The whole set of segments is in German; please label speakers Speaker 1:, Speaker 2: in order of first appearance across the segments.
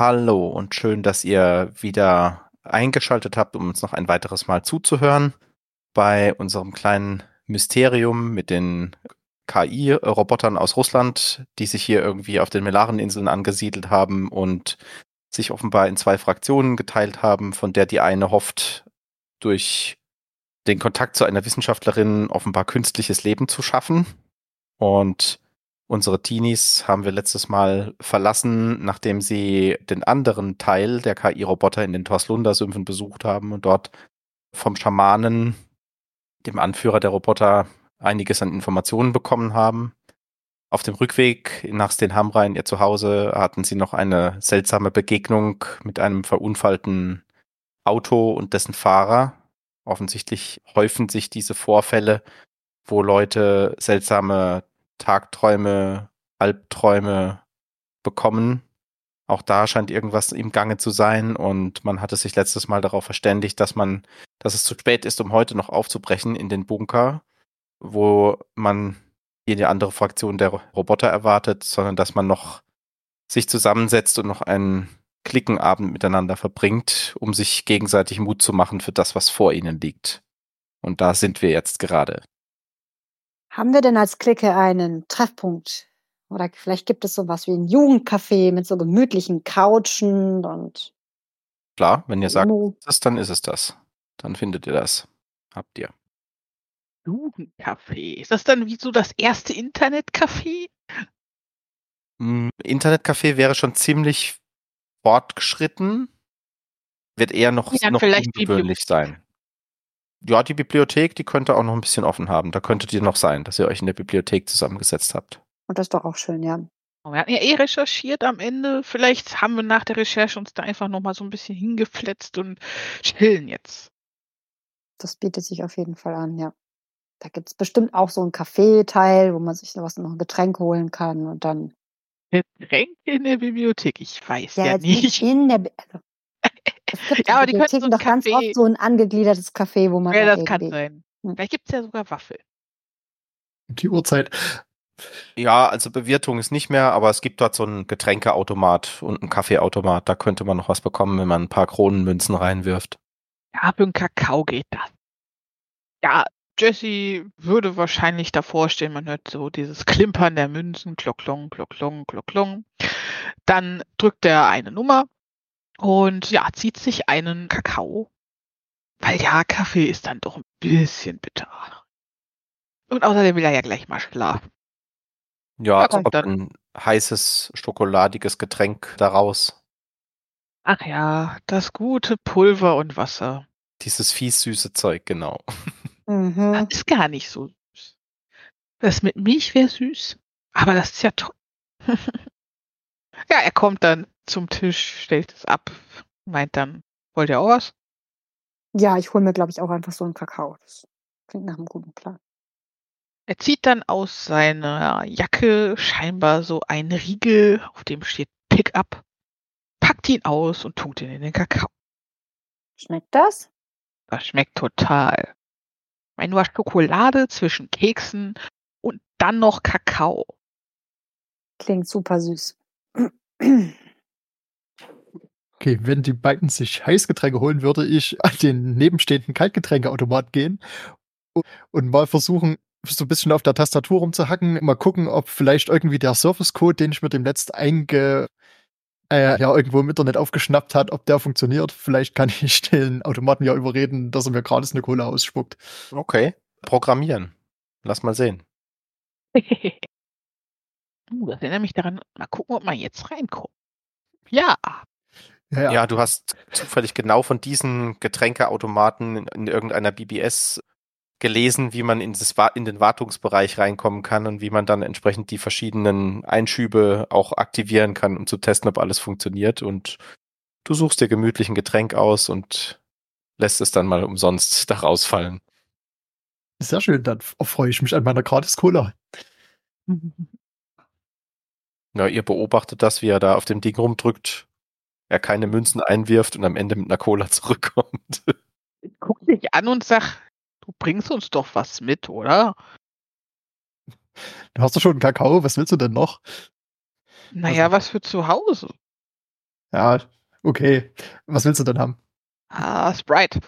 Speaker 1: Hallo und schön, dass ihr wieder eingeschaltet habt, um uns noch ein weiteres Mal zuzuhören bei unserem kleinen Mysterium mit den KI-Robotern aus Russland, die sich hier irgendwie auf den Melareninseln angesiedelt haben und sich offenbar in zwei Fraktionen geteilt haben, von der die eine hofft, durch den Kontakt zu einer Wissenschaftlerin offenbar künstliches Leben zu schaffen. Und unsere Teenies haben wir letztes Mal verlassen, nachdem sie den anderen Teil der KI-Roboter in den Torslunda-Sümpfen besucht haben und dort vom Schamanen, dem Anführer der Roboter, einiges an Informationen bekommen haben. Auf dem Rückweg nach Stenhamra in ihr Zuhause hatten sie noch eine seltsame Begegnung mit einem verunfallten Auto und dessen Fahrer. Offensichtlich häufen sich diese Vorfälle, wo Leute seltsame Tagträume, Albträume bekommen. Auch da scheint irgendwas im Gange zu sein und man hatte sich letztes Mal darauf verständigt, dass man, dass es zu spät ist, um heute noch aufzubrechen in den Bunker, wo man jede andere Fraktion der Roboter erwartet, sondern dass man noch sich zusammensetzt und noch einen Klickenabend miteinander verbringt, um sich gegenseitig Mut zu machen für das, was vor ihnen liegt. Und da sind wir jetzt gerade.
Speaker 2: Haben wir denn als Clique einen Treffpunkt? Oder vielleicht gibt es sowas wie ein Jugendcafé mit so gemütlichen Couchen und.
Speaker 1: Klar, wenn ihr sagt, das, dann ist es das. Dann findet ihr das. Habt ihr.
Speaker 3: Jugendcafé. Ist das dann wie so das erste Internetcafé?
Speaker 1: Hm, Internetcafé wäre schon ziemlich fortgeschritten. Wird eher noch,
Speaker 3: Ja,
Speaker 1: noch
Speaker 3: vielleicht
Speaker 1: ungewöhnlich sein. Ja, die Bibliothek, die könnte auch noch ein bisschen offen haben. Da könntet ihr noch sein, dass ihr euch in der Bibliothek zusammengesetzt habt.
Speaker 2: Und das ist doch auch schön, ja.
Speaker 3: Wir hatten ja eh recherchiert am Ende. Vielleicht haben wir nach der Recherche uns da einfach noch mal so ein bisschen hingefletzt und chillen jetzt.
Speaker 2: Das bietet sich auf jeden Fall an, ja. Da gibt es bestimmt auch so einen Kaffeeteil, wo man sich was noch ein Getränk holen kann und dann.
Speaker 3: Getränke in der Bibliothek, ich weiß ja,
Speaker 2: jetzt
Speaker 3: nicht.
Speaker 2: in der. Also, es gibt
Speaker 3: Ja, aber die könnten so
Speaker 2: Bibliotheken
Speaker 3: ein
Speaker 2: doch ganz
Speaker 3: Café-
Speaker 2: oft so ein angegliedertes Café, wo man.
Speaker 3: Ja,
Speaker 2: dann
Speaker 3: das kann sein.
Speaker 2: Hm.
Speaker 3: Vielleicht gibt es ja sogar Waffeln.
Speaker 4: Die Uhrzeit.
Speaker 1: Ja, also Bewirtung ist nicht mehr, aber es gibt dort so einen Getränkeautomat und einen Kaffeeautomat. Da könnte man noch was bekommen, wenn man ein paar Kronenmünzen reinwirft.
Speaker 3: Ja, für einen Kakao geht das. Ja, Jesse würde wahrscheinlich davor stehen, man hört so dieses Klimpern der Münzen, klocklong, klocklong, klocklong. Dann drückt er eine Nummer und ja, zieht sich einen Kakao. Weil ja, Kaffee ist dann doch ein bisschen bitter. Und außerdem will er ja gleich mal schlafen.
Speaker 1: Ja,
Speaker 3: kommt dann.
Speaker 1: ein heißes, schokoladiges Getränk daraus.
Speaker 3: Ach ja, das gute Pulver und Wasser.
Speaker 1: Dieses fies süße Zeug, genau.
Speaker 2: Mhm.
Speaker 3: Das ist gar nicht so süß. Das mit Milch wäre süß, aber das ist ja toll. ja, er kommt dann zum Tisch, stellt es ab, meint dann, wollt ihr auch was?
Speaker 2: Ja, ich hole mir, glaube ich, auch einfach so einen Kakao. Das klingt nach einem guten Plan.
Speaker 3: Er zieht dann aus seiner Jacke scheinbar so einen Riegel, auf dem steht Pickup, packt ihn aus und tut ihn in den Kakao.
Speaker 2: Schmeckt das?
Speaker 3: Das schmeckt total. Du hast Schokolade zwischen Keksen und dann noch Kakao.
Speaker 2: Klingt super süß.
Speaker 4: Okay, wenn die beiden sich Heißgetränke holen, würde ich an den nebenstehenden Kaltgetränkeautomat gehen und- mal versuchen, so ein bisschen auf der Tastatur rumzuhacken, mal gucken, ob vielleicht irgendwie der Service-Code, den ich mir dem letzt einge äh, ja, irgendwo im Internet aufgeschnappt hat, ob der funktioniert. Vielleicht kann ich den Automaten ja überreden, dass er mir gratis eine Cola ausspuckt.
Speaker 1: Okay. Programmieren. Lass mal sehen.
Speaker 3: uh, das erinnert mich daran, mal gucken, ob man jetzt reinkommt. Ja,
Speaker 4: Ja,
Speaker 1: Ja. du hast zufällig genau von diesen Getränkeautomaten in, in irgendeiner BBS gelesen, wie man in, das, in den Wartungsbereich reinkommen kann und wie man dann entsprechend die verschiedenen Einschübe auch aktivieren kann, um zu testen, ob alles funktioniert. Und du suchst dir gemütlich ein Getränk aus und lässt es dann mal umsonst da rausfallen.
Speaker 4: Sehr schön, dann freue ich mich an meiner gratis
Speaker 1: Ja, ihr beobachtet das, wie er da auf dem Ding rumdrückt, er keine Münzen einwirft und am Ende mit einer Cola zurückkommt.
Speaker 3: guck dich an und sag, du bringst uns doch was mit, oder?
Speaker 4: Du hast doch schon einen Kakao, was willst du denn noch?
Speaker 3: Naja,
Speaker 4: Also-
Speaker 3: was für zu Hause.
Speaker 4: Ja, okay. Was willst du denn haben?
Speaker 3: Ah, Sprite.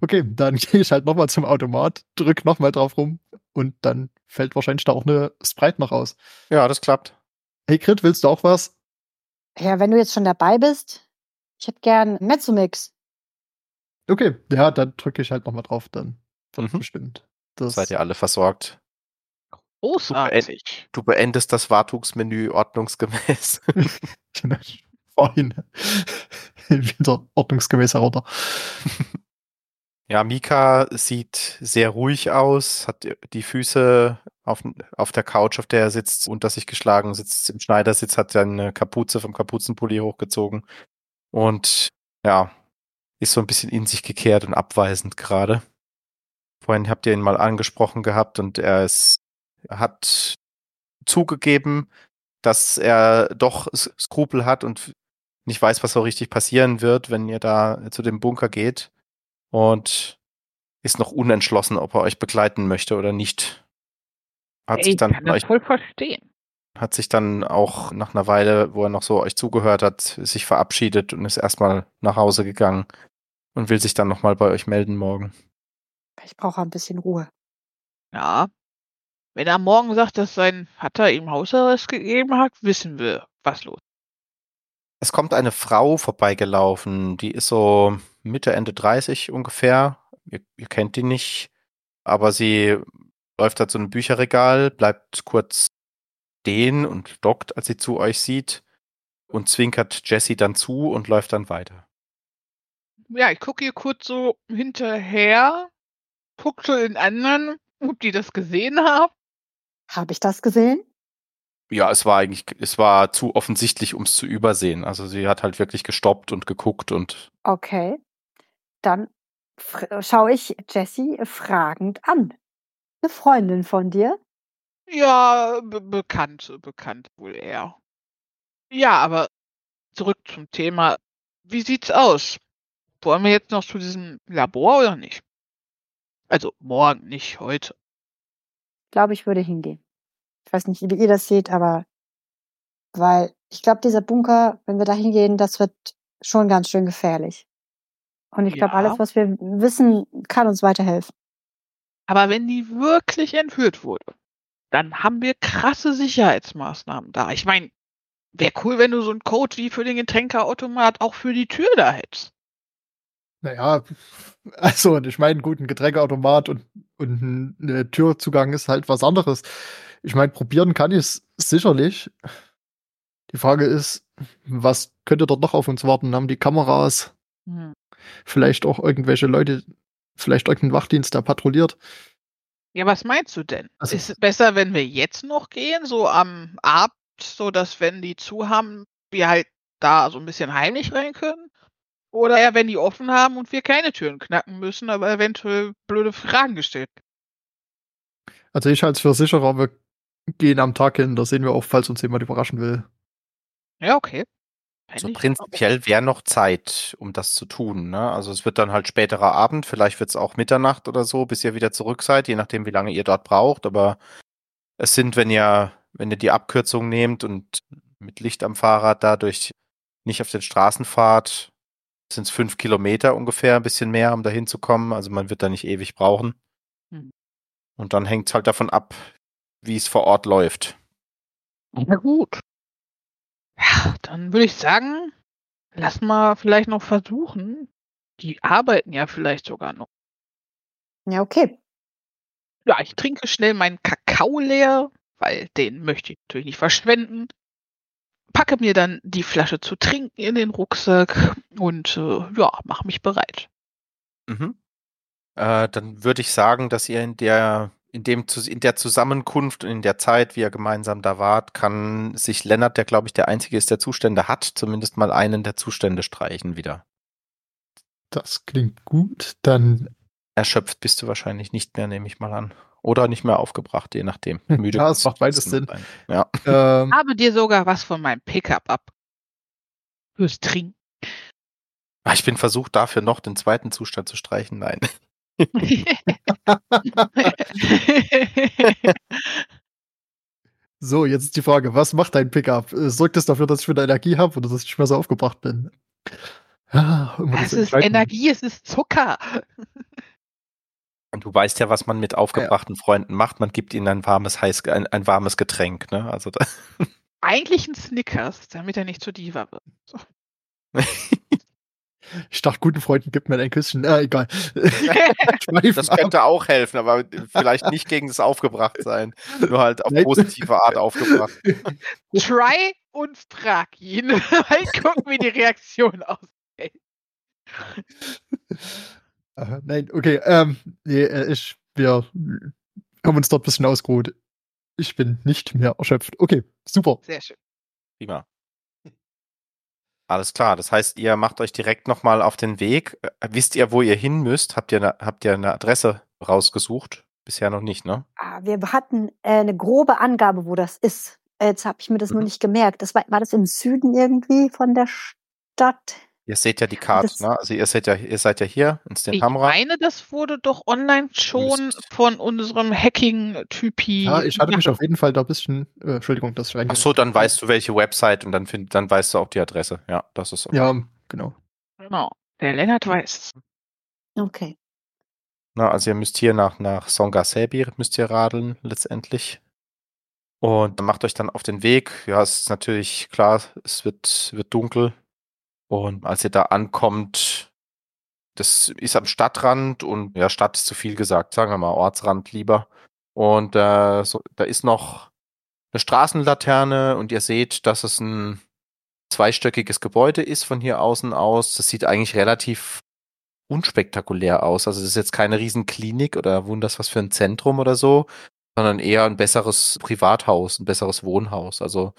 Speaker 4: Okay, dann gehe ich halt nochmal zum Automat, drück nochmal drauf rum und dann fällt wahrscheinlich da auch eine Sprite noch aus.
Speaker 1: Ja, das klappt.
Speaker 4: Hey Grit, willst du auch was?
Speaker 2: Ja, wenn du jetzt schon dabei bist, ich hätte gern Mezzomix.
Speaker 4: Okay, ja, dann drücke ich halt nochmal drauf, dann wird
Speaker 1: Mhm.
Speaker 4: bestimmt. Das
Speaker 1: Seid ihr alle versorgt.
Speaker 3: Großartig.
Speaker 1: Du beendest das Wartungsmenü ordnungsgemäß.
Speaker 4: vorhin wieder ordnungsgemäß herunter.
Speaker 1: Ja, Mika sieht sehr ruhig aus, hat die Füße auf, auf der Couch, auf der er sitzt, unter sich geschlagen, sitzt im Schneidersitz, hat seine Kapuze vom Kapuzenpulli hochgezogen und ja, ist so ein bisschen in sich gekehrt und abweisend gerade. Vorhin habt ihr ihn mal angesprochen gehabt und er ist, hat zugegeben, dass er doch Skrupel hat und nicht weiß, was so richtig passieren wird, wenn ihr da zu dem Bunker geht und ist noch unentschlossen, ob er euch begleiten möchte oder nicht. Hat
Speaker 3: Ey,
Speaker 1: sich
Speaker 3: ich
Speaker 1: dann
Speaker 3: kann
Speaker 1: euch,
Speaker 3: voll verstehen.
Speaker 1: hat sich dann auch nach einer Weile, wo er noch so euch zugehört hat, sich verabschiedet und ist erstmal nach Hause gegangen und will sich dann nochmal bei euch melden morgen.
Speaker 2: Ich brauche ein bisschen Ruhe.
Speaker 3: Ja. Wenn er morgen sagt, dass sein Vater ihm Hausarrest gegeben hat, wissen wir, was los ist.
Speaker 1: Es kommt eine Frau vorbeigelaufen, die ist so Mitte, Ende 30 ungefähr. Ihr, ihr kennt die nicht, aber sie läuft da zu einem Bücherregal, bleibt kurz stehen und dockt, als sie zu euch sieht und zwinkert Jessie dann zu und läuft dann weiter.
Speaker 3: Ja, ich gucke ihr kurz so hinterher, guck zu den anderen, ob die das gesehen haben.
Speaker 2: Habe ich das gesehen?
Speaker 1: Ja, es war eigentlich, es war zu offensichtlich, um es zu übersehen. Also sie hat halt wirklich gestoppt und geguckt und
Speaker 2: Okay. Dann schaue ich Jessie fragend an. Eine Freundin von dir?
Speaker 3: Ja, be bekannt, bekannt wohl eher. Ja, aber zurück zum Thema. Wie sieht's aus? Wollen wir jetzt noch zu diesem Labor oder nicht? Also morgen, nicht heute.
Speaker 2: glaube, ich würde hingehen. Ich weiß nicht, wie ihr das seht, aber weil ich glaube, dieser Bunker, wenn wir da hingehen, das wird schon ganz schön gefährlich. Und ich glaube,
Speaker 3: Ja.
Speaker 2: alles, was wir wissen, kann uns weiterhelfen.
Speaker 3: Aber wenn die wirklich entführt wurde, dann haben wir krasse Sicherheitsmaßnahmen da. Ich meine, wäre cool, wenn du so einen Code wie für den Getränkeautomat auch für die Tür da hättest.
Speaker 4: Naja, also ich meine, gut, ein Getränkeautomat und, und ein ne Türzugang ist halt was anderes. Ich meine, probieren kann ich es sicherlich. Die Frage ist, was könnte dort noch auf uns warten? Haben die Kameras,
Speaker 3: Hm.
Speaker 4: Vielleicht auch irgendwelche Leute, vielleicht irgendein Wachdienst, der patrouilliert?
Speaker 3: Ja, was meinst du denn?
Speaker 4: Also-
Speaker 3: ist es besser, wenn wir jetzt noch gehen, so am Abend, so dass wenn die zu haben, wir halt da so ein bisschen heimlich rein können? Oder eher, wenn die offen haben und wir keine Türen knacken müssen, aber eventuell blöde Fragen gestellt.
Speaker 4: Also ich halte es für sicherer, wir gehen am Tag hin, da sehen wir auch, falls uns jemand überraschen will.
Speaker 3: Ja, okay. Fänd
Speaker 1: so
Speaker 3: ich-
Speaker 1: prinzipiell wäre noch Zeit, um das zu tun. Ne? Also es wird dann halt späterer Abend, vielleicht wird es auch Mitternacht oder so, bis ihr wieder zurück seid, je nachdem, wie lange ihr dort braucht. Aber es sind, wenn ihr, wenn ihr die Abkürzung nehmt und mit Licht am Fahrrad dadurch nicht auf den Straßen fahrt, sind es fünf Kilometer ungefähr, ein bisschen mehr, um da hinzukommen. Also man wird da nicht ewig brauchen.
Speaker 3: Hm.
Speaker 1: Und dann hängt es halt davon ab, wie es vor Ort läuft.
Speaker 3: Na gut. Ja, dann würde ich sagen, lass mal vielleicht noch versuchen. Die arbeiten ja vielleicht sogar noch.
Speaker 2: Ja, okay.
Speaker 3: Ja, ich trinke schnell meinen Kakao leer, weil den möchte ich natürlich nicht verschwenden. Packe mir dann die Flasche zu trinken in den Rucksack und äh, ja, mache mich bereit.
Speaker 1: Mhm. Äh, dann würde ich sagen, dass ihr in der in dem in der Zusammenkunft und in der Zeit, wie ihr gemeinsam da wart, kann sich Lennart, der glaube ich der einzige ist, der Zustände hat, zumindest mal einen der Zustände streichen wieder.
Speaker 4: Das klingt gut. Dann,
Speaker 1: Erschöpft bist du wahrscheinlich nicht mehr, nehme ich mal an. Oder nicht mehr aufgebracht, je nachdem. Müde
Speaker 4: Ja,
Speaker 1: du
Speaker 4: macht beides Sinn.
Speaker 1: sein. Ja.
Speaker 4: ähm,
Speaker 3: Habe dir sogar was von meinem Pickup ab. Fürs Trinken.
Speaker 1: Ah, Ich bin versucht, dafür noch den zweiten Zustand zu streichen. Nein.
Speaker 4: So, jetzt ist die Frage, was macht dein Pickup? Äh, Sorgt es dafür, dass ich wieder Energie habe oder dass ich nicht mehr so aufgebracht bin? Ja, immer
Speaker 3: Es
Speaker 4: das
Speaker 3: ist. Energie, es ist Zucker.
Speaker 1: Und du weißt ja, was man mit aufgebrachten Freunden macht. Man gibt ihnen ein warmes, heiß, ein, ein warmes Getränk. Ne? Also da,
Speaker 3: Eigentlich ein Snickers, damit er nicht zu Diva wird. So.
Speaker 4: Ich dachte, guten Freunden gibt mir ein Küsschen. Äh, egal.
Speaker 1: Das könnte auch helfen, aber vielleicht nicht gegen das Aufgebrachtsein. Nur halt auf positive Art aufgebracht.
Speaker 3: Try und frag ihn. Mal gucken, wie die Reaktion ausfällt.
Speaker 4: Äh, nein, okay. Ähm, nee, äh, ich, wir haben uns dort ein bisschen ausgeruht. Ich bin nicht mehr erschöpft. Okay, super.
Speaker 3: Sehr schön.
Speaker 1: Prima. Alles klar. Das heißt, ihr macht euch direkt nochmal auf den Weg. Äh, Wisst ihr, wo ihr hin müsst? Habt ihr eine, habt ihr eine Adresse rausgesucht? Bisher noch nicht, ne?
Speaker 2: Ah, Wir hatten äh, eine grobe Angabe, wo das ist. Jetzt habe ich mir das nur
Speaker 1: Mhm.
Speaker 2: nicht gemerkt. Das war, war das im Süden irgendwie von der Stadt?
Speaker 1: Ihr seht ja die Karte,
Speaker 2: Das-
Speaker 1: ne? Also ihr seid ja, ihr seid ja hier in
Speaker 3: Ich
Speaker 1: Stenhamra.
Speaker 3: meine, das wurde doch online schon
Speaker 1: Müsst-
Speaker 3: von unserem Hacking-Typi.
Speaker 4: Ja, ich hatte mich auf jeden Fall da ein bisschen, äh, Entschuldigung, dass ich
Speaker 1: Ach so, dann weißt du, welche Website und dann, find, dann weißt du auch die Adresse. Ja, das ist okay.
Speaker 4: Ja, genau.
Speaker 3: Genau. Der Lennart weiß es.
Speaker 2: Okay.
Speaker 1: Na, also ihr müsst hier nach, nach Songasebir müsst ihr radeln letztendlich. Und dann macht euch dann auf den Weg. Ja, es ist natürlich klar, es wird, wird dunkel. Und als ihr da ankommt, das ist am Stadtrand und ja, Stadt ist zu viel gesagt, sagen wir mal Ortsrand lieber. Und äh, so, da ist noch eine Straßenlaterne und ihr seht, dass es ein zweistöckiges Gebäude ist von hier außen aus. Das sieht eigentlich relativ unspektakulär aus. Also das ist jetzt keine Riesenklinik oder wunders was für ein Zentrum oder so, sondern eher ein besseres Privathaus, ein besseres Wohnhaus. Also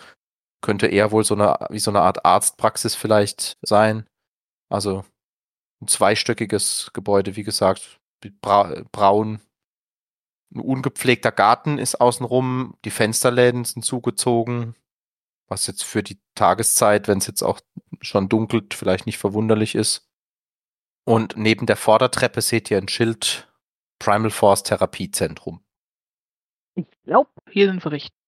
Speaker 1: könnte eher wohl so eine, wie so eine Art Arztpraxis vielleicht sein. Also ein zweistöckiges Gebäude, wie gesagt, bra braun. Ein ungepflegter Garten ist außenrum, die Fensterläden sind zugezogen, was jetzt für die Tageszeit, wenn es jetzt auch schon dunkelt, vielleicht nicht verwunderlich ist. Und neben der Vordertreppe seht ihr ein Schild Primal Force Therapiezentrum.
Speaker 3: Ich glaube, hier sind wir richtig.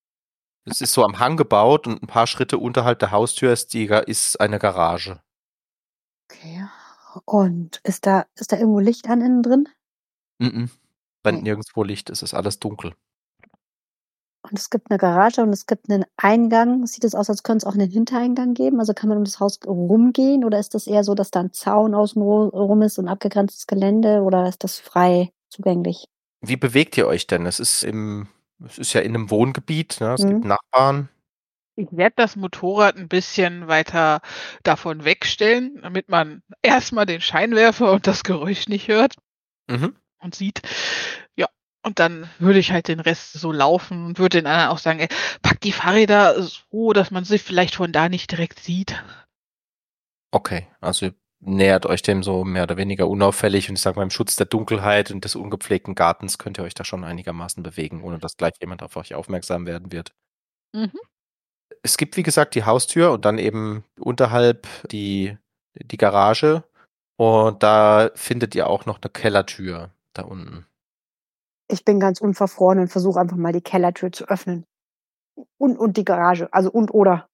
Speaker 1: Es ist so am Hang gebaut und ein paar Schritte unterhalb der Haustür ist, die, ist eine Garage.
Speaker 2: Okay. Und ist da, ist da irgendwo Licht an innen drin?
Speaker 1: Mhm. Brennt
Speaker 2: Okay.
Speaker 1: nirgendwo Licht, es ist alles dunkel.
Speaker 2: Und es gibt eine Garage und es gibt einen Eingang. Sieht es aus, als könnte es auch einen Hintereingang geben? Also kann man um das Haus rumgehen oder ist das eher so, dass da ein Zaun außen ru- rum ist und abgegrenztes Gelände oder ist das frei zugänglich?
Speaker 1: Wie bewegt ihr euch denn? Es ist im, es ist ja in einem Wohngebiet, ne? es
Speaker 2: Mhm.
Speaker 1: gibt Nachbarn.
Speaker 3: Ich werde das Motorrad ein bisschen weiter davon wegstellen, damit man erstmal den Scheinwerfer und das Geräusch nicht hört
Speaker 1: Mhm.
Speaker 3: und sieht. Ja, und dann würde ich halt den Rest so laufen und würde den anderen auch sagen, ey, pack die Fahrräder so, dass man sie vielleicht von da nicht direkt sieht.
Speaker 1: Okay, also ihr nähert euch dem so mehr oder weniger unauffällig und ich sage mal, im Schutz der Dunkelheit und des ungepflegten Gartens könnt ihr euch da schon einigermaßen bewegen, ohne dass gleich jemand auf euch aufmerksam werden wird.
Speaker 3: Mhm.
Speaker 1: Es gibt, wie gesagt, die Haustür und dann eben unterhalb die, die Garage und da findet ihr auch noch eine Kellertür da unten.
Speaker 2: Ich bin ganz unverfroren und versuche einfach mal die Kellertür zu öffnen. Und, und die Garage. Also und oder.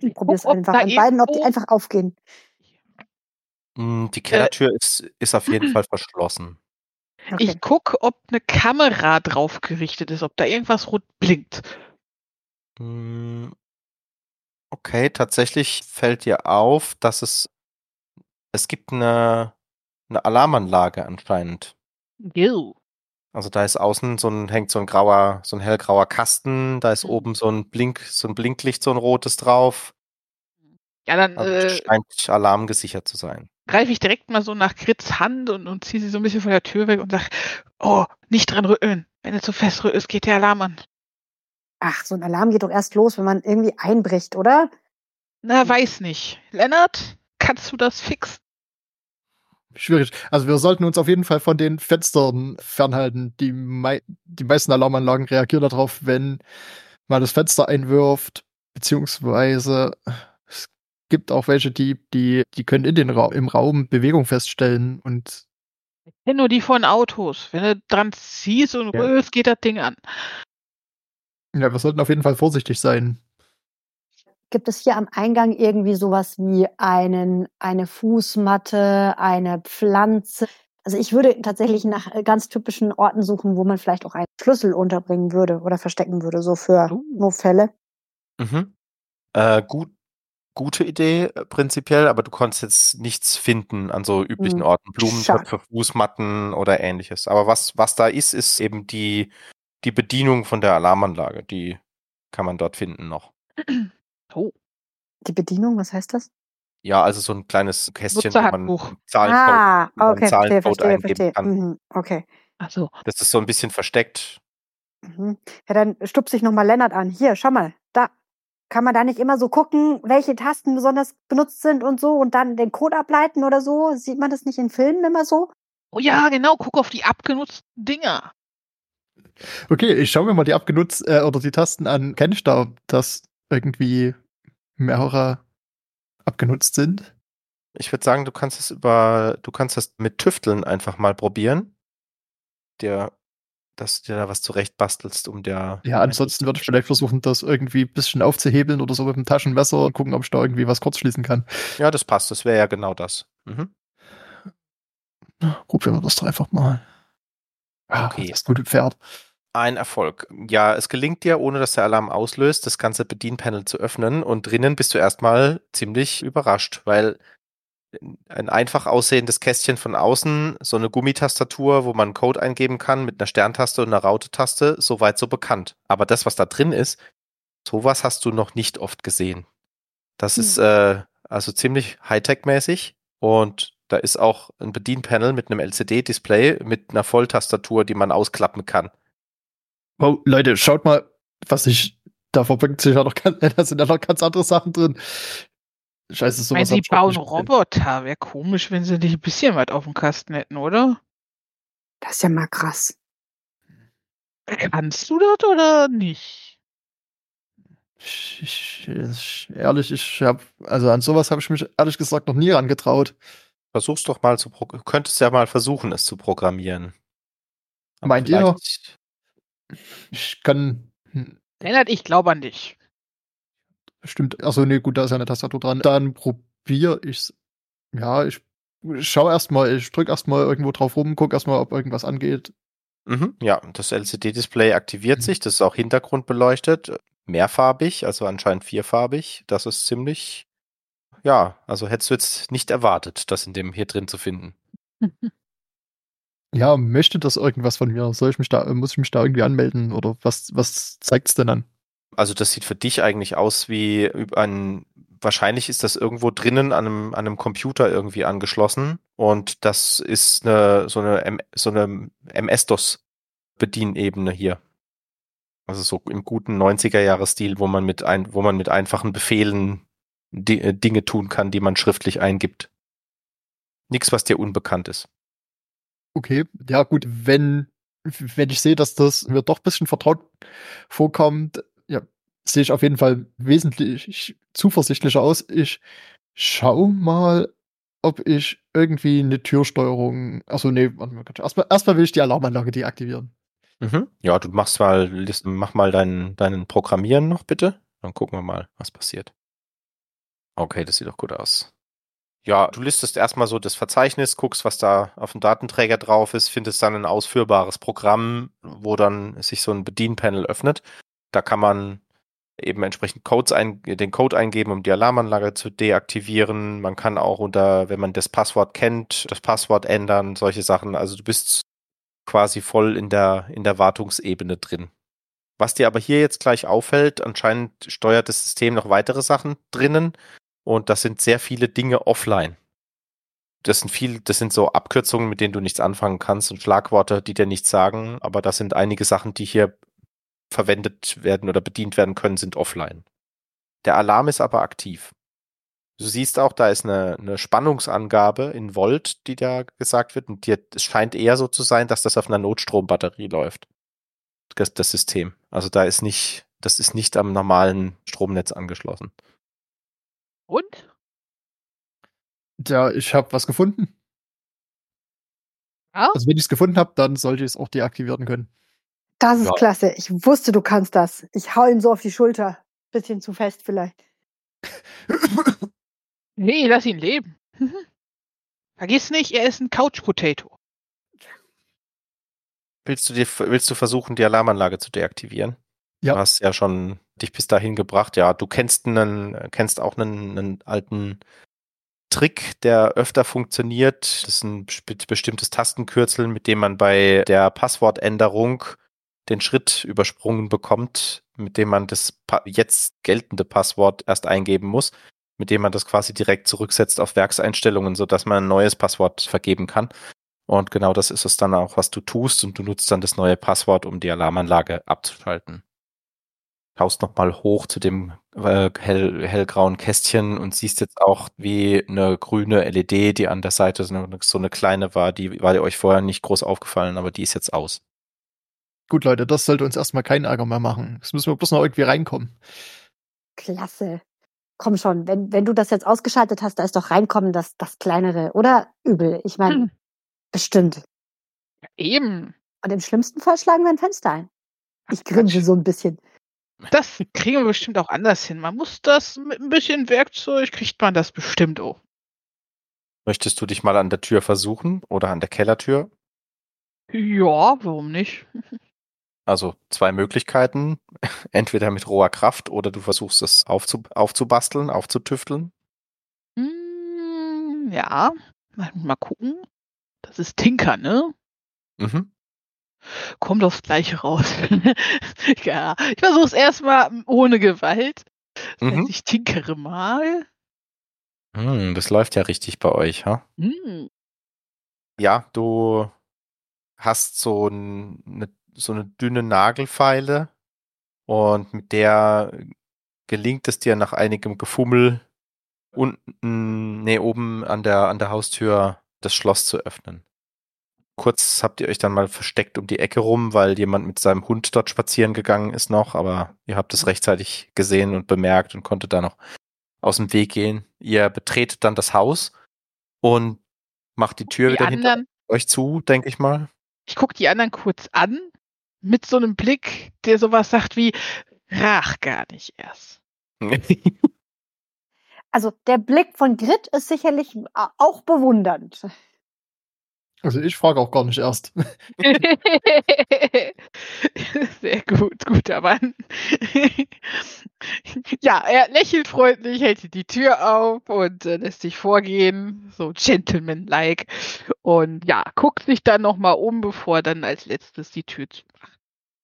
Speaker 2: Ich probiere es einfach an beiden, ob die einfach aufgehen.
Speaker 1: Mm, Die Kellertür ist, ist auf jeden Fall verschlossen.
Speaker 2: Okay.
Speaker 3: Ich gucke, ob eine Kamera drauf gerichtet ist, ob da irgendwas rot blinkt.
Speaker 1: Mm, Okay, tatsächlich fällt dir auf, dass es es gibt eine, eine Alarmanlage anscheinend.
Speaker 3: Ew.
Speaker 1: Also da ist außen so ein, hängt so ein grauer, so ein hellgrauer Kasten, da ist
Speaker 3: Mhm.
Speaker 1: oben so ein Blink, so ein Blinklicht, so ein rotes drauf.
Speaker 3: Ja, dann
Speaker 1: Also
Speaker 3: äh,
Speaker 1: scheint alarmgesichert zu sein.
Speaker 3: Greife ich direkt mal so nach Grits Hand und, und ziehe sie so ein bisschen von der Tür weg und sage, oh, nicht dran rütteln. Wenn du zu fest rüttelst, geht der Alarm an.
Speaker 2: Ach, so ein Alarm geht doch erst los, wenn man irgendwie einbricht, oder?
Speaker 3: Na, weiß nicht. Lennart, kannst du das fixen?
Speaker 4: Schwierig. Also wir sollten uns auf jeden Fall von den Fenstern fernhalten. Die, mei die meisten Alarmanlagen reagieren darauf, wenn man das Fenster einwirft, beziehungsweise gibt auch welche, die, die, die können in den Ra im Raum Bewegung feststellen und
Speaker 3: Ich kenne nur die von Autos. Wenn du dran ziehst und
Speaker 4: Ja.
Speaker 3: rüttelst, geht das Ding an.
Speaker 4: Ja, wir sollten auf jeden Fall vorsichtig sein.
Speaker 2: Gibt es hier am Eingang irgendwie sowas wie einen, eine Fußmatte, eine Pflanze? Also ich würde tatsächlich nach äh, ganz typischen Orten suchen, wo man vielleicht auch einen Schlüssel unterbringen würde oder verstecken würde, so für
Speaker 3: Uh.
Speaker 2: Notfälle.
Speaker 1: Mhm. Äh, gut, gute Idee äh, prinzipiell, aber du konntest jetzt nichts finden an so üblichen
Speaker 2: Hm,
Speaker 1: Orten, Blumentöpfe, Fußmatten oder ähnliches. Aber was, was da ist, ist eben die, die Bedienung von der Alarmanlage. Die kann man dort finden noch.
Speaker 3: Oh,
Speaker 2: Die Bedienung, was heißt das?
Speaker 1: Ja, also so ein kleines Kästchen, wo man einen Zahlencode,
Speaker 2: ah, okay, verstehe,
Speaker 1: Zahlencode
Speaker 2: verstehe,
Speaker 1: eingeben
Speaker 2: verstehe.
Speaker 1: kann.
Speaker 2: Mhm, okay.
Speaker 3: also
Speaker 1: Das ist so ein bisschen versteckt.
Speaker 2: Mhm. Ja, dann stupse ich nochmal Lennart an. Hier, schau mal. Kann man da nicht immer so gucken, welche Tasten besonders benutzt sind und so und dann den Code ableiten oder so? Sieht man das nicht in Filmen immer so?
Speaker 3: Oh ja, genau, guck auf die abgenutzten Dinger.
Speaker 4: Okay, ich schaue mir mal die abgenutzt äh, oder die Tasten an. Kenn ich da, dass irgendwie mehrere abgenutzt sind?
Speaker 1: Ich würde sagen, du kannst es über, du kannst das mit Tüfteln einfach mal probieren. Der, dass du dir da was zurechtbastelst, um der.
Speaker 4: Ja, ansonsten würde ich vielleicht versuchen, das irgendwie ein bisschen aufzuhebeln oder so mit dem Taschenmesser und gucken, ob ich da irgendwie was kurzschließen kann.
Speaker 1: Ja, das passt. Das wäre ja genau das. Mhm.
Speaker 4: Probieren wir das doch einfach mal. Ah,
Speaker 1: Okay.
Speaker 4: Das gute Pferd.
Speaker 1: Ein Erfolg. Ja, es gelingt dir, ohne dass der Alarm auslöst, das ganze Bedienpanel zu öffnen und drinnen bist du erstmal ziemlich überrascht, weil ein einfach aussehendes Kästchen von außen, so eine Gummitastatur, wo man Code eingeben kann mit einer Sterntaste und einer Raute-Taste, soweit so bekannt. Aber das, was da drin ist, sowas hast du noch nicht oft gesehen. Das
Speaker 2: Hm.
Speaker 1: ist äh, also ziemlich Hightech-mäßig und da ist auch ein Bedienpanel mit einem LCD-Display mit einer Volltastatur, die man ausklappen kann.
Speaker 4: Oh, Leute, schaut mal, was ich da verbringt sich ja noch ganz, da sind ja noch ganz andere Sachen drin. Scheiße,
Speaker 3: Ich meine,
Speaker 4: sowas
Speaker 3: sie
Speaker 4: ich noch
Speaker 3: bauen. Roboter. Wäre komisch, wenn sie nicht ein bisschen was auf dem Kasten hätten, oder?
Speaker 2: Das ist ja mal krass.
Speaker 3: Kannst du das oder nicht?
Speaker 4: Ich, ich, ich, ehrlich, ich habe, also an sowas habe ich mich ehrlich gesagt noch nie rangetraut.
Speaker 1: Versuch's doch mal zu, könntest ja mal versuchen, es zu programmieren. Aber
Speaker 4: Meint ihr? Ich kann hm,
Speaker 3: Lennart, ich glaube an dich.
Speaker 4: Bestimmt, achso, nee, gut, da ist ja eine Tastatur dran. Dann probiere ich's. Ja, ich schau erstmal, ich drück erstmal irgendwo drauf rum, guck erstmal, ob irgendwas angeht.
Speaker 1: Mhm, ja, das LCD-Display aktiviert
Speaker 4: Mhm.
Speaker 1: sich, das ist auch hintergrundbeleuchtet, mehrfarbig, also anscheinend vierfarbig. Das ist ziemlich, ja, also hättest du jetzt nicht erwartet, das in dem hier drin zu finden.
Speaker 4: Ja, möchte das irgendwas von mir? Soll ich mich da, muss ich mich da irgendwie anmelden oder was, was zeigt's denn an?
Speaker 1: Also das sieht für dich eigentlich aus wie ein, wahrscheinlich ist das irgendwo drinnen an einem, an einem Computer irgendwie angeschlossen und das ist eine, so eine, so eine MS-DOS-Bedienebene hier. Also so im guten 90er-Jahre-Stil, wo man mit wo man mit einfachen Befehlen di äh, Dinge tun kann, die man schriftlich eingibt. Nichts, was dir unbekannt ist.
Speaker 4: Okay, ja gut, wenn, wenn ich sehe, dass das mir doch ein bisschen vertraut vorkommt, sehe ich auf jeden Fall wesentlich zuversichtlicher aus. Ich schau mal, ob ich irgendwie eine Türsteuerung, also nee, warte mal, erstmal, erstmal will ich die Alarmanlage deaktivieren.
Speaker 1: Mhm. Ja, du machst mal, mach mal deinen, deinen Programmieren noch bitte. Dann gucken wir mal, was passiert. Okay, das sieht doch gut aus. Ja, du listest erstmal so das Verzeichnis, guckst, was da auf dem Datenträger drauf ist, findest dann ein ausführbares Programm, wo dann sich so ein Bedienpanel öffnet. Da kann man eben entsprechend Codes ein, den Code eingeben, um die Alarmanlage zu deaktivieren. Man kann auch unter, wenn man das Passwort kennt, das Passwort ändern, solche Sachen. Also du bist quasi voll in der, in der Wartungsebene drin. Was dir aber hier jetzt gleich auffällt, anscheinend steuert das System noch weitere Sachen drinnen und das sind sehr viele Dinge offline. Das sind viel, das sind so Abkürzungen, mit denen du nichts anfangen kannst und Schlagworte, die dir nichts sagen, aber das sind einige Sachen, die hier verwendet werden oder bedient werden können, sind offline. Der Alarm ist aber aktiv. Du siehst auch, da ist eine, eine Spannungsangabe in Volt, die da gesagt wird. Und dir, es scheint eher so zu sein, dass das auf einer Notstrombatterie läuft. Das, das System. Also da ist nicht, das ist nicht am normalen Stromnetz angeschlossen.
Speaker 3: Und?
Speaker 4: Ja, ich habe was gefunden.
Speaker 3: Ja?
Speaker 4: Also wenn ich es gefunden habe, dann sollte ich es auch deaktivieren können.
Speaker 2: Das ist
Speaker 1: Ja.
Speaker 2: klasse. Ich wusste, du kannst das. Ich hau ihm so auf die Schulter. Bisschen zu fest vielleicht.
Speaker 3: Nee, lass ihn leben. Vergiss nicht, er ist ein Couch Potato.
Speaker 1: Willst du, dir, willst du versuchen, die Alarmanlage zu deaktivieren?
Speaker 4: Ja.
Speaker 1: Du hast ja schon dich bis dahin gebracht. Ja, du kennst einen, kennst auch einen, einen alten Trick, der öfter funktioniert. Das ist ein bestimmtes Tastenkürzel, mit dem man bei der Passwortänderung den Schritt übersprungen bekommt, mit dem man das jetzt geltende Passwort erst eingeben muss, mit dem man das quasi direkt zurücksetzt auf Werkseinstellungen, sodass man ein neues Passwort vergeben kann. Und genau das ist es dann auch, was du tust und du nutzt dann das neue Passwort, um die Alarmanlage abzuschalten. Schaust nochmal hoch zu dem äh, hell, hellgrauen Kästchen und siehst jetzt auch, wie eine grüne LED, die an der Seite so eine, so eine kleine war, die war euch vorher nicht groß aufgefallen, aber die ist jetzt aus.
Speaker 4: Gut, Leute, das sollte uns erstmal keinen Ärger mehr machen. Jetzt müssen wir bloß noch irgendwie reinkommen.
Speaker 2: Klasse. Komm schon, wenn, wenn du das jetzt ausgeschaltet hast, da ist doch reinkommen das, das kleinere, oder? Übel. Ich meine,
Speaker 3: Hm.
Speaker 2: bestimmt.
Speaker 3: Eben.
Speaker 2: Und im schlimmsten Fall schlagen wir ein Fenster ein. Ich grinse so ein bisschen.
Speaker 3: Das kriegen wir bestimmt auch anders hin. Man muss das mit ein bisschen Werkzeug, kriegt man das bestimmt auch.
Speaker 1: Möchtest du dich mal an der Tür versuchen oder an der Kellertür?
Speaker 3: Ja, warum nicht?
Speaker 1: Also zwei Möglichkeiten. Entweder mit roher Kraft oder du versuchst es aufzu aufzubasteln, aufzutüfteln.
Speaker 3: Hm, ja, mal, mal gucken. Das ist Tinker, ne?
Speaker 1: Mhm.
Speaker 3: Kommt aufs Gleiche raus. ja, ich versuche es erstmal ohne Gewalt. Das
Speaker 1: Mhm.
Speaker 3: heißt, ich tinkere mal.
Speaker 1: Hm, das läuft ja richtig bei euch, ha?
Speaker 3: Hm,
Speaker 1: Ja, du hast so, ein, eine, so eine dünne Nagelfeile und mit der gelingt es dir nach einigem Gefummel unten, nee, oben an der, an der Haustür das Schloss zu öffnen. Kurz habt ihr euch dann mal versteckt um die Ecke rum, weil jemand mit seinem Hund dort spazieren gegangen ist noch, aber ihr habt es rechtzeitig gesehen und bemerkt und konntet da noch aus dem Weg gehen. Ihr betretet dann das Haus und macht die Tür
Speaker 3: die
Speaker 1: wieder hinter
Speaker 3: anderen,
Speaker 1: euch zu, denke ich mal.
Speaker 3: ich gucke die anderen kurz an, mit so einem Blick, der sowas sagt wie, rach gar nicht erst.
Speaker 2: Also der Blick von Grit ist sicherlich a- auch bewundernd.
Speaker 4: Also ich frage auch gar nicht erst.
Speaker 3: Sehr gut, guter Mann. ja, er lächelt freundlich, hält die Tür auf und äh, lässt sich vorgehen, so gentleman-like. Und ja, guckt sich dann nochmal um, bevor er dann als letztes die Tür zumacht.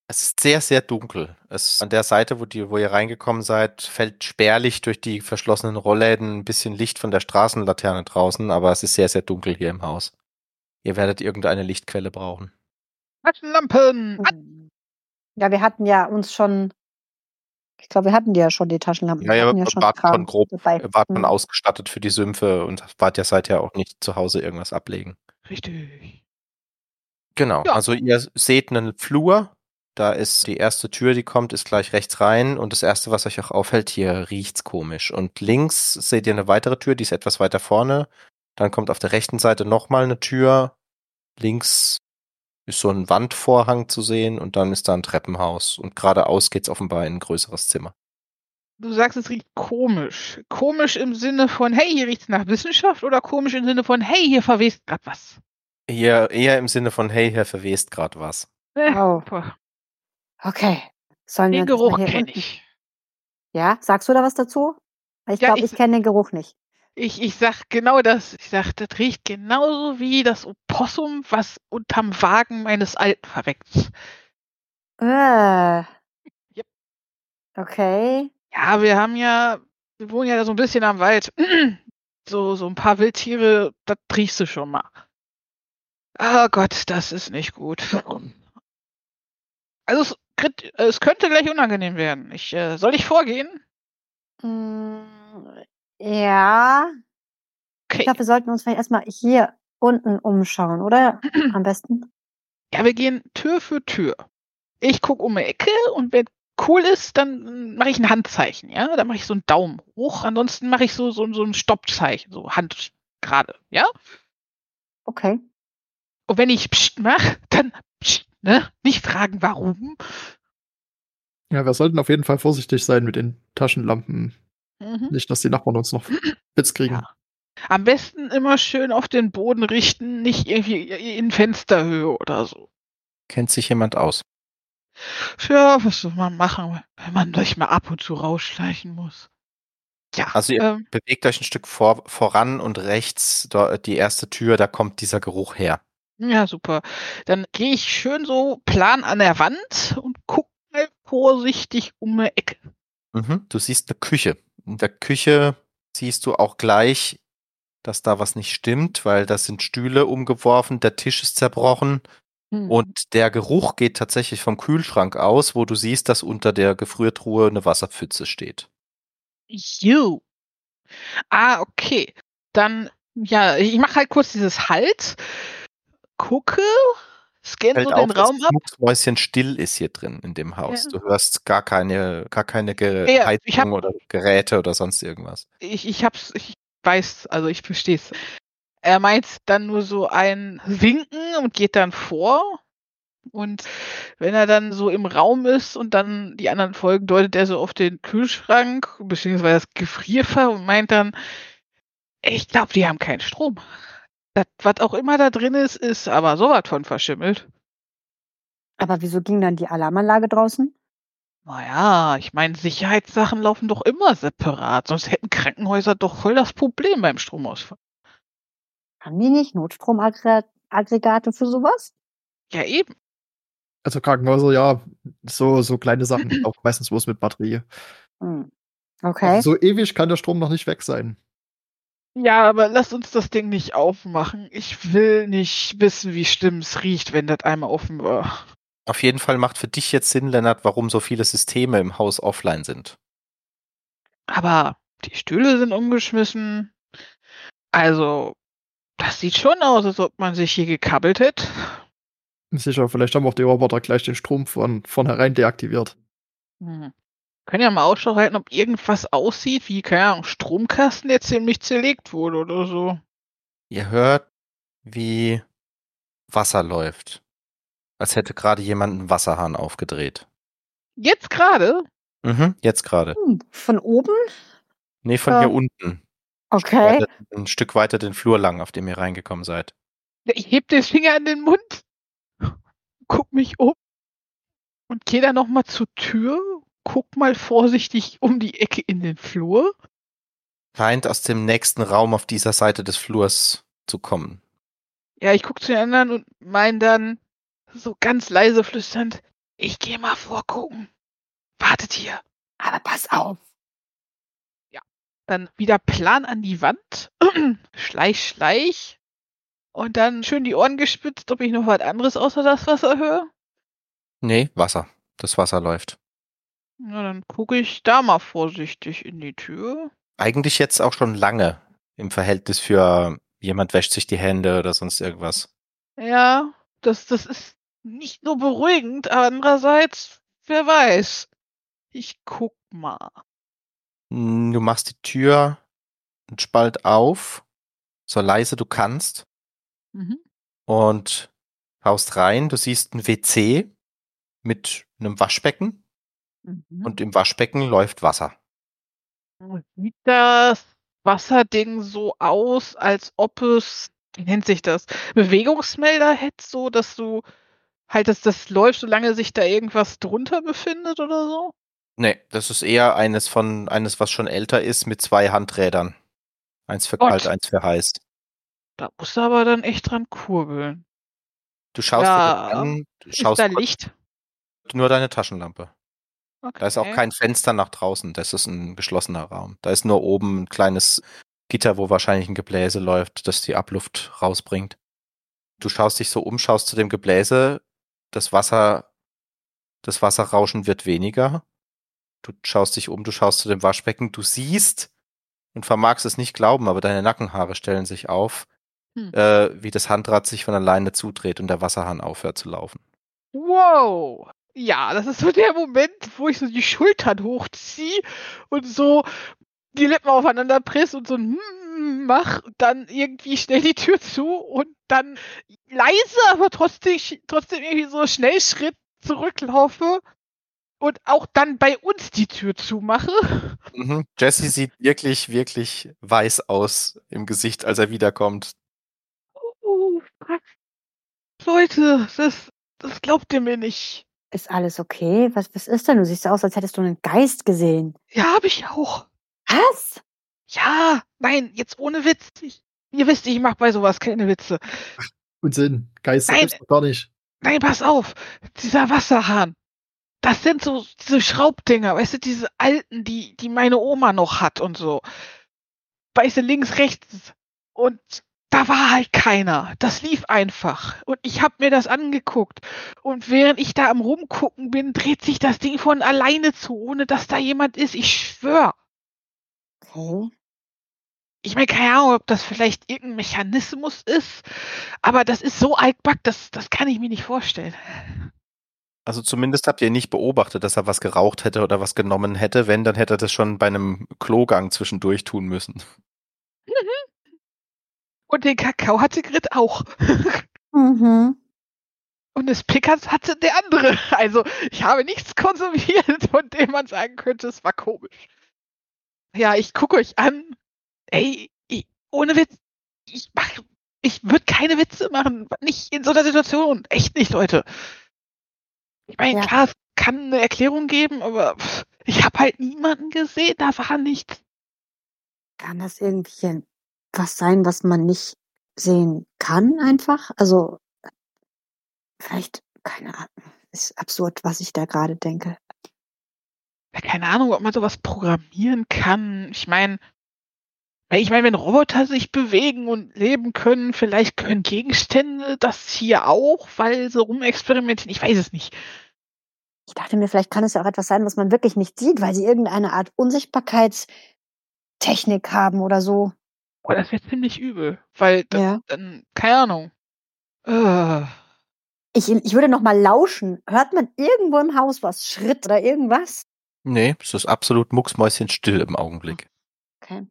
Speaker 1: Es ist sehr, sehr dunkel. Es an der Seite, wo, die, wo ihr reingekommen seid, fällt spärlich durch die verschlossenen Rollläden ein bisschen Licht von der Straßenlaterne draußen, aber es ist sehr, sehr dunkel hier im Haus. Ihr werdet irgendeine Lichtquelle brauchen.
Speaker 3: Taschenlampen! An!
Speaker 2: Ja, wir hatten ja uns schon, ich glaube, wir hatten ja schon die Taschenlampen.
Speaker 1: Ja,
Speaker 2: Wir
Speaker 1: ja,
Speaker 2: hatten
Speaker 1: ihr
Speaker 2: schon
Speaker 1: wart schon grob,
Speaker 2: dabei.
Speaker 1: ihr wart schon
Speaker 2: Mhm.
Speaker 1: ausgestattet für die Sümpfe und wart ja seither auch nicht zu Hause irgendwas ablegen.
Speaker 3: Richtig.
Speaker 1: Genau,
Speaker 3: Ja.
Speaker 1: also ihr seht einen Flur. Da ist die erste Tür, die kommt, ist gleich rechts rein. Und das erste, was euch auch auffällt, hier riecht's komisch. Und links seht ihr eine weitere Tür, die ist etwas weiter vorne. Dann kommt auf der rechten Seite nochmal eine Tür. Links ist so ein Wandvorhang zu sehen und dann ist da ein Treppenhaus. Und geradeaus geht's offenbar in ein größeres Zimmer.
Speaker 3: Du sagst, es riecht komisch. Komisch im Sinne von, hey, hier riecht's nach Wissenschaft oder komisch im Sinne von, hey, hier verwest grad was.
Speaker 1: Hier eher im Sinne von, hey, hier verwest grad was.
Speaker 3: Äh,
Speaker 2: Oh.
Speaker 3: boah,
Speaker 2: Okay. Sollen
Speaker 3: Den Geruch kenne ich.
Speaker 2: Ja, sagst du da was dazu? Weil Ich
Speaker 3: Ja,
Speaker 2: glaube,
Speaker 3: ich-
Speaker 2: ich kenne den Geruch nicht.
Speaker 3: Ich, ich sag genau das. Ich sag, das riecht genauso wie das Opossum, was unterm Wagen meines Alten verweckt.
Speaker 2: Äh.
Speaker 3: Yep.
Speaker 2: Okay.
Speaker 3: Ja, wir haben ja, wir wohnen ja so ein bisschen am Wald. So, so ein paar Wildtiere, das riechst du schon mal. Oh Gott, das ist nicht gut. Also es, es könnte gleich unangenehm werden. Ich, äh, soll ich vorgehen?
Speaker 2: Ja. Ich
Speaker 3: Okay.
Speaker 2: glaube, wir sollten uns vielleicht erstmal hier unten umschauen, oder? Am besten.
Speaker 3: Ja, wir gehen Tür für Tür. Ich guck um die Ecke und wenn cool ist, dann mache ich ein Handzeichen, ja? Dann mache ich so einen Daumen hoch, ansonsten mache ich so, so, so ein Stoppzeichen, so Hand gerade, ja?
Speaker 2: Okay.
Speaker 3: Und wenn ich Psst mache, dann Psst Ne? Nicht fragen, warum.
Speaker 4: Ja, wir sollten auf jeden Fall vorsichtig sein mit den Taschenlampen.
Speaker 3: Mhm.
Speaker 4: Nicht, dass die Nachbarn uns noch Witz kriegen.
Speaker 3: Ja. Am besten immer schön auf den Boden richten, nicht irgendwie in Fensterhöhe oder so.
Speaker 1: Kennt sich jemand aus?
Speaker 3: Ja, was soll man machen, wenn man sich mal ab und zu rausschleichen muss? Ja,
Speaker 1: Also ihr
Speaker 3: ähm,
Speaker 1: bewegt euch ein Stück vor, voran und rechts da, die erste Tür, da kommt dieser Geruch her.
Speaker 3: ja, super. Dann gehe ich schön so plan an der Wand und guck mal vorsichtig um eine Ecke.
Speaker 1: Mhm. Du siehst eine Küche. In der Küche siehst du auch gleich, dass da was nicht stimmt, weil da sind Stühle umgeworfen, der Tisch ist zerbrochen
Speaker 3: Hm.
Speaker 1: und der Geruch geht tatsächlich vom Kühlschrank aus, wo du siehst, dass unter der Gefriertruhe eine Wasserpfütze steht.
Speaker 3: You. Ah, okay. Dann, ja, ich mache halt kurz dieses Halt, gucke, scanne
Speaker 1: Fällt
Speaker 3: so den
Speaker 1: auf,
Speaker 3: Raum
Speaker 1: es
Speaker 3: ab.
Speaker 1: mucksmäuschen still ist hier drin in dem Haus.
Speaker 3: Ja.
Speaker 1: Du hörst gar keine, gar keine Ge
Speaker 3: Ja, hab-
Speaker 1: oder Geräte oder sonst irgendwas.
Speaker 3: Ich, ich hab's, ich weiß, also ich versteh's. Er meint dann nur so ein Winken und geht dann vor. Und wenn er dann so im Raum ist und dann die anderen folgen, deutet er so auf den Kühlschrank, beziehungsweise das Gefrierfach und meint dann, ich glaube, die haben keinen Strom. Das, was auch immer da drin ist, ist aber sowas von verschimmelt.
Speaker 2: Aber wieso ging dann die Alarmanlage draußen?
Speaker 3: Naja, ich meine, Sicherheitssachen laufen doch immer separat, sonst hätten Krankenhäuser doch voll das Problem beim Stromausfall.
Speaker 2: Haben die nicht Notstromaggregate für sowas?
Speaker 3: Ja, eben.
Speaker 4: Also Krankenhäuser, ja, so, so kleine Sachen, auch meistens bloß mit Batterie.
Speaker 2: Hm. Okay.
Speaker 4: Also so ewig kann der Strom noch nicht weg sein.
Speaker 3: Ja, aber lass uns das Ding nicht aufmachen. Ich will nicht wissen, wie schlimm es riecht, wenn das einmal offen war.
Speaker 1: Auf jeden Fall macht für dich jetzt Sinn, Lennart, warum so viele Systeme im Haus offline sind.
Speaker 3: Aber die Stühle sind umgeschmissen. Also, das sieht schon aus, als ob man sich hier gekabbelt hätte.
Speaker 4: Sicher, vielleicht haben auch die Roboter gleich den Strom von vornherein deaktiviert.
Speaker 3: Hm. Können ja mal Ausschau halten, ob irgendwas aussieht, wie, keine Ahnung, Stromkasten, der ziemlich zerlegt wurde oder so.
Speaker 1: Ihr hört, wie Wasser läuft. Als hätte gerade jemand einen Wasserhahn aufgedreht.
Speaker 3: Jetzt gerade?
Speaker 1: Mhm, jetzt gerade.
Speaker 2: Hm, Von oben?
Speaker 1: Nee, von
Speaker 2: Ja.
Speaker 1: hier unten.
Speaker 2: Okay.
Speaker 1: Weiter, ein Stück weiter den Flur lang, auf dem ihr reingekommen seid.
Speaker 3: Ich heb den Finger an den Mund, guck mich um und geh dann nochmal zur Tür, guck mal vorsichtig um die Ecke in den Flur.
Speaker 1: Scheint aus dem nächsten Raum auf dieser Seite des Flurs zu kommen.
Speaker 3: Ja, ich guck zu den anderen und mein dann so ganz leise flüsternd, ich geh mal vorgucken. Wartet hier.
Speaker 2: Aber pass auf.
Speaker 3: Dann wieder Plan an die Wand. schleich, schleich. Und dann schön die Ohren gespitzt, ob ich noch was anderes außer das Wasser höre.
Speaker 1: Nee, Wasser. Das Wasser läuft.
Speaker 3: Na, dann gucke ich da mal vorsichtig in die Tür.
Speaker 1: Eigentlich jetzt auch schon lange im Verhältnis für jemand wäscht sich die Hände oder sonst irgendwas.
Speaker 3: Ja, das, das ist nicht nur beruhigend, aber andererseits, wer weiß. Ich guck mal.
Speaker 1: Hm, Du machst die Tür einen Spalt auf, so leise du kannst,
Speaker 3: Mhm.
Speaker 1: und haust rein. Du siehst ein WC mit einem Waschbecken
Speaker 3: Mhm.
Speaker 1: und im Waschbecken läuft Wasser.
Speaker 3: Sieht das Wasserding so aus, als ob es, wie nennt sich das, Bewegungsmelder hätte, so dass du halt, dass das läuft, solange sich da irgendwas drunter befindet oder so?
Speaker 1: Nee, das ist eher eines von, eines, was schon älter ist, mit zwei Handrädern. Eins für
Speaker 3: Gott.
Speaker 1: kalt, eins für heiß.
Speaker 3: Da musst du aber dann echt dran kurbeln.
Speaker 1: Du schaust
Speaker 3: Ja,
Speaker 1: dir an, du
Speaker 3: Ist
Speaker 1: schaust
Speaker 3: da
Speaker 1: kurz-
Speaker 3: Licht?
Speaker 1: nur deine Taschenlampe.
Speaker 3: Okay.
Speaker 1: Da ist auch kein Fenster nach draußen, das ist ein geschlossener Raum. Da ist nur oben ein kleines Gitter, wo wahrscheinlich ein Gebläse läuft, das die Abluft rausbringt. Du schaust dich so um, schaust zu dem Gebläse, das Wasser, das Wasserrauschen wird weniger. Du schaust dich um, du schaust zu dem Waschbecken, du siehst und vermagst es nicht glauben, aber deine Nackenhaare stellen sich auf,
Speaker 3: Hm.
Speaker 1: äh, wie das Handrad sich von alleine zudreht und der Wasserhahn aufhört zu laufen.
Speaker 3: Wow! Ja, das ist so der Moment, wo ich so die Schultern hochziehe und so die Lippen aufeinander presse und so ein mach, dann irgendwie schnell die Tür zu und dann leise, aber trotzdem, trotzdem irgendwie so Schnellschritt zurücklaufe und auch dann bei uns die Tür zumache.
Speaker 1: Mhm. Jesse sieht wirklich, wirklich weiß aus im Gesicht, als er wiederkommt.
Speaker 3: Oh, Leute, das, das glaubt ihr mir nicht.
Speaker 2: Ist alles okay? Was, was ist denn? Du siehst aus, als hättest du einen Geist gesehen.
Speaker 3: Ja, habe ich auch.
Speaker 2: Was?
Speaker 3: Ja, nein, jetzt ohne Witz. Ich, ihr wisst, ich mache bei sowas keine Witze.
Speaker 4: Unsinn. Geist
Speaker 3: Nein.
Speaker 4: gibt's doch gar nicht.
Speaker 3: Nein, pass auf. Dieser Wasserhahn. Das sind so diese Schraubdinger, weißt du, diese alten, die, die meine Oma noch hat und so. Weißt du, links, rechts. Und da war halt keiner. Das lief einfach. Und ich hab mir das angeguckt. Und während ich da am Rumgucken bin, dreht sich das Ding von alleine zu, ohne dass da jemand ist. Ich schwör.
Speaker 2: Okay.
Speaker 3: Ich meine, keine Ahnung, ob das vielleicht irgendein Mechanismus ist, aber das ist so altback, das, das kann ich mir nicht vorstellen.
Speaker 1: Also zumindest habt ihr nicht beobachtet, dass er was geraucht hätte oder was genommen hätte. Wenn, dann hätte er das schon bei einem Klogang zwischendurch tun müssen.
Speaker 3: Und den Kakao hatte Grit auch.
Speaker 2: Mhm.
Speaker 3: Und das Pickers hatte der andere. Also ich habe nichts konsumiert, von dem man sagen könnte, es war komisch. Ja, ich gucke euch an. Ey, ich, ohne Witz, ich mach, ich würde keine Witze machen. Nicht in so einer Situation. Echt nicht, Leute. Ich meine,
Speaker 2: Ja.
Speaker 3: klar, es kann eine Erklärung geben, aber ich habe halt niemanden gesehen, da war nichts.
Speaker 2: Kann das irgendwie was sein, was man nicht sehen kann einfach? Also vielleicht, keine Ahnung. Ist absurd, was ich da gerade denke.
Speaker 3: Keine Ahnung, ob man sowas programmieren kann. Ich meine, ich meine, wenn Roboter sich bewegen und leben können, vielleicht können Gegenstände das hier auch, weil sie rumexperimentieren. Ich weiß es nicht.
Speaker 2: Ich dachte mir, vielleicht kann es ja auch etwas sein, was man wirklich nicht sieht, weil sie irgendeine Art Unsichtbarkeitstechnik haben oder so.
Speaker 3: Oh, das wäre ziemlich übel, weil das
Speaker 2: Ja.
Speaker 3: dann, keine Ahnung. Äh,
Speaker 2: Ich, ich würde noch mal lauschen. Hört man irgendwo im Haus was? Schritt oder irgendwas?
Speaker 1: Nee, es ist absolut mucksmäuschenstill im Augenblick.
Speaker 2: Okay.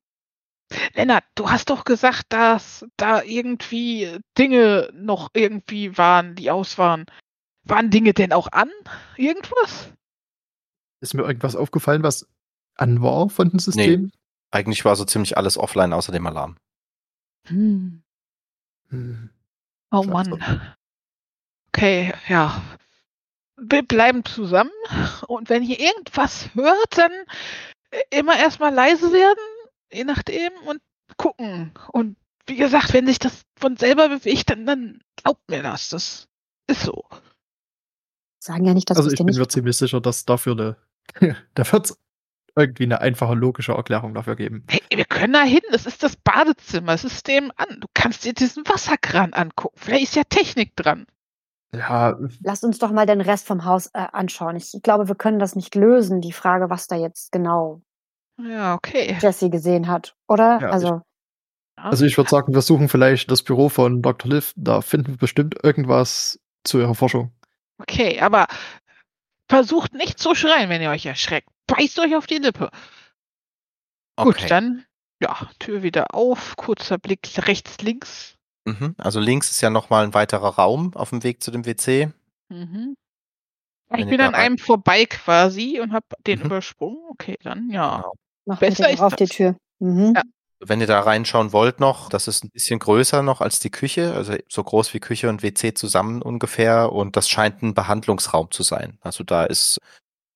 Speaker 3: Lennart, du hast doch gesagt, dass da irgendwie Dinge noch irgendwie waren, die aus waren. Waren Dinge denn auch an? Irgendwas?
Speaker 4: Ist mir irgendwas aufgefallen, was an war von dem System?
Speaker 1: Eigentlich war so ziemlich alles offline außer dem Alarm.
Speaker 3: Hm.
Speaker 4: Hm.
Speaker 3: Oh. Mann. Okay, ja. Wir bleiben zusammen und wenn ihr irgendwas hört, dann immer erstmal leise werden, je nachdem, und gucken. Und wie gesagt, wenn sich das von selber bewegt, dann, dann glaubt mir das. Das ist so.
Speaker 2: Sagen ja nicht, dass
Speaker 4: Also ich bin
Speaker 2: nicht.
Speaker 4: mir ziemlich sicher, dass dafür eine, da wird es irgendwie eine einfache, logische Erklärung dafür geben.
Speaker 3: Hey, wir können da hin, das ist das Badezimmer, System an. Du kannst dir diesen Wasserkran angucken. Vielleicht ist ja Technik dran.
Speaker 4: Ja,
Speaker 2: Lasst uns doch mal den Rest vom Haus äh, anschauen. Ich glaube, wir können das nicht lösen, die Frage, was da jetzt genau
Speaker 3: Ja, okay.
Speaker 2: Jesse gesehen hat, oder?
Speaker 4: Ja,
Speaker 2: also,
Speaker 4: also ich würde sagen, wir suchen vielleicht das Büro von Dr. Liv. Da finden wir bestimmt irgendwas zu ihrer Forschung.
Speaker 3: Okay, aber versucht nicht zu schreien, wenn ihr euch erschreckt. Beißt euch auf die Lippe.
Speaker 1: Okay.
Speaker 3: Gut, dann, ja, Tür wieder auf, kurzer Blick rechts, links.
Speaker 1: Mhm. Also links ist ja nochmal ein weiterer Raum auf dem Weg zu dem WC.
Speaker 3: Mhm.
Speaker 1: Wenn
Speaker 3: Ich bin an einem vorbei quasi und habe den
Speaker 1: Mhm.
Speaker 3: übersprungen. Okay, dann ja.
Speaker 1: Genau.
Speaker 2: mach
Speaker 3: besser ist
Speaker 2: auf die
Speaker 3: das.
Speaker 2: Tür. Mhm.
Speaker 3: Ja.
Speaker 1: Wenn ihr da reinschauen wollt noch, das ist ein bisschen größer noch als die Küche, also so groß wie Küche und WC zusammen ungefähr und das scheint ein Behandlungsraum zu sein. Also da ist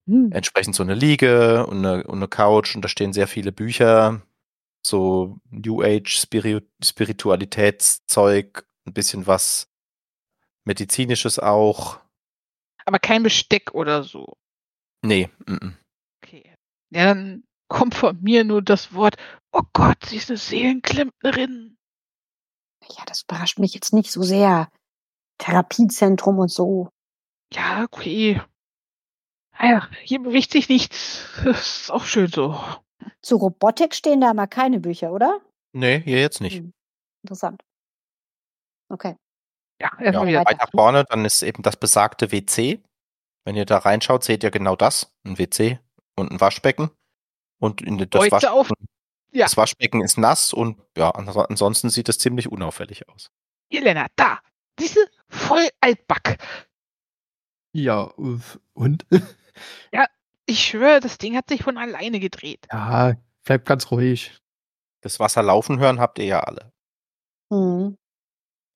Speaker 2: Hm.
Speaker 1: entsprechend so eine Liege und eine, und eine Couch und da stehen sehr viele Bücher, so New Age Spiri Spiritualitätszeug, ein bisschen was medizinisches auch.
Speaker 3: Aber kein Besteck oder so.
Speaker 1: Nee, mm, mm.
Speaker 3: Okay. Ja, dann kommt von mir nur das Wort, oh Gott, sie ist eine Seelenklempnerin.
Speaker 2: Ja, das überrascht mich jetzt nicht so sehr. Therapiezentrum und so.
Speaker 3: Ja, okay. Ah Ja, hier bewegt sich nichts. Das ist auch schön so.
Speaker 2: Zu Robotik stehen da mal keine Bücher, oder?
Speaker 1: nee, hier jetzt nicht.
Speaker 2: Hm. Interessant. Okay.
Speaker 3: Ja, erstmal
Speaker 1: Ja,
Speaker 3: wieder.
Speaker 2: weiter.
Speaker 1: weiter vorne, dann ist eben das besagte WC. Wenn ihr da reinschaut, seht ihr genau das. Ein WC und ein Waschbecken. Und in das
Speaker 3: Leute auf-
Speaker 1: Waschbecken
Speaker 3: Ja.
Speaker 1: Das Waschbecken ist nass und ja, ans- ansonsten sieht es ziemlich unauffällig aus.
Speaker 3: Hier, Lennart, da. Diese voll altback.
Speaker 4: Ja, uff, und?
Speaker 3: Ich schwöre, das Ding hat sich von alleine gedreht.
Speaker 4: ja, bleib ganz ruhig.
Speaker 1: Das Wasser laufen hören habt ihr ja alle.
Speaker 2: Hm.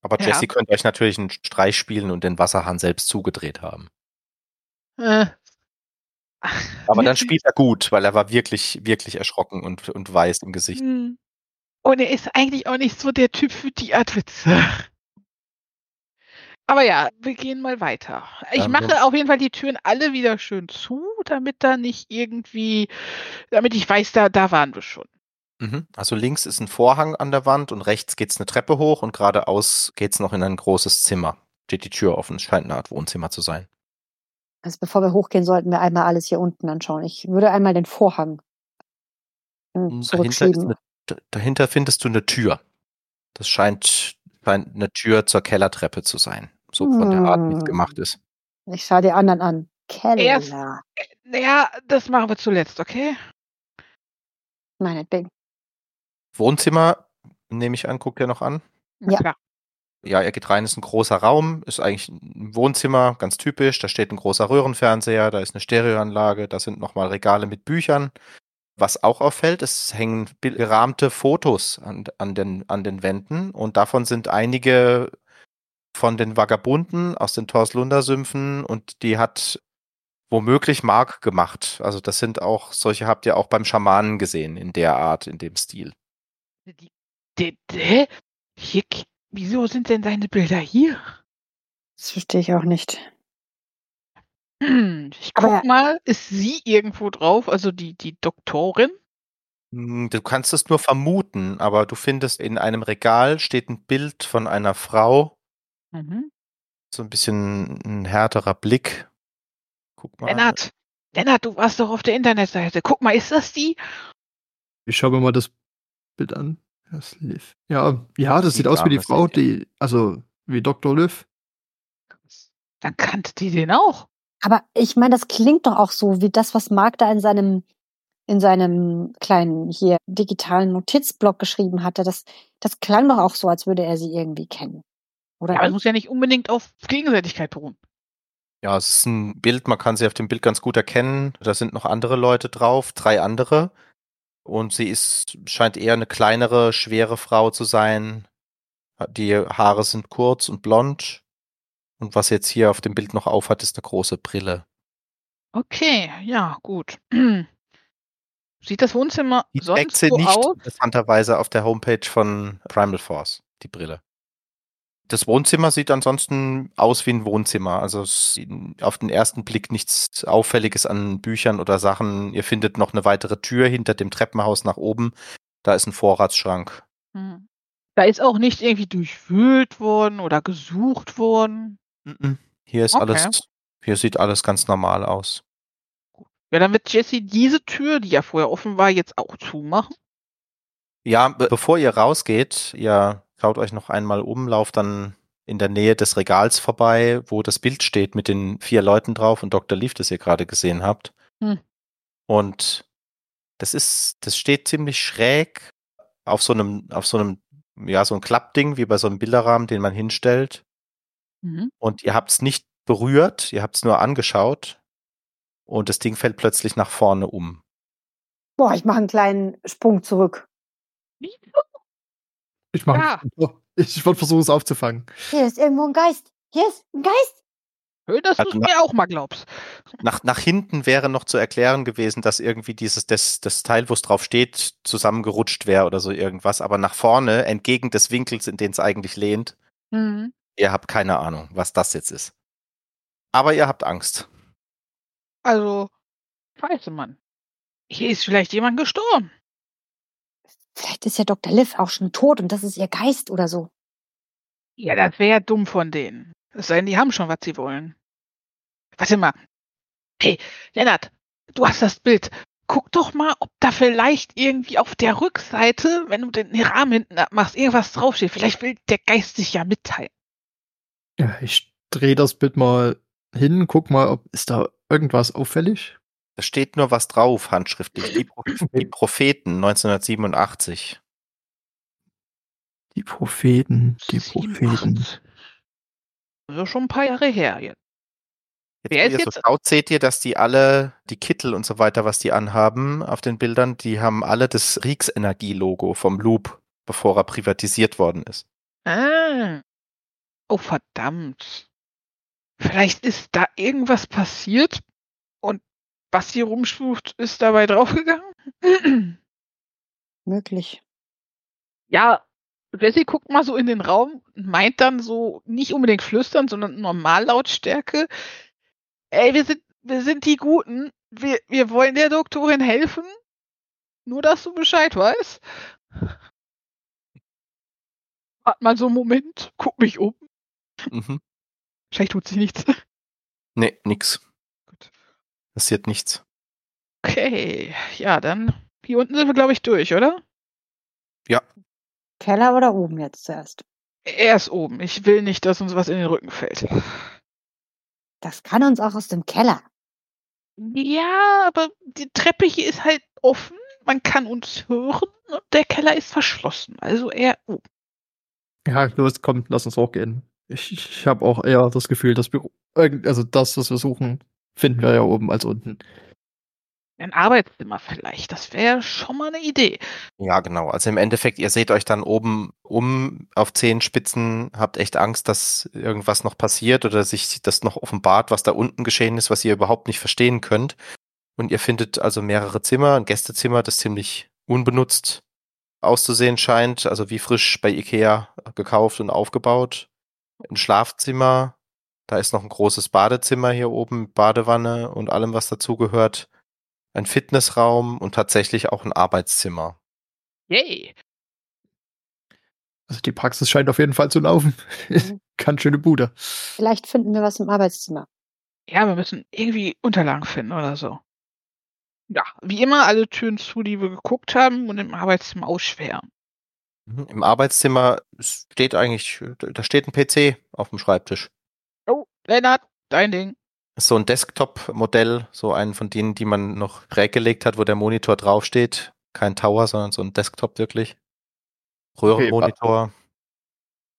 Speaker 1: Aber
Speaker 3: Ja.
Speaker 1: Jesse könnte euch natürlich einen Streich spielen und den Wasserhahn selbst zugedreht haben.
Speaker 3: Äh.
Speaker 1: Aber dann spielt er gut, weil er war wirklich, wirklich erschrocken und, und weiß im Gesicht.
Speaker 3: Hm. Und er ist eigentlich auch nicht so der Typ für die Art Witze. Aber ja, wir gehen mal weiter. Ich mache auf jeden Fall die Türen alle wieder schön zu, damit da nicht irgendwie, damit ich weiß, da, da waren wir schon.
Speaker 1: Mhm. Also links ist ein Vorhang an der Wand und rechts geht's eine Treppe hoch und geradeaus geht's noch in ein großes Zimmer. Steht die Tür offen. Es scheint eine Art Wohnzimmer zu sein.
Speaker 2: Also bevor wir hochgehen, sollten wir einmal alles hier unten anschauen. Ich würde einmal den Vorhang hm,
Speaker 1: Dahinter, ist
Speaker 2: zurückschieben.
Speaker 1: eine, d- dahinter findest du eine Tür. Das scheint scheint eine Tür zur Kellertreppe zu sein. So von der Art, wie es
Speaker 2: Hm.
Speaker 1: gemacht ist.
Speaker 2: Ich schaue die anderen an.
Speaker 3: Erst-
Speaker 2: Keller.
Speaker 3: Naja, das machen wir zuletzt, okay?
Speaker 2: Meinetwegen.
Speaker 1: Wohnzimmer, nehme ich an, guckt ihr noch an.
Speaker 2: Ja.
Speaker 1: Ja, er geht rein, ist ein großer Raum, ist eigentlich ein Wohnzimmer, ganz typisch. Da steht ein großer Röhrenfernseher, da ist eine Stereoanlage, da sind nochmal Regale mit Büchern. Was auch auffällt, es hängen gerahmte Fotos an, an, den, an den Wänden und davon sind einige von den Vagabunden aus den Torslunder-Sümpfen und die hat womöglich Mark gemacht. Also das sind auch, solche habt ihr auch beim Schamanen gesehen, in der Art, in dem Stil.
Speaker 3: Die, die, die, hier, wieso sind denn seine Bilder hier?
Speaker 2: Das verstehe ich auch nicht.
Speaker 3: Hm, Ich
Speaker 2: Aber-
Speaker 3: guck mal, ist sie irgendwo drauf, also die, die Doktorin?
Speaker 1: Hm, Du kannst es nur vermuten, aber du findest in einem Regal steht ein Bild von einer Frau,
Speaker 3: Mhm.
Speaker 1: so ein bisschen ein härterer Blick. Guck mal.
Speaker 3: Lennart, Lennart, du warst doch auf der Internetseite. Guck mal, ist das die?
Speaker 4: Ich schaue mir mal das Bild an. Das Liv. Ja, ja, das
Speaker 1: Die
Speaker 4: sieht aus wie die Frau, die, also wie Dr. Liv.
Speaker 3: Dann kannte die den auch.
Speaker 2: Aber ich meine, das klingt doch auch so wie das, was Marc da in seinem, in seinem kleinen hier digitalen Notizblock geschrieben hatte. Das, das klang doch auch so, als würde er sie irgendwie kennen. Oder?
Speaker 3: Ja, aber es muss ja nicht unbedingt auf Gegenseitigkeit beruhen.
Speaker 1: Ja, es ist ein Bild, man kann sie auf dem Bild ganz gut erkennen. Da sind noch andere Leute drauf, drei andere. Und sie ist, scheint eher eine kleinere, schwere Frau zu sein. Die Haare sind kurz und blond. Und was jetzt hier auf dem Bild noch aufhat, ist eine große Brille.
Speaker 3: Okay, ja, gut. Sieht das Wohnzimmer
Speaker 1: Die
Speaker 3: sonst
Speaker 1: sie
Speaker 3: so
Speaker 1: nicht
Speaker 3: aus?
Speaker 1: interessanterweise auf der Homepage von Primal Force, die Brille. Das Wohnzimmer sieht ansonsten aus wie ein Wohnzimmer. Also auf den ersten Blick nichts Auffälliges an Büchern oder Sachen. Ihr findet noch eine weitere Tür hinter dem Treppenhaus nach oben. Da ist ein Vorratsschrank.
Speaker 3: Hm. Da ist auch nicht irgendwie durchwühlt worden oder gesucht worden.
Speaker 1: Hier ist
Speaker 3: Okay.
Speaker 1: alles, hier sieht alles ganz normal aus.
Speaker 3: Ja, dann wird Jessie diese Tür, die ja vorher offen war, jetzt auch zumachen.
Speaker 1: Ja, be bevor ihr rausgeht, ihr schaut euch noch einmal um, lauft dann in der Nähe des Regals vorbei, wo das Bild steht mit den vier Leuten drauf und Dr. Leaf, das ihr gerade gesehen habt.
Speaker 3: Hm.
Speaker 1: Und das ist, das steht ziemlich schräg auf so einem, auf so einem, ja, so ein Klappding, wie bei so einem Bilderrahmen, den man hinstellt.
Speaker 3: Mhm.
Speaker 1: Und ihr habt es nicht berührt, ihr habt es nur angeschaut. Und das Ding fällt plötzlich nach vorne um.
Speaker 2: Boah, ich mache einen kleinen Sprung zurück.
Speaker 4: Ich mache
Speaker 3: Ja.
Speaker 4: Ich würde versuchen, es aufzufangen.
Speaker 2: Hier ist irgendwo ein Geist. Hier ist ein Geist.
Speaker 3: Dass
Speaker 1: Also
Speaker 3: du es mir auch mal glaubst.
Speaker 1: Nach, nach hinten wäre noch zu erklären gewesen, dass irgendwie dieses, das, das Teil, wo es drauf steht, zusammengerutscht wäre oder so irgendwas. Aber nach vorne, entgegen des Winkels, in den es eigentlich lehnt,
Speaker 3: Mhm.
Speaker 1: ihr habt keine Ahnung, was das jetzt ist. Aber ihr habt Angst.
Speaker 3: Also, scheiße, Mann. Hier ist vielleicht jemand gestorben.
Speaker 2: Vielleicht ist ja Dr. Liv auch schon tot und das ist ihr Geist oder so.
Speaker 3: Ja, das wäre ja dumm von denen. Es sei denn, die haben schon, was sie wollen. Warte mal. Hey, Lennart, du hast das Bild. Guck doch mal, ob da vielleicht irgendwie auf der Rückseite, wenn du den Rahmen hinten abmachst, irgendwas draufsteht. Vielleicht will der Geist sich ja mitteilen.
Speaker 4: Ja, ich drehe das Bild mal hin, guck mal, ob ist da irgendwas auffällig.
Speaker 1: Da steht nur was drauf, handschriftlich. Die, Pro die Propheten 1987.
Speaker 4: Die Propheten, die Propheten.
Speaker 3: 87. Also schon ein paar Jahre her jetzt.
Speaker 1: Jetzt,
Speaker 3: Wer ist
Speaker 1: ihr so
Speaker 3: jetzt-
Speaker 1: schaut, seht ihr, dass die alle, die Kittel und so weiter, was die anhaben auf den Bildern, die haben alle das Riegs-Energie-Logo vom Loop, bevor er privatisiert worden ist.
Speaker 3: Ah. Oh, verdammt. Vielleicht ist da irgendwas passiert und was hier rumschwuft, ist dabei draufgegangen?
Speaker 2: Möglich.
Speaker 3: ja, Jessie guckt mal so in den Raum und meint dann so nicht unbedingt flüstern, sondern Normallautstärke. Ey, wir sind, wir sind die Guten. Wir, wir wollen der Doktorin helfen. Nur, dass du Bescheid weißt. Hat mal so einen Moment, guck mich um.
Speaker 1: Mhm.
Speaker 3: Vielleicht tut sich nichts.
Speaker 1: Nee, nix. Passiert nichts.
Speaker 3: Okay, ja, dann hier unten sind wir, glaube ich, durch, oder?
Speaker 2: Keller oder oben jetzt zuerst?
Speaker 3: Er ist oben. Ich will nicht, dass uns was in den Rücken fällt.
Speaker 2: Das kann uns auch aus dem Keller.
Speaker 3: Ja, aber die Treppe hier ist halt offen. Man kann uns hören und der Keller ist verschlossen. Also eher oben.
Speaker 4: Ja, los, komm, lass uns hochgehen. Ich, ich habe auch eher das Gefühl, dass wir, also das, was wir suchen, finden wir ja oben als unten.
Speaker 3: Ein Arbeitszimmer vielleicht. Das wäre schon mal eine Idee.
Speaker 1: Ja, genau. Also im Endeffekt, ihr seht euch dann oben um auf Zehenspitzen, habt echt Angst, dass irgendwas noch passiert oder sich das noch offenbart, was da unten geschehen ist, was ihr überhaupt nicht verstehen könnt. Und ihr findet also mehrere Zimmer, ein Gästezimmer, das ziemlich unbenutzt auszusehen scheint, also wie frisch bei Ikea gekauft und aufgebaut. Ein Schlafzimmer, da ist noch ein großes Badezimmer hier oben, mit Badewanne und allem, was dazugehört. Ein Fitnessraum und tatsächlich auch ein Arbeitszimmer.
Speaker 3: Yay.
Speaker 4: Also die Praxis scheint auf jeden Fall zu laufen.
Speaker 2: Mhm.
Speaker 4: Ganz schöne Bude.
Speaker 2: Vielleicht finden wir was im Arbeitszimmer.
Speaker 3: Ja, wir müssen irgendwie Unterlagen finden oder so. Ja, wie immer alle Türen zu, die wir geguckt haben und im Arbeitszimmer aussperren.
Speaker 1: Mhm. Im Arbeitszimmer steht eigentlich, da steht ein PC auf dem Schreibtisch.
Speaker 3: Lennart, dein Ding.
Speaker 1: So ein Desktop-Modell, so einen von denen, die man noch prägelegt hat, wo der Monitor draufsteht. Kein Tower, sondern so ein Desktop wirklich. Röhrenmonitor.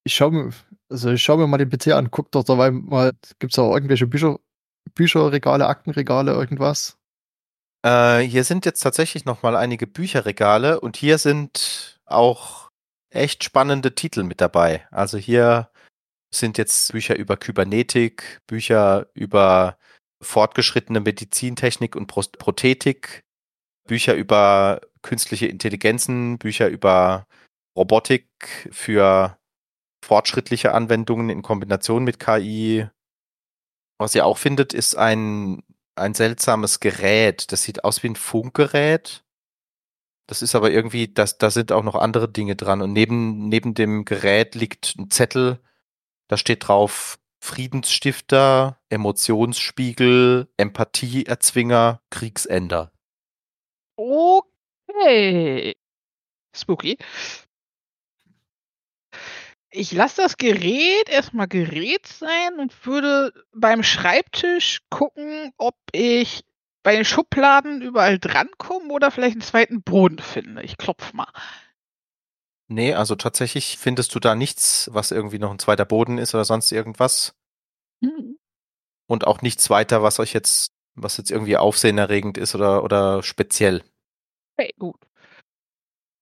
Speaker 4: Ich schau mir, also ich schau mir mal den PC an, guck doch dabei mal, gibt's da auch irgendwelche Bücher, Bücherregale, Aktenregale, irgendwas?
Speaker 1: Äh, hier sind jetzt tatsächlich noch mal einige Bücherregale und hier sind auch echt spannende Titel mit dabei. Also hier sind jetzt Bücher über Kybernetik, Bücher über fortgeschrittene Medizintechnik und Pro- Prothetik, Bücher über künstliche Intelligenzen, Bücher über Robotik für fortschrittliche Anwendungen in Kombination mit KI. Was ihr auch findet, ist ein, ein seltsames Gerät. Das sieht aus wie ein Funkgerät. Das ist aber irgendwie, das, da sind auch noch andere Dinge dran. Und neben, neben dem Gerät liegt ein Zettel, da steht drauf Friedensstifter, Emotionsspiegel, Empathieerzwinger, Kriegsender.
Speaker 3: Okay. Spooky. Ich lasse das Gerät erstmal Gerät sein und würde beim Schreibtisch gucken, ob ich bei den Schubladen überall drankomme oder vielleicht einen zweiten Boden finde. Ich klopf mal.
Speaker 1: Nee, also tatsächlich findest du da nichts, was irgendwie noch ein zweiter Boden ist oder sonst irgendwas.
Speaker 3: Hm.
Speaker 1: Und auch nichts weiter, was euch jetzt, was jetzt irgendwie aufsehenerregend ist oder, oder speziell.
Speaker 3: Okay, gut.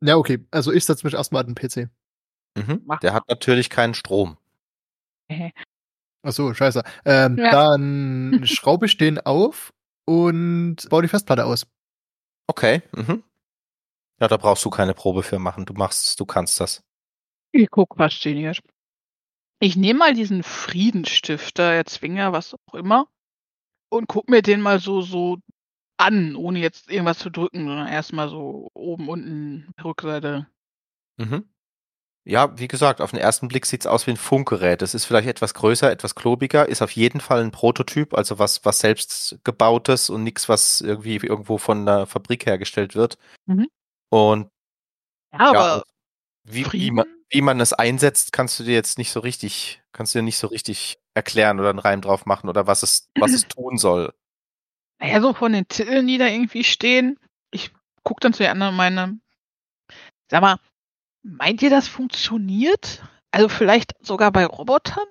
Speaker 4: Ja, okay. Also ich setze mich erstmal an den PC.
Speaker 1: Mhm. Der hat natürlich keinen Strom.
Speaker 4: Ach so, scheiße. Ähm,
Speaker 3: Ja.
Speaker 4: Dann schraube ich den auf und baue die Festplatte aus.
Speaker 1: Okay. Mhm. Ja, da brauchst du keine Probe für machen. Du machst, du kannst das.
Speaker 3: Ich guck fasziniert. Ich nehme mal diesen Friedensstifter, Erzwinger, was auch immer, und guck mir den mal so, so an, ohne jetzt irgendwas zu drücken, sondern erstmal so oben, unten, Rückseite.
Speaker 1: Mhm. Ja, wie gesagt, auf den ersten Blick sieht's aus wie ein Funkgerät. Es ist vielleicht etwas größer, etwas klobiger, ist auf jeden Fall ein Prototyp, also was, was selbst gebautes und nichts, was irgendwie irgendwo von der Fabrik hergestellt wird.
Speaker 3: Mhm.
Speaker 1: Und
Speaker 3: Ja,
Speaker 1: ja,
Speaker 3: aber
Speaker 1: und wie, wie, man, wie man es einsetzt, kannst du dir jetzt nicht so richtig, kannst du dir nicht so richtig erklären oder einen Reim drauf machen oder was es, was es tun soll.
Speaker 3: naja, so von den Titeln, die da irgendwie stehen. Ich guck dann zu den anderen und meine, sag mal, meint ihr, das funktioniert? Also vielleicht sogar bei Robotern?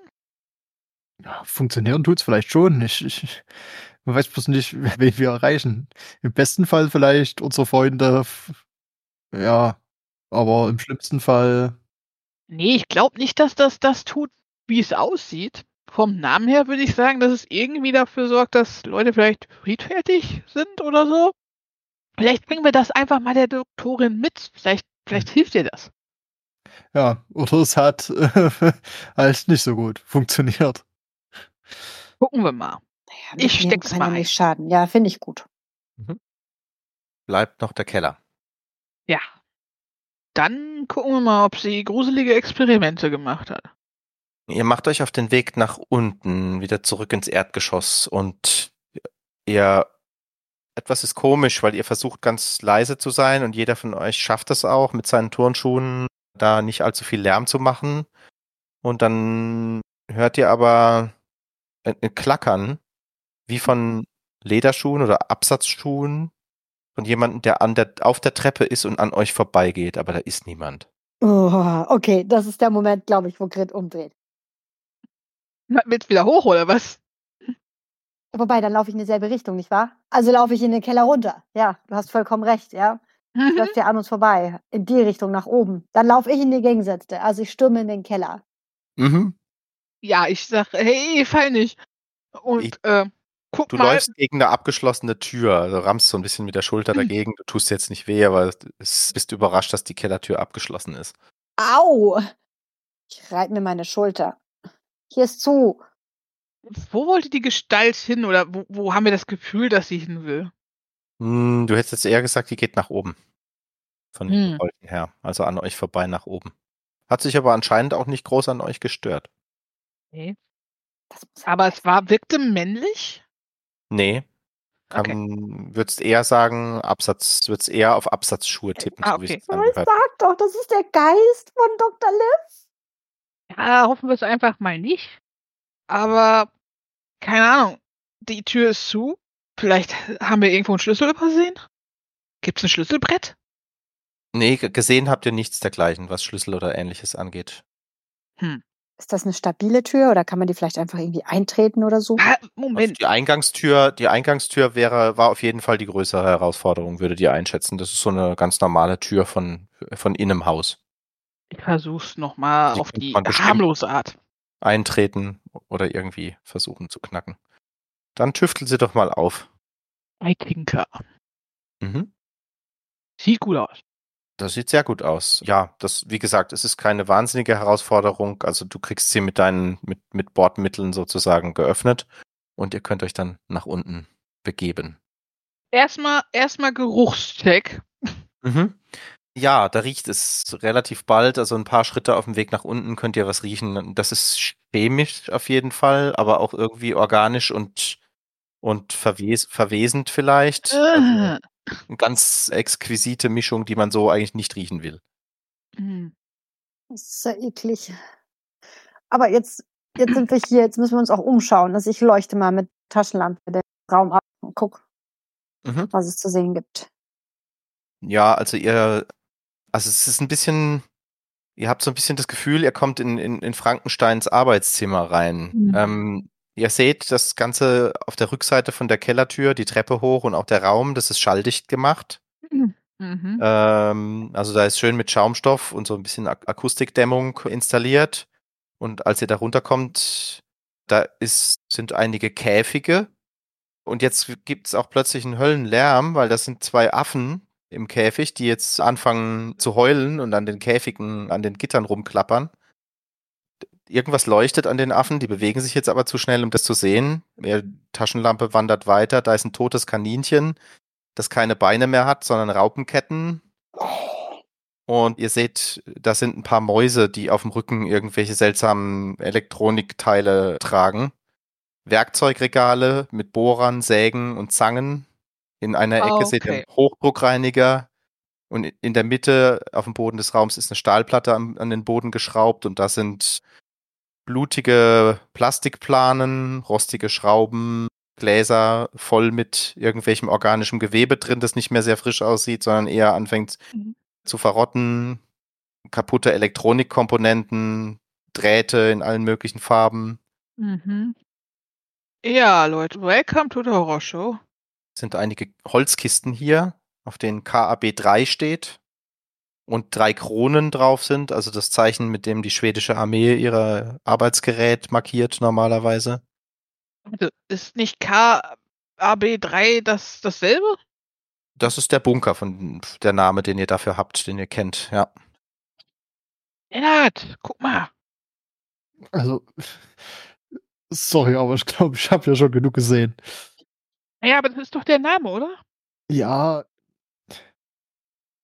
Speaker 4: Ja, funktionieren tut's vielleicht schon. Ich, ich man weiß bloß nicht, wen wir erreichen. Im besten Fall vielleicht unsere Freunde. Ja, aber im schlimmsten Fall.
Speaker 3: Nee, ich glaube nicht, dass das das tut, wie es aussieht. Vom Namen her würde ich sagen, dass es irgendwie dafür sorgt, dass Leute vielleicht friedfertig sind oder so. Vielleicht bringen wir das einfach mal der Doktorin mit. Vielleicht, vielleicht hilft ihr das.
Speaker 4: Ja, oder es hat äh, halt nicht so gut funktioniert.
Speaker 3: Gucken wir mal.
Speaker 2: Naja,
Speaker 3: Ich steck's
Speaker 2: kann
Speaker 3: mal
Speaker 2: nicht schaden. Ja, finde ich gut.
Speaker 1: Bleibt noch der Keller.
Speaker 3: Ja. Dann gucken wir mal, ob sie gruselige Experimente gemacht hat.
Speaker 1: Ihr macht euch auf den Weg nach unten, wieder zurück ins Erdgeschoss und ihr etwas ist komisch, weil ihr versucht ganz leise zu sein und jeder von euch schafft es auch mit seinen Turnschuhen da nicht allzu viel Lärm zu machen. Und dann hört ihr aber ein, Klackern wie von Lederschuhen oder Absatzschuhen von jemandem, der an der auf der Treppe ist und an euch vorbeigeht, aber da ist niemand.
Speaker 2: Oh, okay, das ist der Moment, glaube ich, wo Grit umdreht.
Speaker 3: Willst wieder hoch oder was?
Speaker 2: Wobei, dann laufe ich in dieselbe Richtung, nicht wahr? Also laufe ich in den Keller runter. Ja, du hast vollkommen recht, ja.
Speaker 3: Mhm.
Speaker 2: Läuft ja an uns vorbei. In die Richtung nach oben. Dann laufe ich in die Gegensätze. Also ich stürme in den Keller.
Speaker 1: Mhm.
Speaker 3: Ja, ich sag, hey, fall nicht. Und
Speaker 1: Ich-
Speaker 3: äh, guck
Speaker 1: Du
Speaker 3: mal.
Speaker 1: läufst gegen eine abgeschlossene Tür, also rammst so ein bisschen mit der Schulter
Speaker 3: Mhm.
Speaker 1: dagegen. Du tust jetzt nicht weh, aber es bist überrascht, dass die Kellertür abgeschlossen ist.
Speaker 2: Au! Ich reibe mir meine Schulter. Hier ist zu.
Speaker 3: Wo wollte die Gestalt hin oder wo, wo haben wir das Gefühl, dass sie hin will?
Speaker 1: Hm, du hättest jetzt eher gesagt, die geht nach oben. Von den
Speaker 3: Hm.
Speaker 1: Wolken her. Also an euch vorbei nach oben. Hat sich aber anscheinend auch nicht groß an euch gestört.
Speaker 3: Nee. Aber es war, wirkte männlich?
Speaker 1: Nee.
Speaker 3: Okay.
Speaker 1: Kann, würdest eher sagen, Absatz, würdest eher auf Absatzschuhe tippen,
Speaker 3: Ah,
Speaker 1: so wie
Speaker 3: okay.
Speaker 1: es
Speaker 2: Oh, ich sag doch, das ist der Geist von Dr. Liv.
Speaker 3: Ja, hoffen wir es einfach mal nicht. Aber keine Ahnung. Die Tür ist zu. Vielleicht haben wir irgendwo einen Schlüssel übersehen? Gibt's ein Schlüsselbrett?
Speaker 1: Nee, gesehen habt ihr nichts dergleichen, was Schlüssel oder ähnliches angeht.
Speaker 2: Ist das eine stabile Tür oder kann man die vielleicht einfach irgendwie eintreten oder so?
Speaker 1: Also
Speaker 3: Moment.
Speaker 1: die Eingangstür, die Eingangstür wäre, war auf jeden Fall die größere Herausforderung, würdet ihr einschätzen. Das ist so eine ganz normale Tür von, von in einem Haus.
Speaker 3: Ich versuch's nochmal
Speaker 1: Die
Speaker 3: auf die harmlose Art.
Speaker 1: Eintreten oder irgendwie versuchen zu knacken. Dann tüftel sie doch mal auf.
Speaker 3: Bei Tinker.
Speaker 1: Mhm.
Speaker 3: Sieht gut aus.
Speaker 1: Das sieht sehr gut aus. Ja, das, wie gesagt, es ist keine wahnsinnige Herausforderung. Also du kriegst sie mit deinen, mit, mit Bordmitteln sozusagen geöffnet und ihr könnt euch dann nach unten begeben.
Speaker 3: Erstmal, erstmal Geruchscheck.
Speaker 1: Mhm. Ja, da riecht es relativ bald. Also ein paar Schritte auf dem Weg nach unten könnt ihr was riechen. Das ist chemisch auf jeden Fall, aber auch irgendwie organisch und, und verwes verwesend vielleicht. Also
Speaker 3: Äh.
Speaker 1: eine ganz exquisite Mischung, die man so eigentlich nicht riechen will.
Speaker 3: Hm.
Speaker 2: Das ist ja eklig. Aber jetzt, jetzt sind wir hier, jetzt müssen wir uns auch umschauen. Also ich leuchte mal mit Taschenlampe den Raum ab und guck,
Speaker 1: Mhm.
Speaker 2: was es zu sehen gibt.
Speaker 1: Ja, also ihr, also es ist ein bisschen, ihr habt so ein bisschen das Gefühl, ihr kommt in, in, in Frankensteins Arbeitszimmer rein.
Speaker 3: Mhm.
Speaker 1: Ähm, ihr seht das Ganze auf der Rückseite von der Kellertür, die Treppe hoch und auch der Raum, das ist schalldicht gemacht.
Speaker 3: Mhm.
Speaker 1: Ähm, also da ist schön mit Schaumstoff und so ein bisschen Ak Akustikdämmung installiert. Und als ihr da runterkommt, da ist, sind einige Käfige. Und jetzt gibt's auch plötzlich einen Höllenlärm, weil das sind zwei Affen im Käfig, die jetzt anfangen zu heulen und an den Käfigen, an den Gittern rumklappern. Irgendwas leuchtet an den Affen, die bewegen sich jetzt aber zu schnell, um das zu sehen. Ihre Taschenlampe wandert weiter, da ist ein totes Kaninchen, das keine Beine mehr hat, sondern Raupenketten. Und ihr seht, da sind ein paar Mäuse, die auf dem Rücken irgendwelche seltsamen Elektronikteile tragen. Werkzeugregale mit Bohrern, Sägen und Zangen. In einer Ecke seht ihr
Speaker 3: Okay.
Speaker 1: einen Hochdruckreiniger. Und in der Mitte auf dem Boden des Raums ist eine Stahlplatte an, an den Boden geschraubt und da sind blutige Plastikplanen, rostige Schrauben, Gläser voll mit irgendwelchem organischem Gewebe drin, das nicht mehr sehr frisch aussieht, sondern eher anfängt
Speaker 3: Mhm.
Speaker 1: zu verrotten. Kaputte Elektronikkomponenten, Drähte in allen möglichen Farben.
Speaker 3: Mhm. Ja, Leute, welcome to the Horror Show.
Speaker 1: Es sind einige Holzkisten hier, auf denen KAB 3 steht und drei Kronen drauf sind, also das Zeichen, mit dem die schwedische Armee ihre Arbeitsgerät markiert normalerweise.
Speaker 3: Also, Ist nicht KAB3 das dasselbe?
Speaker 1: Das ist der Bunker von der Name, den ihr dafür habt, den ihr kennt, ja.
Speaker 3: Lennart, guck mal.
Speaker 4: Also, sorry, aber ich glaube, ich habe ja schon genug gesehen.
Speaker 3: Ja, aber das ist doch der Name, oder?
Speaker 4: Ja,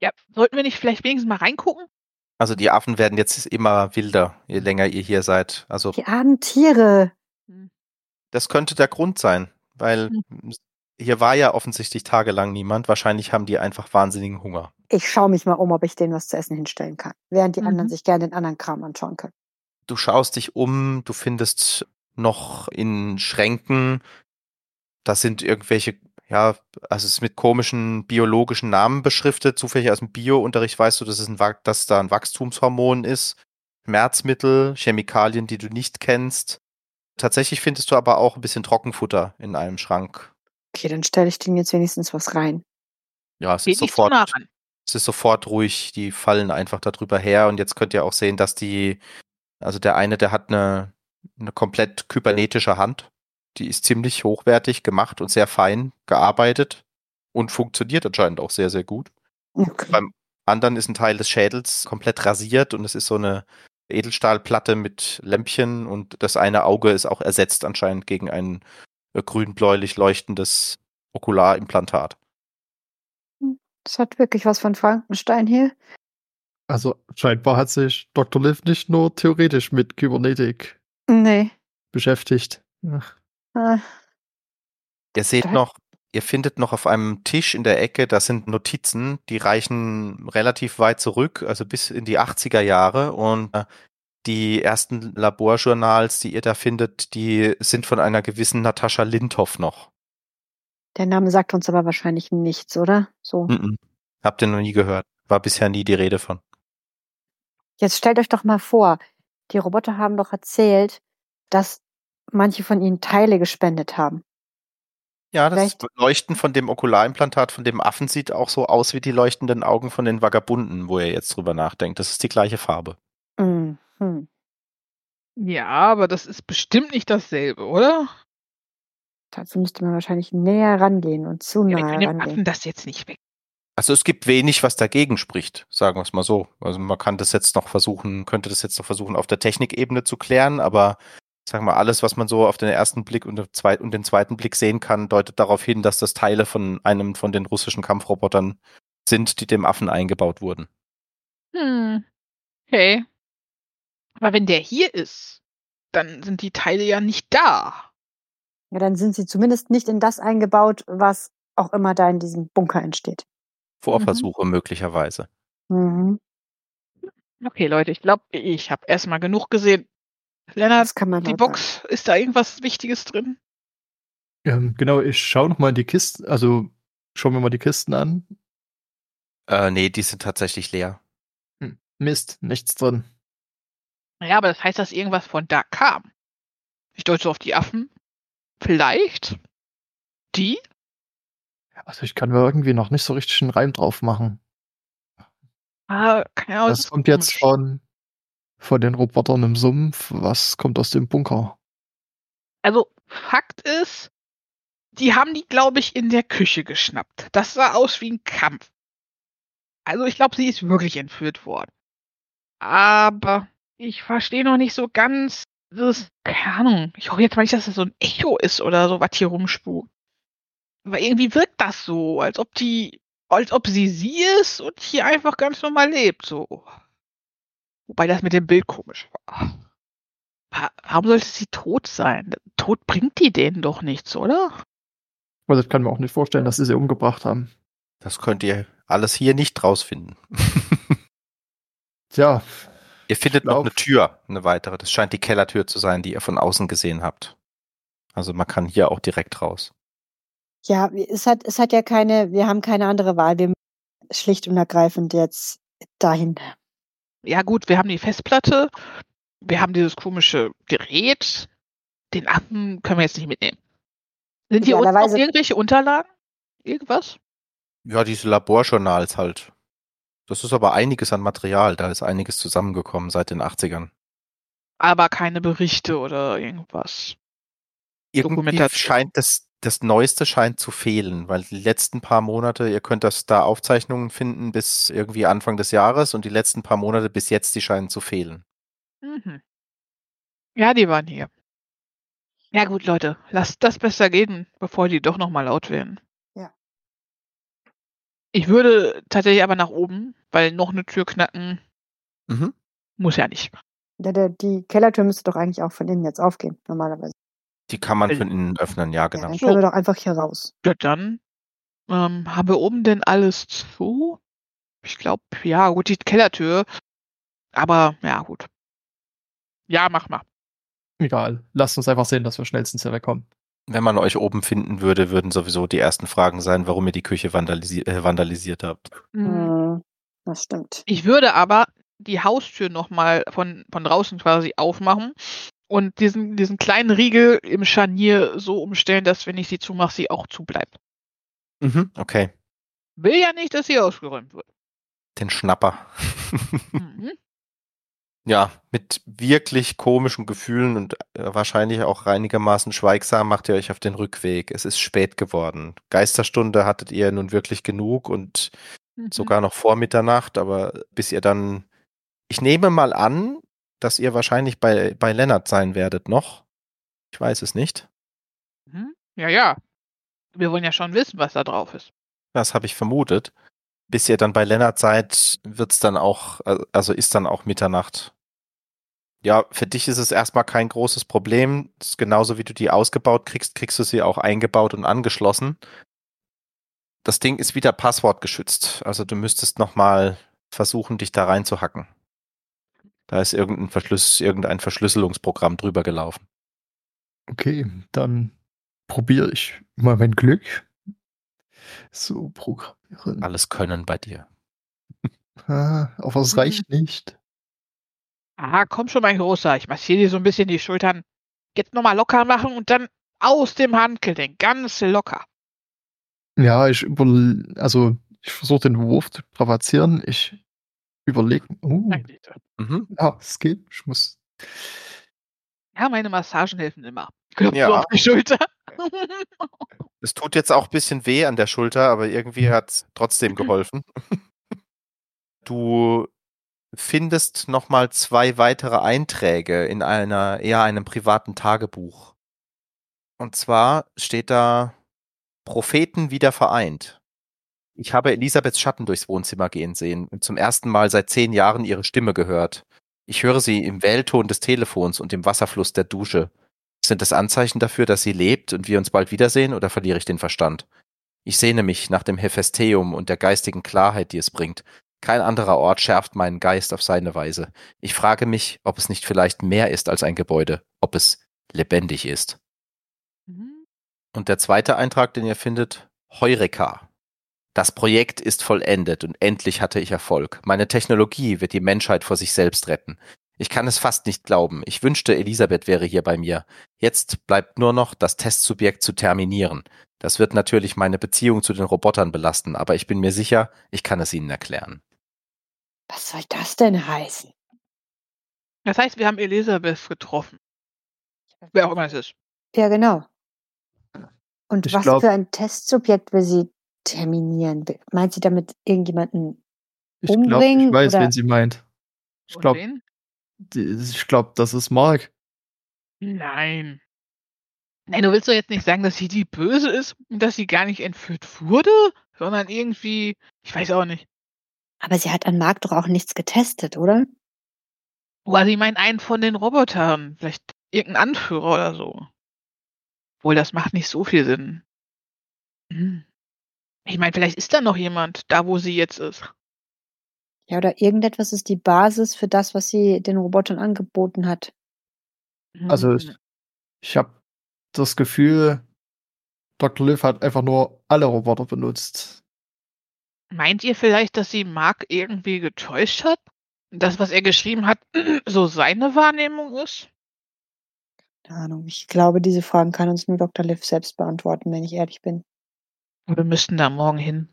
Speaker 3: Ja, sollten wir nicht vielleicht wenigstens mal reingucken?
Speaker 1: Also die Affen werden jetzt immer wilder, je länger ihr hier seid. Also
Speaker 2: Die armen Tiere.
Speaker 1: das könnte der Grund sein, weil hier war ja offensichtlich tagelang niemand. Wahrscheinlich haben die einfach wahnsinnigen Hunger.
Speaker 2: Ich schaue mich mal um, ob ich denen was zu essen hinstellen kann. Während die
Speaker 3: Mhm.
Speaker 2: anderen sich gerne den anderen Kram anschauen können.
Speaker 1: Du schaust dich um, du findest noch in Schränken, da sind irgendwelche, ja, also es ist mit komischen biologischen Namen beschriftet. Zufällig aus dem Bio-Unterricht weißt du, dass, es ein, dass da ein Wachstumshormon ist, Schmerzmittel, Chemikalien, die du nicht kennst. Tatsächlich findest du aber auch ein bisschen Trockenfutter in einem Schrank.
Speaker 2: Okay, dann stelle ich denen jetzt wenigstens was rein.
Speaker 1: Ja, es
Speaker 3: Geht
Speaker 1: ist sofort,
Speaker 3: nah
Speaker 1: es ist sofort ruhig, die fallen einfach darüber her und jetzt könnt ihr auch sehen, dass die, also der eine, der hat eine, eine komplett kybernetische Hand. Die ist ziemlich hochwertig gemacht und sehr fein gearbeitet und funktioniert anscheinend auch sehr, sehr gut.
Speaker 2: Okay.
Speaker 1: Beim anderen ist ein Teil des Schädels komplett rasiert und es ist so eine Edelstahlplatte mit Lämpchen und das eine Auge ist auch ersetzt anscheinend gegen ein äh, grün-bläulich leuchtendes Okularimplantat.
Speaker 2: Das hat wirklich was von Frankenstein hier.
Speaker 4: also scheinbar hat sich Dr. Liv nicht nur theoretisch mit Kybernetik
Speaker 2: Nee.
Speaker 4: beschäftigt. Ja.
Speaker 2: Ah,
Speaker 1: Ihr seht noch, ihr findet noch auf einem Tisch in der Ecke, das sind Notizen, die reichen relativ weit zurück, also bis in die 80er Jahre und äh, die ersten Laborjournals, die ihr da findet, die sind von einer gewissen Natascha Lindhoff noch.
Speaker 2: Der Name sagt uns aber wahrscheinlich nichts, oder? So.
Speaker 1: Mhm. Habt ihr noch nie gehört. War bisher nie die Rede von.
Speaker 2: Jetzt stellt euch doch mal vor, die Roboter haben doch erzählt, dass manche von ihnen Teile gespendet haben.
Speaker 1: Ja, das
Speaker 2: Vielleicht-
Speaker 1: Leuchten von dem Okularimplantat von dem Affen sieht auch so aus wie die leuchtenden Augen von den Vagabunden, wo ihr jetzt drüber nachdenkt. Das ist die gleiche Farbe.
Speaker 2: Mhm. Hm.
Speaker 3: Ja, aber das ist bestimmt nicht dasselbe, oder?
Speaker 2: Dazu müsste man wahrscheinlich näher rangehen und zu
Speaker 3: Ja,
Speaker 2: nahe rangehen.
Speaker 3: Affen das jetzt nicht weg.
Speaker 1: Also es gibt wenig, was dagegen spricht, sagen wir es mal so. Also man kann das jetzt noch versuchen, könnte das jetzt noch versuchen, auf der Technikebene zu klären, aber sagen wir alles, was man so auf den ersten Blick und, den zweit- und den zweiten Blick sehen kann, deutet darauf hin, dass das Teile von einem von den russischen Kampfrobotern sind, die dem Affen eingebaut wurden.
Speaker 3: Hm. Okay. Aber wenn der hier ist, dann sind die Teile ja nicht da.
Speaker 2: Ja, dann sind sie zumindest nicht in das eingebaut, was auch immer da in diesem Bunker entsteht.
Speaker 1: Vorversuche möglicherweise.
Speaker 2: Mhm.
Speaker 3: Okay, Leute, ich glaube, ich habe erstmal genug gesehen. Lennart,
Speaker 2: Das kann man
Speaker 3: die Box, ist da irgendwas Wichtiges drin?
Speaker 4: Ähm, genau, ich schaue noch mal in die Kisten, also schauen wir mal die Kisten an.
Speaker 1: Äh, nee, die sind tatsächlich leer.
Speaker 4: Hm, Mist, nichts drin.
Speaker 3: Ja, aber das heißt, dass irgendwas von da kam. Ich deute so auf die Affen. Vielleicht? Die?
Speaker 4: Also ich kann mir irgendwie noch nicht so richtig einen Reim drauf machen.
Speaker 3: Ah, keine Ahnung.
Speaker 4: Das kommt jetzt von, von den Robotern im Sumpf. Was kommt aus dem Bunker?
Speaker 3: Also, Fakt ist, die haben die, glaube ich, in der Küche geschnappt. Das sah aus wie ein Kampf. Also, ich glaube, sie ist wirklich entführt worden. Aber ich verstehe noch nicht so ganz, das, keine Ahnung. Ich hoffe jetzt mal nicht, dass das so ein Echo ist oder so, was hier rumspukt. Aber irgendwie wirkt das so, als ob die, als ob sie sie ist und hier einfach ganz normal lebt, so. Wobei das mit dem Bild komisch war. Wa- Warum sollte sie tot sein? Tod bringt die denen doch nichts, oder?
Speaker 4: Also ich kann mir auch nicht vorstellen, dass sie sie umgebracht haben.
Speaker 1: Das könnt ihr alles hier nicht rausfinden.
Speaker 4: Tja,
Speaker 1: ihr findet noch eine Tür, eine weitere. Das scheint die Kellertür zu sein, die ihr von außen gesehen habt. Also man kann hier auch direkt raus.
Speaker 2: Ja, es hat, es hat ja keine, wir haben keine andere Wahl. Wir müssen schlicht und ergreifend jetzt dahin.
Speaker 3: Ja gut, wir haben die Festplatte, wir haben dieses komische Gerät, den Akten können wir jetzt nicht mitnehmen. Sind hier unten noch irgendwelche Unterlagen? Irgendwas?
Speaker 1: Ja, diese Laborjournals halt. Das ist aber einiges an Material, da ist einiges zusammengekommen seit den 80ern.
Speaker 3: Aber keine Berichte oder irgendwas.
Speaker 1: Irgendwie scheint das, das Neueste scheint zu fehlen, weil die letzten paar Monate, ihr könnt das da Aufzeichnungen finden bis irgendwie Anfang des Jahres und die letzten paar Monate bis jetzt, die scheinen zu fehlen.
Speaker 3: Mhm. Ja, die waren hier. Ja gut, Leute, lasst das besser gehen, bevor die doch nochmal laut werden.
Speaker 2: Ja.
Speaker 3: Ich würde tatsächlich aber nach oben, weil noch eine Tür knacken
Speaker 1: Mhm.
Speaker 3: muss ja nicht.
Speaker 2: Der, der, die Kellertür müsste doch eigentlich auch von innen jetzt aufgehen, normalerweise.
Speaker 1: Die kann man
Speaker 3: Äh,
Speaker 1: von innen öffnen, ja,
Speaker 2: Ja,
Speaker 1: genau.
Speaker 2: dann können wir doch einfach hier raus.
Speaker 3: Ja, dann ähm, haben wir oben denn alles zu? Ich glaube, ja, gut, die Kellertür. Aber ja, gut. Ja, mach mal.
Speaker 4: Egal. Lasst uns einfach sehen, dass wir schnellstens hier wegkommen.
Speaker 1: Wenn man euch oben finden würde, würden sowieso die ersten Fragen sein, warum ihr die Küche vandalisi äh, vandalisiert habt.
Speaker 2: Hm, das stimmt.
Speaker 3: Ich würde aber die Haustür nochmal von, von draußen quasi aufmachen und diesen, diesen kleinen Riegel im Scharnier so umstellen, dass wenn ich sie zumache, sie auch zubleibt.
Speaker 1: Mhm, okay.
Speaker 3: Will ja nicht, dass sie ausgeräumt wird.
Speaker 1: Den Schnapper.
Speaker 3: Mhm.
Speaker 1: Ja, mit wirklich komischen Gefühlen und äh, wahrscheinlich auch einigermaßen schweigsam macht ihr euch auf den Rückweg. Es ist spät geworden. Geisterstunde hattet ihr nun wirklich genug und
Speaker 3: Mhm.
Speaker 1: sogar noch vor Mitternacht, aber bis ihr dann, ich nehme mal an, dass ihr wahrscheinlich bei, bei Lennart sein werdet noch. Ich weiß es nicht.
Speaker 3: Mhm. Ja, ja. Wir wollen ja schon wissen, was da drauf ist.
Speaker 1: Das habe ich vermutet. Bis ihr dann bei Lennart seid, wird's dann auch, also ist dann auch Mitternacht. Ja, für dich ist es erstmal kein großes Problem. Genauso wie du die ausgebaut kriegst, kriegst du sie auch eingebaut und angeschlossen. Das Ding ist wieder passwortgeschützt. Also du müsstest nochmal versuchen, dich da reinzuhacken. Da ist irgendein, Verschlüss, irgendein Verschlüsselungsprogramm drüber gelaufen.
Speaker 4: Okay, dann probiere ich mal mein Glück. So, programmieren.
Speaker 1: Alles können bei dir.
Speaker 4: Ah, aber es reicht nicht.
Speaker 3: Ah, komm schon, mein Großer. Ich massiere dir so ein bisschen die Schultern. Jetzt nochmal locker machen und dann aus dem Handgelenk. Ganz locker.
Speaker 4: Ja, ich über, also ich versuche den Wurf zu provozieren. Ich überlege. Uh,
Speaker 3: Nein, bitte.
Speaker 1: Mhm.
Speaker 4: ja, es geht. Ich muss.
Speaker 3: Ja, meine Massagen helfen immer. Klopft
Speaker 1: Ja.
Speaker 3: auf die Schulter.
Speaker 1: Es tut jetzt auch ein bisschen weh an der Schulter, aber irgendwie hat's trotzdem geholfen. Du findest nochmal zwei weitere Einträge in einer, eher einem privaten Tagebuch. Und zwar steht da Propheten wieder vereint. Ich habe Elisabeths Schatten durchs Wohnzimmer gehen sehen und zum ersten Mal seit zehn Jahren ihre Stimme gehört. Ich höre sie im Wellton des Telefons und im Wasserfluss der Dusche. Sind es Anzeichen dafür, dass sie lebt und wir uns bald wiedersehen oder verliere ich den Verstand? Ich sehne mich nach dem Hephaestheum und der geistigen Klarheit, die es bringt. Kein anderer Ort schärft meinen Geist auf seine Weise. Ich frage mich, ob es nicht vielleicht mehr ist als ein Gebäude, ob es lebendig ist.
Speaker 3: Mhm.
Speaker 1: Und der zweite Eintrag, den ihr findet, Heureka. Das Projekt ist vollendet und endlich hatte ich Erfolg. Meine Technologie wird die Menschheit vor sich selbst retten. Ich kann es fast nicht glauben. Ich wünschte, Elisabeth wäre hier bei mir. Jetzt bleibt nur noch, das Testsubjekt zu terminieren. Das wird natürlich meine Beziehung zu den Robotern belasten, aber ich bin mir sicher, ich kann es ihnen erklären.
Speaker 2: Was soll das denn heißen?
Speaker 3: Das heißt, wir haben Elisabeth getroffen. Wer auch immer es ist.
Speaker 2: Ja, genau. Und
Speaker 4: Ich
Speaker 2: was
Speaker 4: glaub-
Speaker 2: für ein Testsubjekt will sie terminieren? Meint sie damit irgendjemanden?
Speaker 4: Ich glaube, ich weiß,
Speaker 2: oder-
Speaker 4: wen sie meint. Ich glaube, ich glaube, das ist Mark.
Speaker 3: Nein. Nein, du willst doch jetzt nicht sagen, dass sie die Böse ist und dass sie gar nicht entführt wurde, sondern irgendwie, ich weiß auch nicht.
Speaker 2: Aber sie hat an Marc doch auch nichts getestet, oder?
Speaker 3: Oder sie meint einen von den Robotern, vielleicht irgendein Anführer oder so. Wohl, das macht nicht so viel Sinn. Hm. Ich meine, vielleicht ist da noch jemand, da wo sie jetzt ist.
Speaker 2: Ja, oder irgendetwas ist die Basis für das, was sie den Robotern angeboten hat.
Speaker 3: Hm.
Speaker 4: Also ich, ich habe das Gefühl, Dr. Liv hat einfach nur alle Roboter benutzt.
Speaker 3: Meint ihr vielleicht, dass sie Mark irgendwie getäuscht hat? Das, was er geschrieben hat, so seine Wahrnehmung ist?
Speaker 2: Keine Ahnung. Ich glaube, diese Fragen kann uns nur Dr. Liv selbst beantworten, wenn ich ehrlich bin.
Speaker 3: Wir müssten da morgen hin.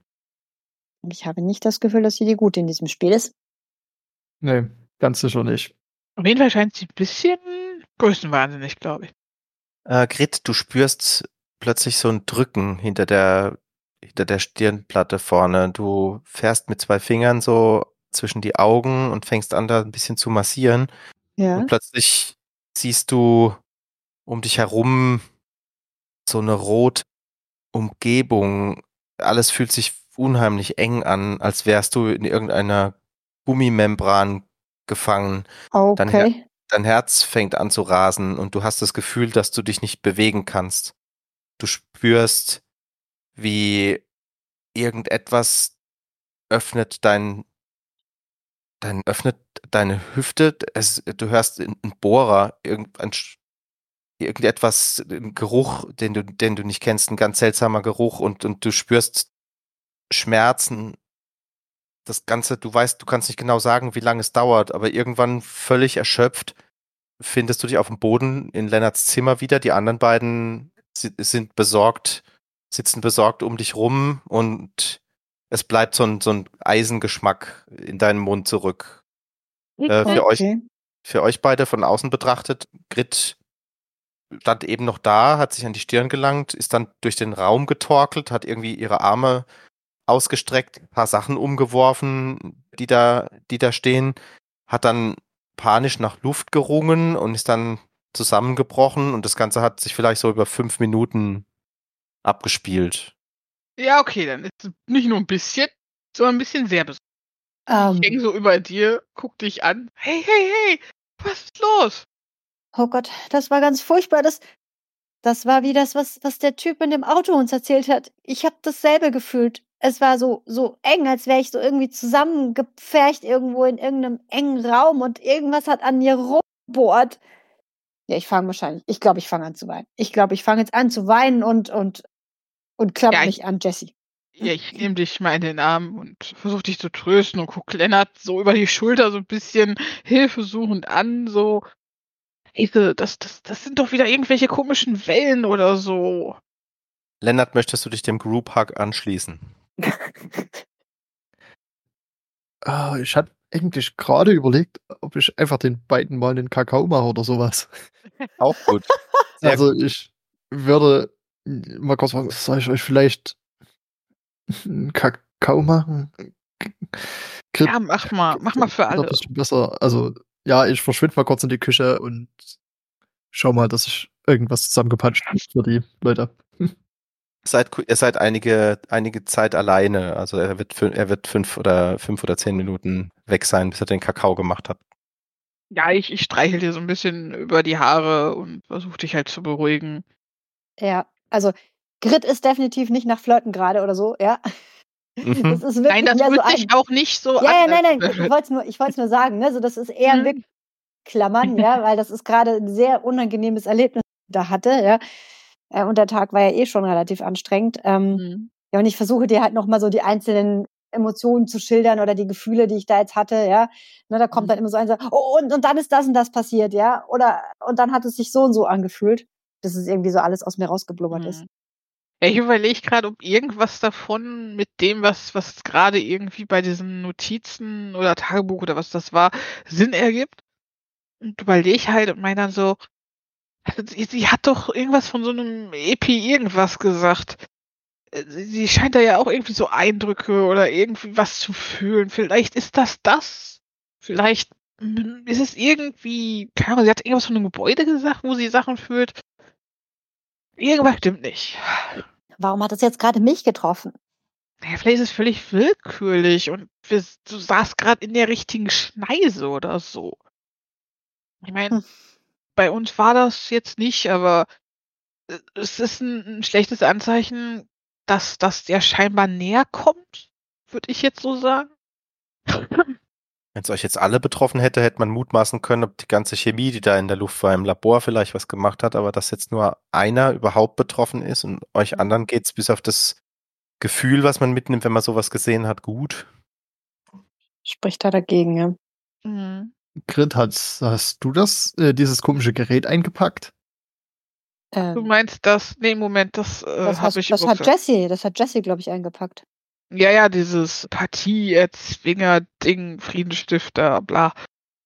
Speaker 2: Ich habe nicht das Gefühl, dass sie die Gute in diesem Spiel ist.
Speaker 4: Nee, ganz sicher nicht.
Speaker 3: Auf jeden Fall scheint sie ein bisschen größenwahnsinnig, glaube ich.
Speaker 1: Äh, Grit, du spürst plötzlich so ein Drücken hinter der, hinter der Stirnplatte vorne. Du fährst mit zwei Fingern so zwischen die Augen und fängst an, da ein bisschen zu massieren.
Speaker 2: Ja.
Speaker 1: Und plötzlich siehst du um dich herum so eine rote Umgebung. Alles fühlt sich unheimlich eng an, als wärst du in irgendeiner Gummimembran gefangen. Dein, Her
Speaker 2: Okay.
Speaker 1: dein Herz fängt an zu rasen und du hast das Gefühl, dass du dich nicht bewegen kannst. Du spürst, wie irgendetwas öffnet dein, dein öffnet deine Hüfte. Es, du hörst einen Bohrer, irgendein, irgendetwas, ein Geruch, den du, den du nicht kennst, ein ganz seltsamer Geruch und, und du spürst Schmerzen. Das Ganze, du weißt, du kannst nicht genau sagen, wie lange es dauert, aber irgendwann völlig erschöpft findest du dich auf dem Boden in Lennarts Zimmer wieder. Die anderen beiden si- sind besorgt, sitzen besorgt um dich rum und es bleibt so ein, so ein Eisengeschmack in deinem Mund zurück. Äh, für euch für euch beide von außen betrachtet, Grit stand eben noch da, hat sich an die Stirn gelangt, ist dann durch den Raum getorkelt, hat irgendwie ihre Arme ausgestreckt, ein paar Sachen umgeworfen, die da, die da stehen, hat dann panisch nach Luft gerungen und ist dann zusammengebrochen und das Ganze hat sich vielleicht so über fünf Minuten abgespielt.
Speaker 3: Ja, okay, dann ist es nicht nur ein bisschen, sondern ein bisschen sehr besorgt.
Speaker 2: Ähm,
Speaker 3: Ich häng so über dir, guck dich an. Hey, hey, hey, was ist los?
Speaker 2: Oh Gott, das war ganz furchtbar. Das, das war wie das, was, was der Typ in dem Auto uns erzählt hat. Ich habe dasselbe gefühlt. Es war so, so eng, als wäre ich so irgendwie zusammengepfercht irgendwo in irgendeinem engen Raum und irgendwas hat an mir rumbohrt. Ja, ich fange wahrscheinlich. Ich glaube, ich fange an zu weinen. Ich glaube, ich fange jetzt an zu weinen und, und, und klappe
Speaker 3: Ja, ich-
Speaker 2: mich an Jessie.
Speaker 3: Ja, ich nehme dich mal in den Arm und versuche dich zu trösten und guck Lennart so über die Schulter so ein bisschen hilfesuchend an, so. Ese, das, das, das sind doch wieder irgendwelche komischen Wellen oder so.
Speaker 1: Lennart, möchtest du dich dem Group Hug anschließen?
Speaker 4: Ah, ich hatte eigentlich gerade überlegt, ob ich einfach den beiden mal einen Kakao mache oder sowas.
Speaker 1: Auch gut. Sehr
Speaker 4: also ich würde mal kurz fragen, soll ich euch vielleicht einen Kakao machen?
Speaker 3: Ja, mach mal, mach mal für
Speaker 4: ein
Speaker 3: alle.
Speaker 4: bisschen besser. Also ja, ich verschwinde mal kurz in die Küche und schau mal, dass ich irgendwas zusammengepanscht habe für die Leute.
Speaker 1: seid, ihr seid einige, einige Zeit alleine. Also er wird, er wird fünf oder fünf oder zehn Minuten weg sein, bis er den Kakao gemacht hat.
Speaker 3: Ja, ich, ich streichel dir so ein bisschen über die Haare und versuche dich halt zu beruhigen.
Speaker 2: Ja, also Grit ist definitiv nicht nach Flirten gerade oder so, ja.
Speaker 1: Mhm.
Speaker 2: Das
Speaker 3: Nein, das
Speaker 2: mehr so
Speaker 3: sich auch nicht so
Speaker 2: Ja, ja, nein, nein, ich wollte es nur, ich nur sagen, ne? So, das ist eher ein
Speaker 3: Mhm.
Speaker 2: wirklich Klammern, ja, weil das ist gerade ein sehr unangenehmes Erlebnis, das ich da hatte, ja. Äh, Und der Tag war ja eh schon relativ anstrengend. Ähm,
Speaker 3: Mhm.
Speaker 2: ja, und ich versuche dir halt nochmal so die einzelnen Emotionen zu schildern oder die Gefühle, die ich da jetzt hatte, ja. Ne, da kommt
Speaker 3: Mhm.
Speaker 2: dann immer so ein, so, oh, und, und dann ist das und das passiert, ja. Oder, und dann hat es sich so und so angefühlt, dass es irgendwie so alles aus mir rausgeblubbert ist.
Speaker 3: Ich überlege gerade, ob irgendwas davon mit dem, was, was gerade irgendwie bei diesen Notizen oder Tagebuch oder was das war, Sinn ergibt. Und überlege halt und meine dann so, also sie, sie hat doch irgendwas von so einem Epi irgendwas gesagt. Äh, Sie scheint da ja auch irgendwie so Eindrücke oder irgendwie was zu fühlen. Vielleicht ist das das. Vielleicht ist es irgendwie, keine Ahnung, sie hat irgendwas von einem Gebäude gesagt, wo sie Sachen fühlt. Irgendwas stimmt nicht.
Speaker 2: Warum hat das jetzt gerade mich getroffen?
Speaker 3: Naja, vielleicht ist es völlig willkürlich und wir, du saßt gerade in der richtigen Schneise oder so. Ich meine,
Speaker 2: Hm.
Speaker 3: bei uns war das jetzt nicht, aber äh, es ist ein, ein schlechtes Anzeichen, dass, dass der scheinbar näher kommt, würde ich jetzt so sagen.
Speaker 1: Wenn es euch jetzt alle betroffen hätte, hätte man mutmaßen können, ob die ganze Chemie, die da in der Luft war, im Labor vielleicht was gemacht hat, aber dass jetzt nur einer überhaupt betroffen ist und euch anderen geht's bis auf das Gefühl, was man mitnimmt, wenn man sowas gesehen hat, gut.
Speaker 2: Spricht da dagegen, ja.
Speaker 3: Mhm.
Speaker 4: Grit, hast, hast du das, äh, dieses komische Gerät eingepackt?
Speaker 2: Ähm,
Speaker 3: Du meinst das? Nee, Moment, das, äh,
Speaker 2: das,
Speaker 3: habe ich
Speaker 2: das hat. Jesse, das hat Jesse, glaube ich, eingepackt.
Speaker 3: Ja, ja, dieses Partie-Erzwinger-Ding, Friedensstifter, bla.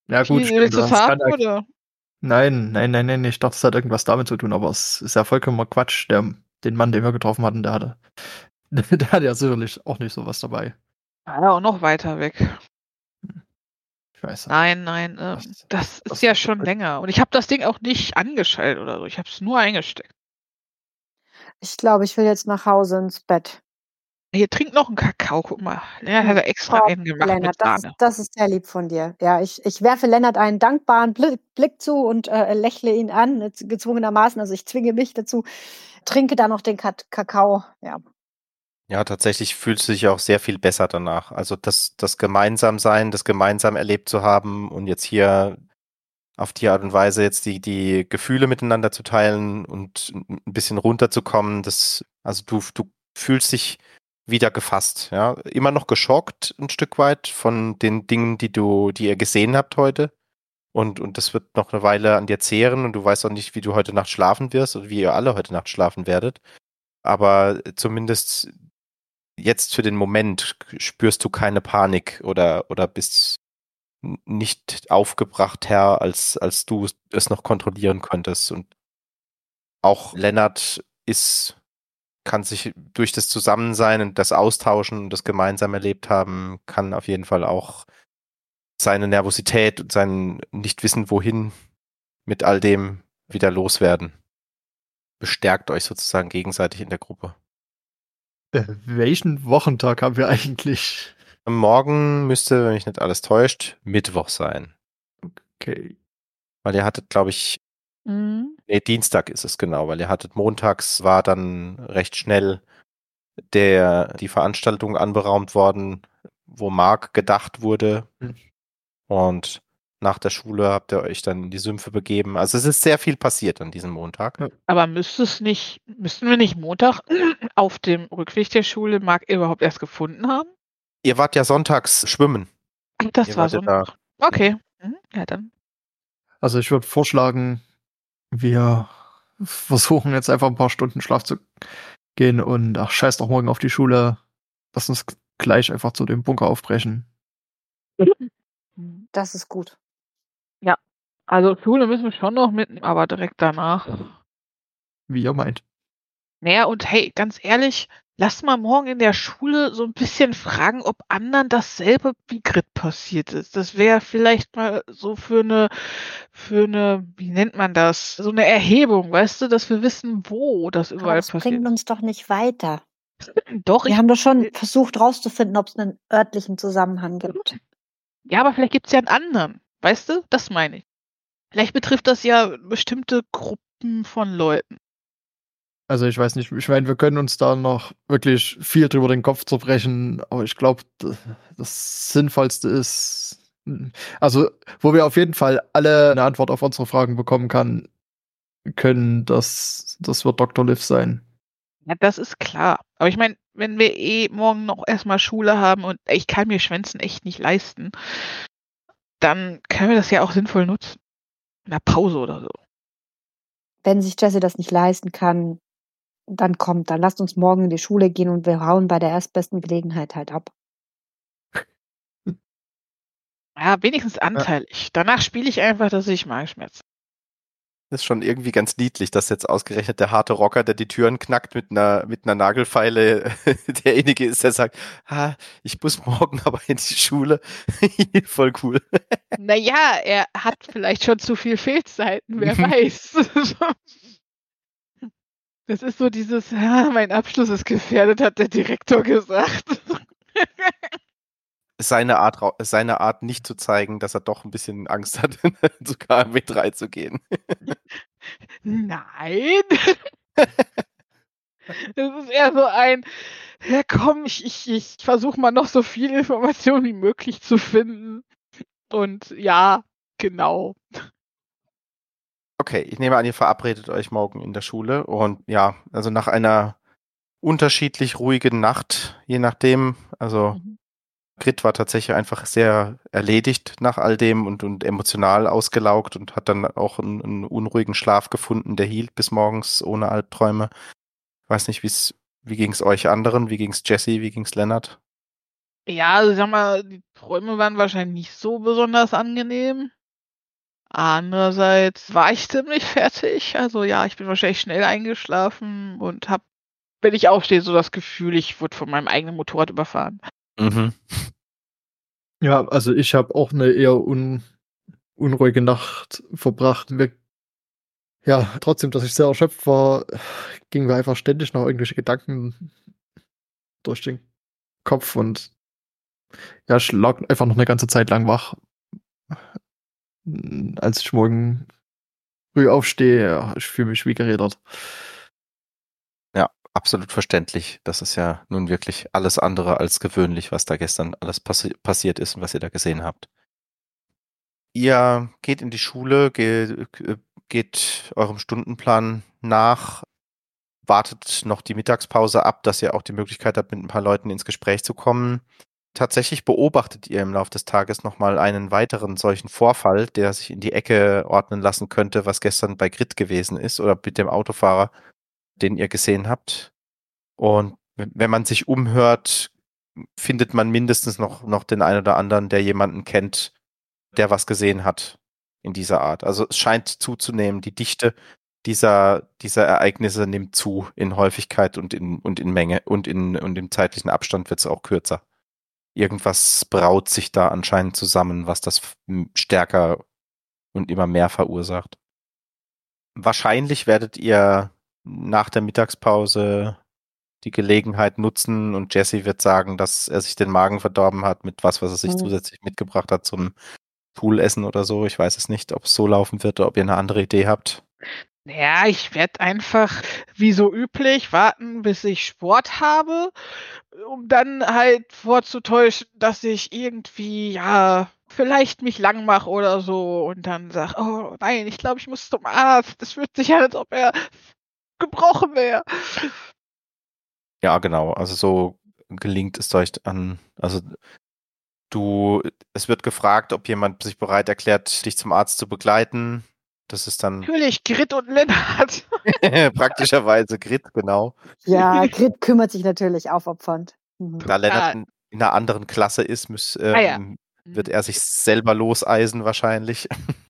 Speaker 4: Ja gut,
Speaker 3: Wie,
Speaker 4: stimmt, das
Speaker 3: haben,
Speaker 4: kann
Speaker 3: oder?
Speaker 4: Nein, nein, nein, nein, ich dachte, es hat irgendwas damit zu tun, aber es ist ja vollkommener Quatsch. Der, den Mann, den wir getroffen hatten, der hatte, der hatte ja sicherlich auch nicht sowas dabei.
Speaker 3: Ah, Ja, auch noch weiter weg.
Speaker 4: Ich weiß ja.
Speaker 3: Nein, nein, ähm,
Speaker 4: Das-
Speaker 3: das ist ja schon länger. Und ich habe das Ding auch nicht angeschaltet oder so. Ich habe es nur eingesteckt.
Speaker 2: Ich glaube, ich will jetzt nach Hause ins Bett.
Speaker 3: Hier, trink noch einen Kakao, guck mal. Lennart hat er extra
Speaker 2: Oh,
Speaker 3: einen gemacht
Speaker 2: Lennart,
Speaker 3: mit
Speaker 2: das ist,
Speaker 3: Sahne.
Speaker 2: das ist sehr lieb von dir. Ja, ich, ich werfe Lennart einen dankbaren Blick, Blick zu und äh, lächle ihn an, äh, gezwungenermaßen. Also ich zwinge mich dazu, trinke da noch den Kat Kakao. Ja.
Speaker 1: Ja, tatsächlich fühlt sich auch sehr viel besser danach. Also das, das Gemeinsamsein, das gemeinsam erlebt zu haben und jetzt hier auf die Art und Weise jetzt die, die Gefühle miteinander zu teilen und ein bisschen runterzukommen, das, also du, du fühlst dich wieder gefasst, ja. Immer noch geschockt ein Stück weit von den Dingen, die du, die ihr gesehen habt heute. Und, und das wird noch eine Weile an dir zehren und du weißt auch nicht, wie du heute Nacht schlafen wirst oder wie ihr alle heute Nacht schlafen werdet. Aber zumindest jetzt für den Moment spürst du keine Panik oder, oder bist nicht aufgebracht, Herr, als, als du es noch kontrollieren könntest. Und auch Lennart ist, kann sich durch das Zusammensein und das Austauschen und das gemeinsam erlebt haben, kann auf jeden Fall auch seine Nervosität und sein Nichtwissen wohin mit all dem wieder loswerden. Bestärkt euch sozusagen gegenseitig in der Gruppe.
Speaker 4: Äh, welchen Wochentag haben wir eigentlich?
Speaker 1: Morgen müsste, wenn mich nicht alles täuscht, Mittwoch sein.
Speaker 4: Okay.
Speaker 1: Weil ihr hattet, glaube ich,
Speaker 3: Mhm.
Speaker 1: nee, Dienstag ist es genau, weil ihr hattet montags war dann recht schnell der, die Veranstaltung anberaumt worden, wo Mark gedacht wurde.
Speaker 4: Hm.
Speaker 1: Und nach der Schule habt ihr euch dann in die Sümpfe begeben. Also es ist sehr viel passiert an diesem Montag.
Speaker 3: Aber müsste es nicht, müssten wir nicht Montag auf dem Rückweg der Schule Marc überhaupt erst gefunden haben?
Speaker 1: Ihr wart ja sonntags schwimmen.
Speaker 3: Ach, Das
Speaker 1: Ihr
Speaker 3: war so.
Speaker 1: da.
Speaker 3: Okay. Mhm. Ja, dann.
Speaker 4: Also ich würde vorschlagen, wir versuchen jetzt einfach ein paar Stunden Schlaf zu gehen und ach scheiß doch morgen auf die Schule. Lass uns gleich einfach zu dem Bunker aufbrechen.
Speaker 2: Das ist gut.
Speaker 3: Also Schule müssen wir schon noch mitnehmen, aber direkt danach.
Speaker 4: Wie ihr meint.
Speaker 3: Naja, und hey, ganz ehrlich, lass mal morgen in der Schule so ein bisschen fragen, ob anderen dasselbe wie Grit passiert ist. Das wäre vielleicht mal so für eine, für eine, wie nennt man das? So eine Erhebung, weißt du, dass wir wissen, wo das
Speaker 2: Aber
Speaker 3: überall
Speaker 2: das
Speaker 3: passiert.
Speaker 2: bringt uns doch nicht weiter.
Speaker 3: Doch,
Speaker 2: Wir haben doch schon versucht rauszufinden, ob es einen örtlichen Zusammenhang gibt.
Speaker 3: ja, aber vielleicht gibt's ja einen anderen. Weißt du? Das meine ich. Vielleicht betrifft das ja bestimmte Gruppen von Leuten.
Speaker 4: Also ich weiß nicht, ich meine, wir können uns da noch wirklich viel drüber den Kopf zerbrechen, aber ich glaube, das Sinnvollste ist, also wo wir auf jeden Fall alle eine Antwort auf unsere Fragen bekommen kann, können, das, das wird Dr. Liv sein.
Speaker 3: Ja, das ist klar. Aber ich meine, wenn wir eh morgen noch erstmal Schule haben und ich kann mir Schwänzen echt nicht leisten, dann können wir das ja auch sinnvoll nutzen. In der Pause oder so.
Speaker 2: Wenn sich Jesse das nicht leisten kann, dann kommt, dann lasst uns morgen in die Schule gehen und wir hauen bei der erstbesten Gelegenheit halt ab.
Speaker 3: Ja, wenigstens anteilig. Danach spiele ich einfach, dass ich Magenschmerzen.
Speaker 1: Das ist schon irgendwie ganz niedlich, dass jetzt ausgerechnet der harte Rocker, der die Türen knackt mit einer, mit einer Nagelfeile, derjenige ist, der sagt, ah, ich muss morgen aber in die Schule. Voll cool.
Speaker 3: Naja, er hat vielleicht schon zu viel Fehlzeiten, wer weiß. Das ist so dieses, ja, mein Abschluss ist gefährdet, hat der Direktor gesagt.
Speaker 1: Seine Art, seine Art nicht zu zeigen, dass er doch ein bisschen Angst hat, zu KMW 3 zu gehen.
Speaker 3: Nein. Das ist eher so ein, ja komm, ich, ich, ich versuche mal noch so viel Information wie möglich zu finden. Und ja, genau.
Speaker 1: Okay, ich nehme an, ihr verabredet euch morgen in der Schule und ja, also nach einer unterschiedlich ruhigen Nacht, je nachdem, also
Speaker 3: Mhm.
Speaker 1: Grit war tatsächlich einfach sehr erledigt nach all dem und, und emotional ausgelaugt und hat dann auch einen, einen unruhigen Schlaf gefunden, der hielt bis morgens ohne Albträume. Weiß nicht, wie's, wie ging's euch anderen? Wie ging's Jesse? Wie ging's Lennart?
Speaker 3: Ja, also sag mal, die Träume waren wahrscheinlich nicht so besonders angenehm. Andererseits war ich ziemlich fertig. Also ja, ich bin wahrscheinlich schnell eingeschlafen und habe, wenn ich aufstehe, so das Gefühl, ich wurde von meinem eigenen Motorrad überfahren.
Speaker 1: Mhm.
Speaker 4: Ja, also ich habe auch eine eher un unruhige Nacht verbracht. Mir, ja, trotzdem, dass ich sehr erschöpft war, gingen mir einfach ständig noch irgendwelche Gedanken durch den Kopf und ja, ich lag einfach noch eine ganze Zeit lang wach. Als ich morgen früh aufstehe, ja, ich fühle mich wie gerädert.
Speaker 1: Absolut verständlich. Das ist ja nun wirklich alles andere als gewöhnlich, was da gestern alles passi passiert ist und was ihr da gesehen habt. Ihr geht in die Schule, ge geht eurem Stundenplan nach, wartet noch die Mittagspause ab, dass ihr auch die Möglichkeit habt, mit ein paar Leuten ins Gespräch zu kommen. Tatsächlich beobachtet ihr im Laufe des Tages nochmal einen weiteren solchen Vorfall, der sich in die Ecke ordnen lassen könnte, was gestern bei Grit gewesen ist oder mit dem Autofahrer, den ihr gesehen habt. Und wenn man sich umhört, findet man mindestens noch, noch den einen oder anderen, der jemanden kennt, der was gesehen hat in dieser Art. Also es scheint zuzunehmen. Die Dichte dieser, dieser Ereignisse nimmt zu in Häufigkeit und in, und in Menge und in, und im zeitlichen Abstand wird es auch kürzer. Irgendwas braut sich da anscheinend zusammen, was das stärker und immer mehr verursacht. Wahrscheinlich werdet ihr nach der Mittagspause die Gelegenheit nutzen und Jesse wird sagen, dass er sich den Magen verdorben hat mit was, was er sich
Speaker 2: Mhm.
Speaker 1: zusätzlich mitgebracht hat zum Poolessen oder so. Ich weiß es nicht, ob es so laufen wird oder ob ihr eine andere Idee habt.
Speaker 3: Ja, ich werde einfach wie so üblich warten, bis ich Sport habe, um dann halt vorzutäuschen, dass ich irgendwie, ja, vielleicht mich lang mache oder so und dann sag, oh nein, ich glaube, ich muss zum Arzt. Das fühlt sich an, als ob er gebrochen wäre.
Speaker 1: Ja, genau. Also so gelingt es euch an. Also du, es wird gefragt, ob jemand sich bereit erklärt, dich zum Arzt zu begleiten. Das ist dann
Speaker 3: Natürlich, Grit und Lennart.
Speaker 1: praktischerweise Grit, genau.
Speaker 2: Ja, Grit kümmert sich natürlich aufopfernd. Mhm.
Speaker 1: Da Lennart
Speaker 3: Ja.
Speaker 1: in, in einer anderen Klasse ist, muss, ähm,
Speaker 3: Ah ja.
Speaker 1: wird er sich selber loseisen wahrscheinlich.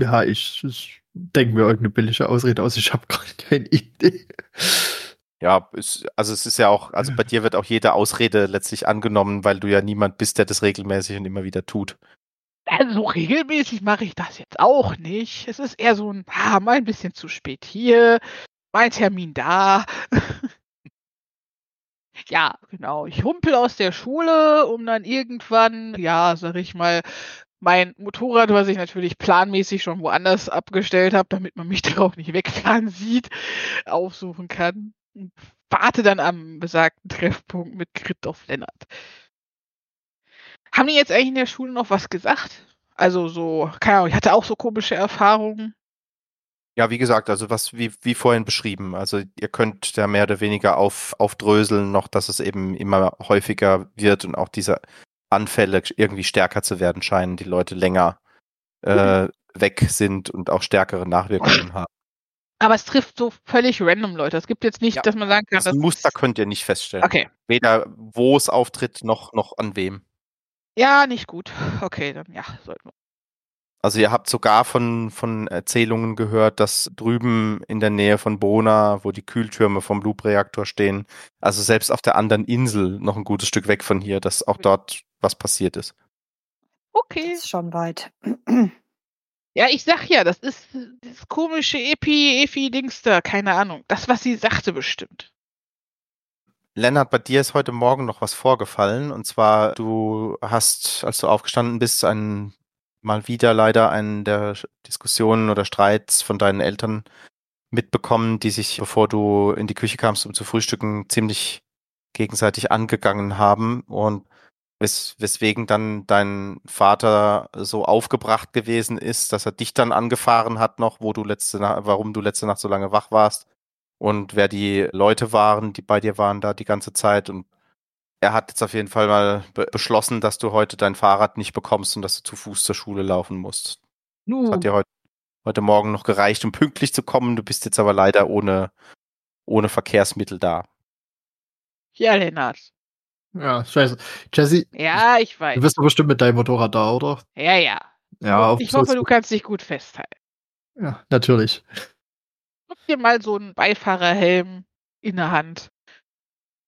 Speaker 4: Ja, ich, ich denke mir irgendeine billige Ausrede aus. Ich habe gerade keine Idee.
Speaker 1: Ja, es, also es ist ja auch, also bei dir wird auch jede Ausrede letztlich angenommen, weil du ja niemand bist, der das regelmäßig und immer wieder tut.
Speaker 3: Also regelmäßig mache ich das jetzt auch nicht. Es ist eher so ein, ah, mal ein bisschen zu spät hier, mein Termin da. ja, genau. Ich humpel aus der Schule, um dann irgendwann, ja, sag ich mal, mein Motorrad, was ich natürlich planmäßig schon woanders abgestellt habe, damit man mich darauf nicht wegfahren sieht, aufsuchen kann. Und warte dann am besagten Treffpunkt mit Grit auf Lennart. Haben die jetzt eigentlich in der Schule noch was gesagt? Also so, keine Ahnung, ich hatte auch so komische Erfahrungen.
Speaker 1: Ja, wie gesagt, also was wie, wie vorhin beschrieben. Also ihr könnt da mehr oder weniger auf, aufdröseln noch, dass es eben immer häufiger wird und auch diese Anfälle irgendwie stärker zu werden scheinen, die Leute länger äh, weg sind und auch stärkere Nachwirkungen haben.
Speaker 3: Aber es trifft so völlig random Leute. Es gibt jetzt nicht,
Speaker 1: Ja,
Speaker 3: dass man sagen kann,
Speaker 1: Das Muster könnt ihr nicht feststellen.
Speaker 3: Okay.
Speaker 1: Weder wo es auftritt, noch, noch an wem.
Speaker 3: Ja, nicht gut. Okay, dann ja, sollten wir.
Speaker 1: Also ihr habt sogar von, von Erzählungen gehört, dass drüben in der Nähe von Bona, wo die Kühltürme vom Loop-Reaktor stehen, also selbst auf der anderen Insel noch ein gutes Stück weg von hier, dass auch dort was passiert ist.
Speaker 2: Das
Speaker 3: Okay.
Speaker 2: ist schon weit.
Speaker 3: Ja, ich sag ja, das ist das komische Epi, Efi-Dings da, keine Ahnung. Das, was sie sagte, bestimmt.
Speaker 1: Lennart, bei dir ist heute Morgen noch was vorgefallen. Und zwar, du hast, als du aufgestanden bist, einen, mal wieder leider einen der Diskussionen oder Streits von deinen Eltern mitbekommen, die sich, bevor du in die Küche kamst, um zu frühstücken, ziemlich gegenseitig angegangen haben. Und wes weswegen dann dein Vater so aufgebracht gewesen ist, dass er dich dann angefahren hat noch, wo du letzte Nacht, warum du letzte Nacht so lange wach warst und wer die Leute waren, die bei dir waren da die ganze Zeit und er hat jetzt auf jeden Fall mal be beschlossen, dass du heute dein Fahrrad nicht bekommst und dass du zu Fuß zur Schule laufen musst. Das hat dir heute, heute Morgen noch gereicht, um pünktlich zu kommen. Du bist jetzt aber leider ohne, ohne Verkehrsmittel da.
Speaker 3: Ja, Lennart.
Speaker 4: Ja, scheiße. Jesse,
Speaker 3: Ja, ich weiß.
Speaker 4: du bist doch bestimmt mit deinem Motorrad da, oder?
Speaker 3: Ja, ja.
Speaker 4: Ja, auf
Speaker 3: ich hoffe, du kannst dich gut festhalten.
Speaker 4: Ja, natürlich.
Speaker 3: Dir mal so einen Beifahrerhelm in der Hand.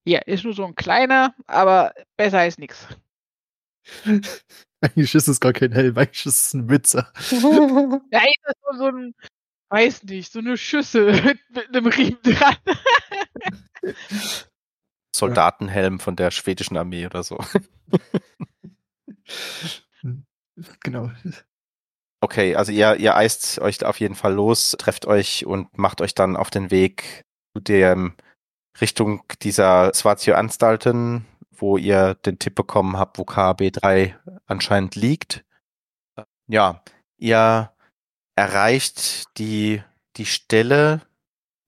Speaker 3: Hier, ist nur so ein kleiner, aber besser als nichts.
Speaker 4: Eigentlich ist es gar kein Helm, eigentlich ist es ein Witzer.
Speaker 3: Ja, ist das nur so ein, weiß nicht, so eine Schüssel mit, mit einem Riemen dran.
Speaker 1: Soldatenhelm von der schwedischen Armee oder so.
Speaker 4: genau.
Speaker 1: Okay, also ihr, ihr eist euch auf jeden Fall los, trefft euch und macht euch dann auf den Weg zu dem Richtung dieser Swatio-Anstalten, wo ihr den Tipp bekommen habt, wo KB3 anscheinend liegt. Ja, ihr erreicht die, die Stelle,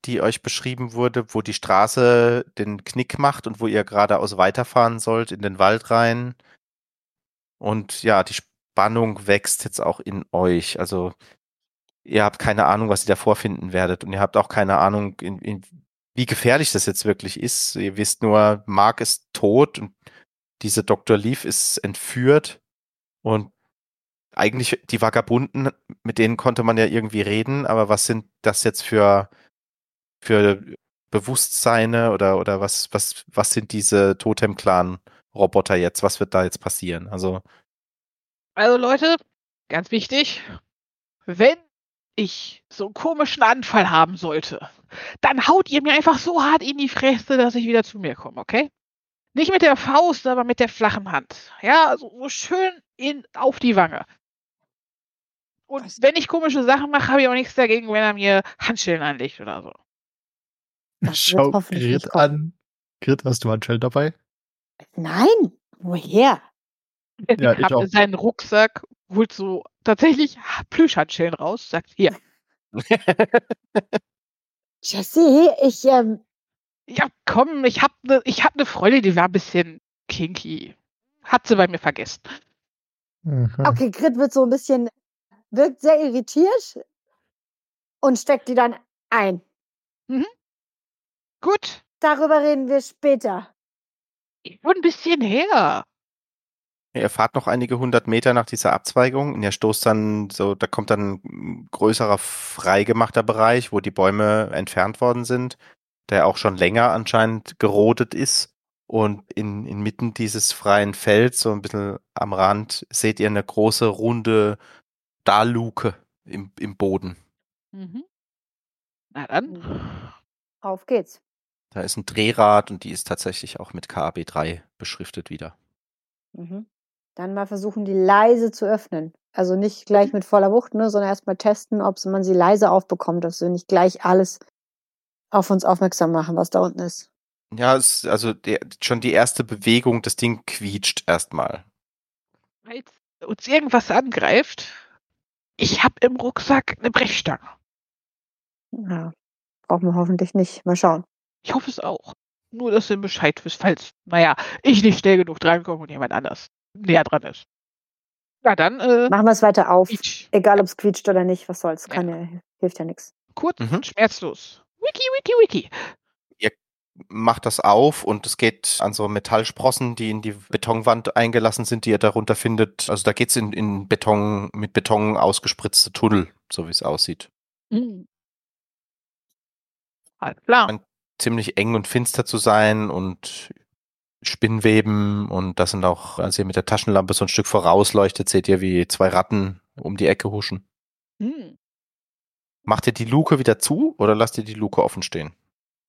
Speaker 1: die euch beschrieben wurde, wo die Straße den Knick macht und wo ihr geradeaus weiterfahren sollt in den Wald rein. Und ja, die Spannung wächst jetzt auch in euch. Also ihr habt keine Ahnung, was ihr da vorfinden werdet. Und ihr habt auch keine Ahnung, in, in, wie gefährlich das jetzt wirklich ist. Ihr wisst nur, Mark ist tot und diese Dr. Leaf ist entführt. Und eigentlich die Vagabunden, mit denen konnte man ja irgendwie reden, aber was sind das jetzt für, für Bewusstseine oder, oder was, was, was sind diese Totem-Clan-Roboter jetzt? Was wird da jetzt passieren? Also,
Speaker 3: Also Leute, ganz wichtig, wenn ich so einen komischen Anfall haben sollte, dann haut ihr mir einfach so hart in die Fresse, dass ich wieder zu mir komme, okay? Nicht mit der Faust, aber mit der flachen Hand. Ja, so, so schön in, auf die Wange. Und
Speaker 2: Was?
Speaker 3: wenn ich komische Sachen mache, habe ich auch nichts dagegen, wenn er mir Handschellen anlegt oder so.
Speaker 2: Das
Speaker 4: Schau Grit an. Grit, hast du Handschellen dabei?
Speaker 2: Nein, woher?
Speaker 4: Ja, ich
Speaker 3: Habt
Speaker 4: auch.
Speaker 3: seinen Rucksack, holt so tatsächlich Plüschhandschellen raus, sagt hier.
Speaker 2: Jesse, ich, ähm,
Speaker 3: Ja, komm, ich hab ne, ich hab ne Freundin, die war ein bisschen kinky. Hat sie bei mir vergessen.
Speaker 4: Mhm.
Speaker 2: okay, Grit wird so ein bisschen, wirkt sehr irritiert und steckt die dann ein.
Speaker 3: Gut,
Speaker 2: Darüber reden wir später.
Speaker 3: schon ein bisschen her.
Speaker 1: Ihr fahrt noch einige hundert Meter nach dieser Abzweigung und ihr stoßt dann so, da kommt dann ein größerer freigemachter Bereich, wo die Bäume entfernt worden sind, der auch schon länger anscheinend gerodet ist. Und in, inmitten dieses freien Felds, so ein bisschen am Rand, seht ihr eine große, runde Stahlluke im, im Boden.
Speaker 3: Mhm. Na dann.
Speaker 2: Auf geht's.
Speaker 1: Da ist ein Drehrad und die ist tatsächlich auch mit KB3 beschriftet wieder.
Speaker 2: Mhm. Dann mal versuchen, die leise zu öffnen. Also nicht gleich mit voller Wucht, ne, sondern erstmal testen, ob man sie leise aufbekommt, dass wir nicht gleich alles auf uns aufmerksam machen, was da unten ist.
Speaker 1: Ja, es, also der, schon die erste Bewegung, das Ding quietscht erstmal.
Speaker 3: Falls uns irgendwas angreift, ich hab im Rucksack eine Brechstange.
Speaker 2: Ja, brauchen wir hoffentlich nicht. Mal schauen.
Speaker 3: Ich hoffe es auch. Nur, dass ihr Bescheid wisst, falls, naja, ich nicht schnell genug drankomme und jemand anders näher dran ist. Na dann, äh,
Speaker 2: Machen wir es weiter auf.
Speaker 3: quietsch.
Speaker 2: Egal, ob es quietscht oder nicht, was soll's.
Speaker 3: Ja.
Speaker 2: Kann ja, hilft ja nichts.
Speaker 3: kurz
Speaker 1: Mhm.
Speaker 3: und schmerzlos. Wiki, wiki, wiki.
Speaker 1: macht das auf und es geht an so Metallsprossen, die in die Betonwand eingelassen sind, die ihr darunter findet. Also da geht's in, in Beton, mit Beton ausgespritzte Tunnel, so wie es aussieht.
Speaker 3: Mhm. Alles klar.
Speaker 1: Ziemlich eng und finster zu sein und Spinnweben und das sind auch, als ihr mit der Taschenlampe so ein Stück vorausleuchtet, seht ihr, wie zwei Ratten um die Ecke huschen.
Speaker 3: Hm.
Speaker 1: Macht ihr die Luke wieder zu oder lasst ihr die Luke offen stehen?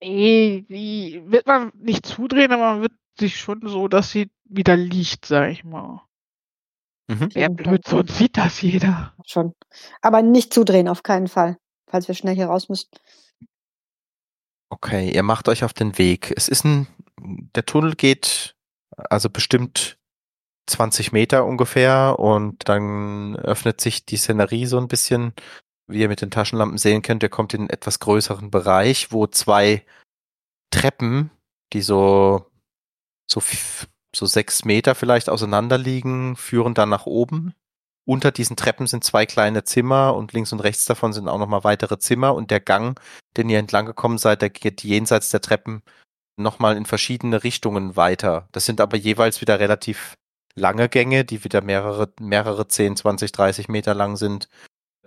Speaker 3: Nee, die wird man nicht zudrehen, aber man wird sich schon so, dass sie wieder liegt, sag ich mal.
Speaker 1: Mhm.
Speaker 3: Wäre blöd, sonst sieht das jeder.
Speaker 2: Schon. Aber nicht zudrehen, auf keinen Fall. Falls wir schnell hier raus müssen.
Speaker 1: Okay, ihr macht euch auf den Weg. Es ist ein, der Tunnel geht also bestimmt 20 Meter ungefähr und dann öffnet sich die Szenerie so ein bisschen. Wie ihr mit den Taschenlampen sehen könnt, ihr kommt in einen etwas größeren Bereich, wo zwei Treppen, die so, so, so sechs Meter vielleicht auseinander liegen, führen dann nach oben. Unter diesen Treppen sind zwei kleine Zimmer und links und rechts davon sind auch nochmal weitere Zimmer und der Gang, den ihr entlang gekommen seid, der geht jenseits der Treppen nochmal in verschiedene Richtungen weiter. Das sind aber jeweils wieder relativ lange Gänge, die wieder mehrere, mehrere 10, 20, 30 Meter lang sind,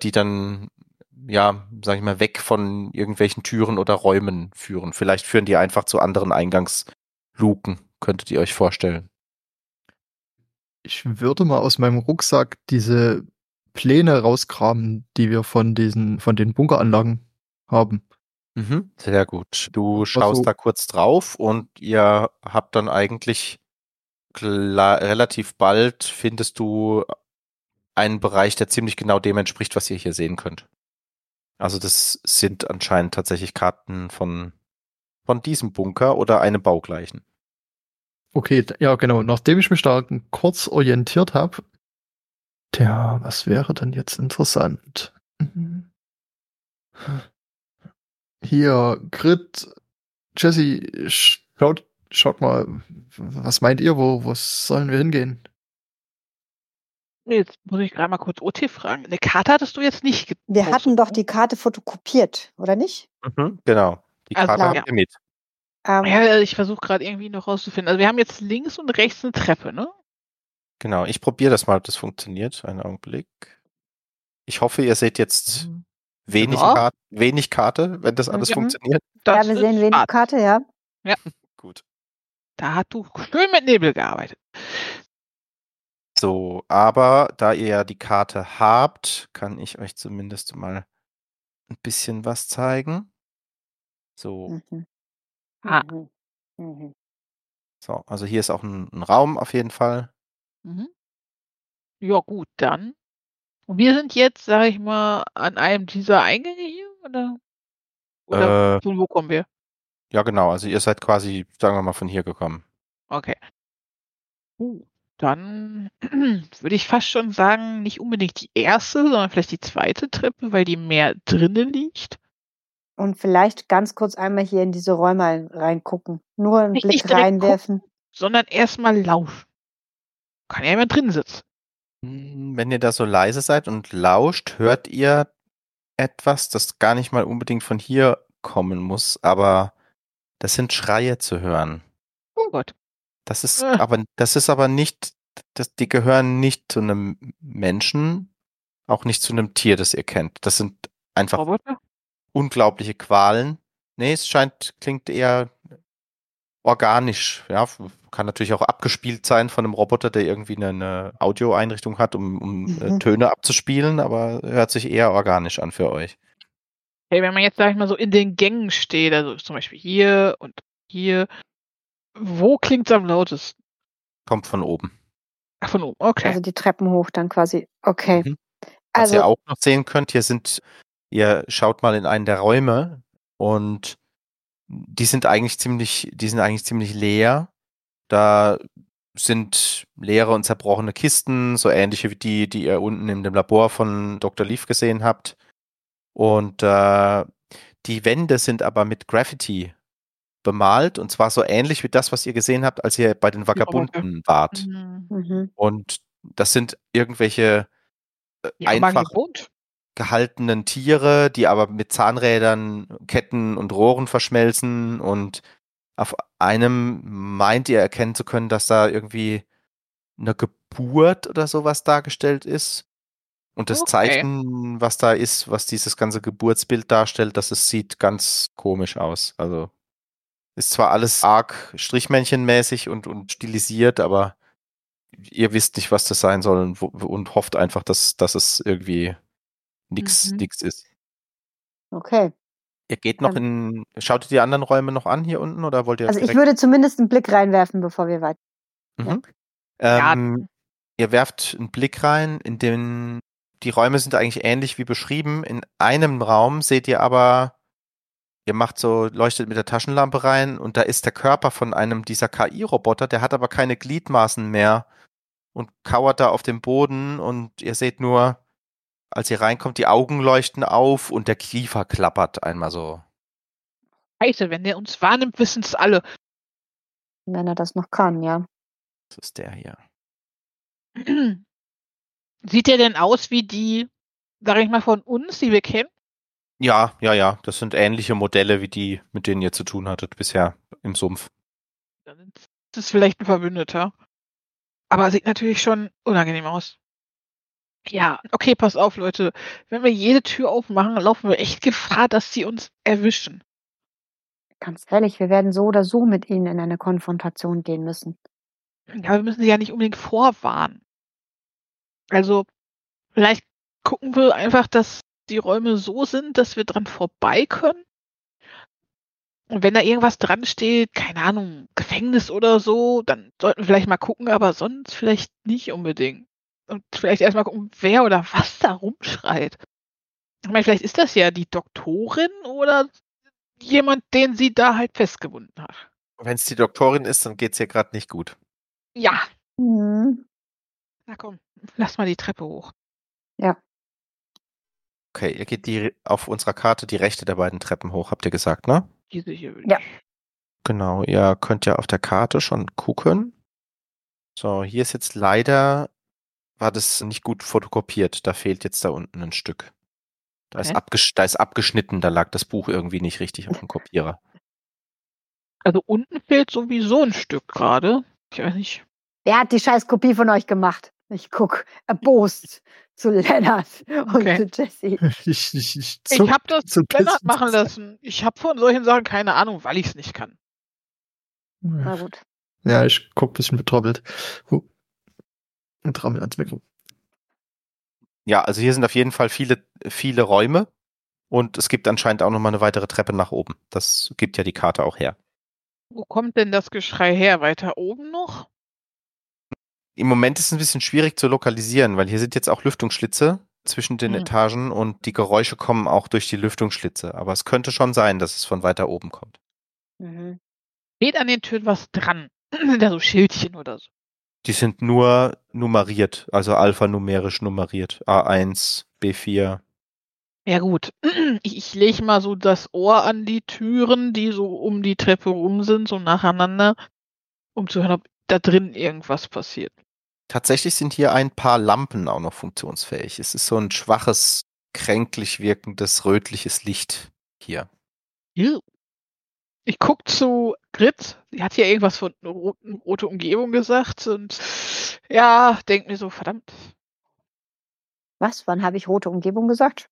Speaker 1: die dann, ja, sag ich mal, weg von irgendwelchen Türen oder Räumen führen. Vielleicht führen die einfach zu anderen Eingangsluken, könntet ihr euch vorstellen.
Speaker 4: Ich würde mal aus meinem Rucksack diese Pläne rauskramen, die wir von diesen, von den Bunkeranlagen haben.
Speaker 1: Mhm, sehr gut. Du schaust also, da kurz drauf und ihr habt dann eigentlich relativ bald findest du einen Bereich, der ziemlich genau dem entspricht, was ihr hier sehen könnt. Also das sind anscheinend tatsächlich Karten von, von diesem Bunker oder einem baugleichen.
Speaker 4: Okay, ja genau. Nachdem ich mich da kurz orientiert habe, tja, was wäre denn jetzt interessant? Mhm. Hier, Grit, Jesse, schaut Schaut mal, was meint ihr, wo, wo sollen wir hingehen?
Speaker 3: Jetzt muss ich gerade mal kurz OT fragen. Eine Karte hattest du jetzt nicht
Speaker 2: gepostet, Wir hatten doch die Karte fotokopiert, oder nicht?
Speaker 1: Mhm, genau. Die also, Karte also, habt ihr mit.
Speaker 3: Ähm, ja, ich versuche gerade irgendwie noch rauszufinden. Also wir haben jetzt links und rechts eine Treppe, ne?
Speaker 1: Genau, ich probiere das mal, ob das funktioniert. Einen Augenblick. Ich hoffe, ihr seht jetzt mhm. Wenig, ja. Karte, wenig Karte, wenn das alles ja. funktioniert.
Speaker 2: Das ja, wir sehen wenig Karte, ja.
Speaker 3: Ja.
Speaker 1: Gut.
Speaker 3: Da hast du schön mit Nebel gearbeitet.
Speaker 1: So, aber da ihr ja die Karte habt, kann ich euch zumindest mal ein bisschen was zeigen. So. Mhm. Ah. Mhm. Mhm. So, also hier ist auch ein, ein Raum auf jeden Fall.
Speaker 3: Mhm. Ja, gut, dann. Und wir sind jetzt, sag ich mal, an einem dieser Eingänge hier, oder? Oder
Speaker 1: äh,
Speaker 3: von wo kommen wir?
Speaker 1: Ja, genau. Also ihr seid quasi, sagen wir mal, von hier gekommen.
Speaker 3: Okay. Uh, dann würde ich fast schon sagen, nicht unbedingt die erste, sondern vielleicht die zweite Treppe, weil die mehr drinnen liegt.
Speaker 2: Und vielleicht ganz kurz einmal hier in diese Räume reingucken. Nur einen nicht, Blick nicht reinwerfen. Gucken,
Speaker 3: sondern erstmal lauschen. Kann ja immer drin sitzen.
Speaker 1: Hm, wenn ihr da so leise seid und lauscht, hört ihr etwas, das gar nicht mal unbedingt von hier kommen muss, aber das sind Schreie zu hören.
Speaker 3: Oh Gott.
Speaker 1: Das ist äh. aber, das ist aber nicht, das, die gehören nicht zu einem Menschen, auch nicht zu einem Tier, das ihr kennt. Das sind einfach Roboter? unglaubliche Qualen. Nee, es scheint, klingt eher organisch, ja. Kann natürlich auch abgespielt sein von einem Roboter, der irgendwie eine, eine Audioeinrichtung hat, um, um äh, mhm. Töne abzuspielen, aber hört sich eher organisch an für euch.
Speaker 3: Hey, wenn man jetzt, sag ich mal, so in den Gängen steht, also zum Beispiel hier und hier, wo klingt es am lautesten?
Speaker 1: Kommt von oben.
Speaker 3: Ach, von oben, okay.
Speaker 2: Also die Treppen hoch dann quasi. Okay. Mhm.
Speaker 1: Was also, ihr auch noch sehen könnt, hier sind, ihr schaut mal in einen der Räume und die sind eigentlich ziemlich, die sind eigentlich ziemlich leer. Da sind leere und zerbrochene Kisten, so ähnliche wie die, die ihr unten in dem Labor von Dr. Leaf gesehen habt. Und äh, die Wände sind aber mit Graffiti bemalt und zwar so ähnlich wie das, was ihr gesehen habt, als ihr bei den Vagabunden wart. Mhm. mhm. Und das sind irgendwelche äh, einfach gehaltenen Tiere, die aber mit Zahnrädern, Ketten und Rohren verschmelzen und auf einem meint ihr erkennen zu können, dass da irgendwie eine Geburt oder sowas dargestellt ist. Und das okay. Zeichen, was da ist, was dieses ganze Geburtsbild darstellt, das es sieht ganz komisch aus. Also ist zwar alles arg Strichmännchenmäßig und, und stilisiert, aber ihr wisst nicht, was das sein soll und, und hofft einfach, dass, dass es irgendwie nix, mhm. nix ist.
Speaker 2: Okay.
Speaker 1: Ihr geht noch in, schaut ihr die anderen Räume noch an hier unten oder wollt ihr?
Speaker 2: Also ich würde zumindest einen Blick reinwerfen, bevor wir weiter.
Speaker 1: Mhm. Ja. Ähm, ihr werft einen Blick rein, in den die Räume sind eigentlich ähnlich wie beschrieben. In einem Raum seht ihr aber, ihr macht so, leuchtet mit der Taschenlampe rein und da ist der Körper von einem dieser KI-Roboter, der hat aber keine Gliedmaßen mehr und kauert da auf dem Boden und ihr seht nur, als ihr reinkommt, die Augen leuchten auf und der Kiefer klappert einmal so.
Speaker 3: Scheiße, wenn der uns wahrnimmt, wissen es alle.
Speaker 2: Wenn er das noch kann, ja.
Speaker 1: Das ist der hier.
Speaker 3: Sieht der denn aus wie die, sag ich mal, von uns, die wir kennen?
Speaker 1: Ja, ja, ja. Das sind ähnliche Modelle wie die, mit denen ihr zu tun hattet bisher im Sumpf.
Speaker 3: Dann ist es vielleicht ein Verbündeter. Aber sieht natürlich schon unangenehm aus. Ja, okay, pass auf, Leute. Wenn wir jede Tür aufmachen, laufen wir echt Gefahr, dass sie uns erwischen.
Speaker 2: Ganz ehrlich, wir werden so oder so mit ihnen in eine Konfrontation gehen müssen.
Speaker 3: Ja, wir müssen sie ja nicht unbedingt vorwarnen. Also, vielleicht gucken wir einfach, dass die Räume so sind, dass wir dran vorbei können. Und wenn da irgendwas dran steht, keine Ahnung, Gefängnis oder so, dann sollten wir vielleicht mal gucken, aber sonst vielleicht nicht unbedingt. Und vielleicht erstmal gucken, wer oder was da rumschreit. Ich meine, vielleicht ist das ja die Doktorin oder jemand, den sie da halt festgebunden hat.
Speaker 1: Wenn es die Doktorin ist, dann geht's ihr gerade nicht gut.
Speaker 3: Ja.
Speaker 2: Mhm.
Speaker 3: Na komm, lass mal die Treppe hoch.
Speaker 2: Ja.
Speaker 1: Okay, ihr geht die auf unserer Karte die rechte der beiden Treppen hoch, habt ihr gesagt, ne?
Speaker 3: Diese hier will
Speaker 2: Ja.
Speaker 1: Genau, ihr könnt ja auf der Karte schon gucken. So, hier ist jetzt leider, war das nicht gut fotokopiert. Da fehlt jetzt da unten ein Stück. Da, ist,
Speaker 3: Okay.
Speaker 1: abgesch da ist abgeschnitten, da lag das Buch irgendwie nicht richtig auf dem Kopierer.
Speaker 3: Also unten fehlt sowieso ein Stück gerade. Ich weiß nicht.
Speaker 2: Wer hat die scheiß Kopie von euch gemacht? Ich guck erbost zu Lennart und
Speaker 3: Okay.
Speaker 2: zu Jesse.
Speaker 4: Ich, ich, ich,
Speaker 3: Ich habe das Lennart machen lassen. Ich habe von solchen Sachen keine Ahnung, weil ich es nicht kann.
Speaker 2: Na gut.
Speaker 4: Ja, ich guck ein bisschen betroppelt. Ans Mikro.
Speaker 1: Ja, also hier sind auf jeden Fall viele, viele Räume und es gibt anscheinend auch nochmal eine weitere Treppe nach oben. Das gibt ja die Karte auch her.
Speaker 3: Wo kommt denn das Geschrei her? Weiter oben noch?
Speaker 1: Im Moment ist es ein bisschen schwierig zu lokalisieren, weil hier sind jetzt auch Lüftungsschlitze zwischen den
Speaker 3: Mhm.
Speaker 1: Etagen und die Geräusche kommen auch durch die Lüftungsschlitze. Aber es könnte schon sein, dass es von weiter oben kommt.
Speaker 2: Mhm.
Speaker 3: Steht an den Türen was dran? Sind da so Schildchen oder so?
Speaker 1: Die sind nur nummeriert, also alphanumerisch nummeriert. A1, B4.
Speaker 3: Ja gut, ich, ich lege mal so das Ohr an die Türen, die so um die Treppe rum sind, so nacheinander, um zu hören, ob da drin irgendwas passiert.
Speaker 1: Tatsächlich sind hier ein paar Lampen auch noch funktionsfähig. Es ist so ein schwaches, kränklich wirkendes, rötliches Licht hier.
Speaker 3: Ew. Ich guck zu Grit, sie hat hier irgendwas von roten, rote Umgebung gesagt und ja, denk mir so, verdammt,
Speaker 2: Was? Wann habe ich rote Umgebung gesagt?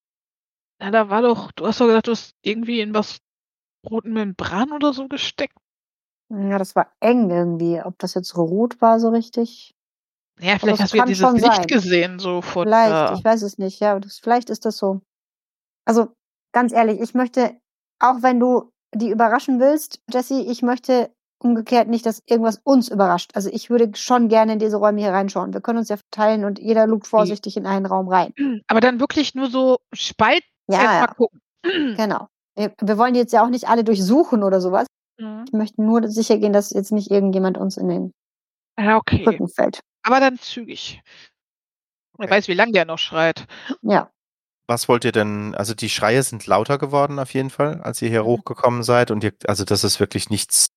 Speaker 3: na, da war doch, du hast doch gesagt, du hast irgendwie in was roten Membran oder so gesteckt.
Speaker 2: Ja, das war eng irgendwie. Ob das jetzt rot war so richtig?
Speaker 3: Ja, vielleicht hast du ja dieses Licht
Speaker 2: sein.
Speaker 3: gesehen, so von
Speaker 2: Vielleicht,
Speaker 3: äh,
Speaker 2: ich weiß es nicht. Ja, das, vielleicht ist das so. Also ganz ehrlich, ich möchte, auch wenn du die überraschen willst, Jesse, ich möchte umgekehrt nicht, dass irgendwas uns überrascht. Also ich würde schon gerne in diese Räume hier reinschauen. Wir können uns ja verteilen und jeder lugt vorsichtig in einen Raum rein.
Speaker 3: aber dann wirklich nur so Spalt
Speaker 2: Ja,
Speaker 3: erstmal
Speaker 2: ja
Speaker 3: gucken.
Speaker 2: genau. Wir, wir wollen jetzt ja auch nicht alle durchsuchen oder sowas.
Speaker 3: Mhm.
Speaker 2: Ich möchte nur sicher gehen, dass jetzt nicht irgendjemand uns in den
Speaker 3: Ja, okay.
Speaker 2: Rücken fällt.
Speaker 3: Aber dann zügig. Wer weiß, wie lange der noch schreit.
Speaker 2: Ja.
Speaker 1: Was wollt ihr denn, also die Schreie sind lauter geworden auf jeden Fall, als ihr hier
Speaker 2: Mhm.
Speaker 1: hochgekommen seid und ihr, also das ist wirklich nichts,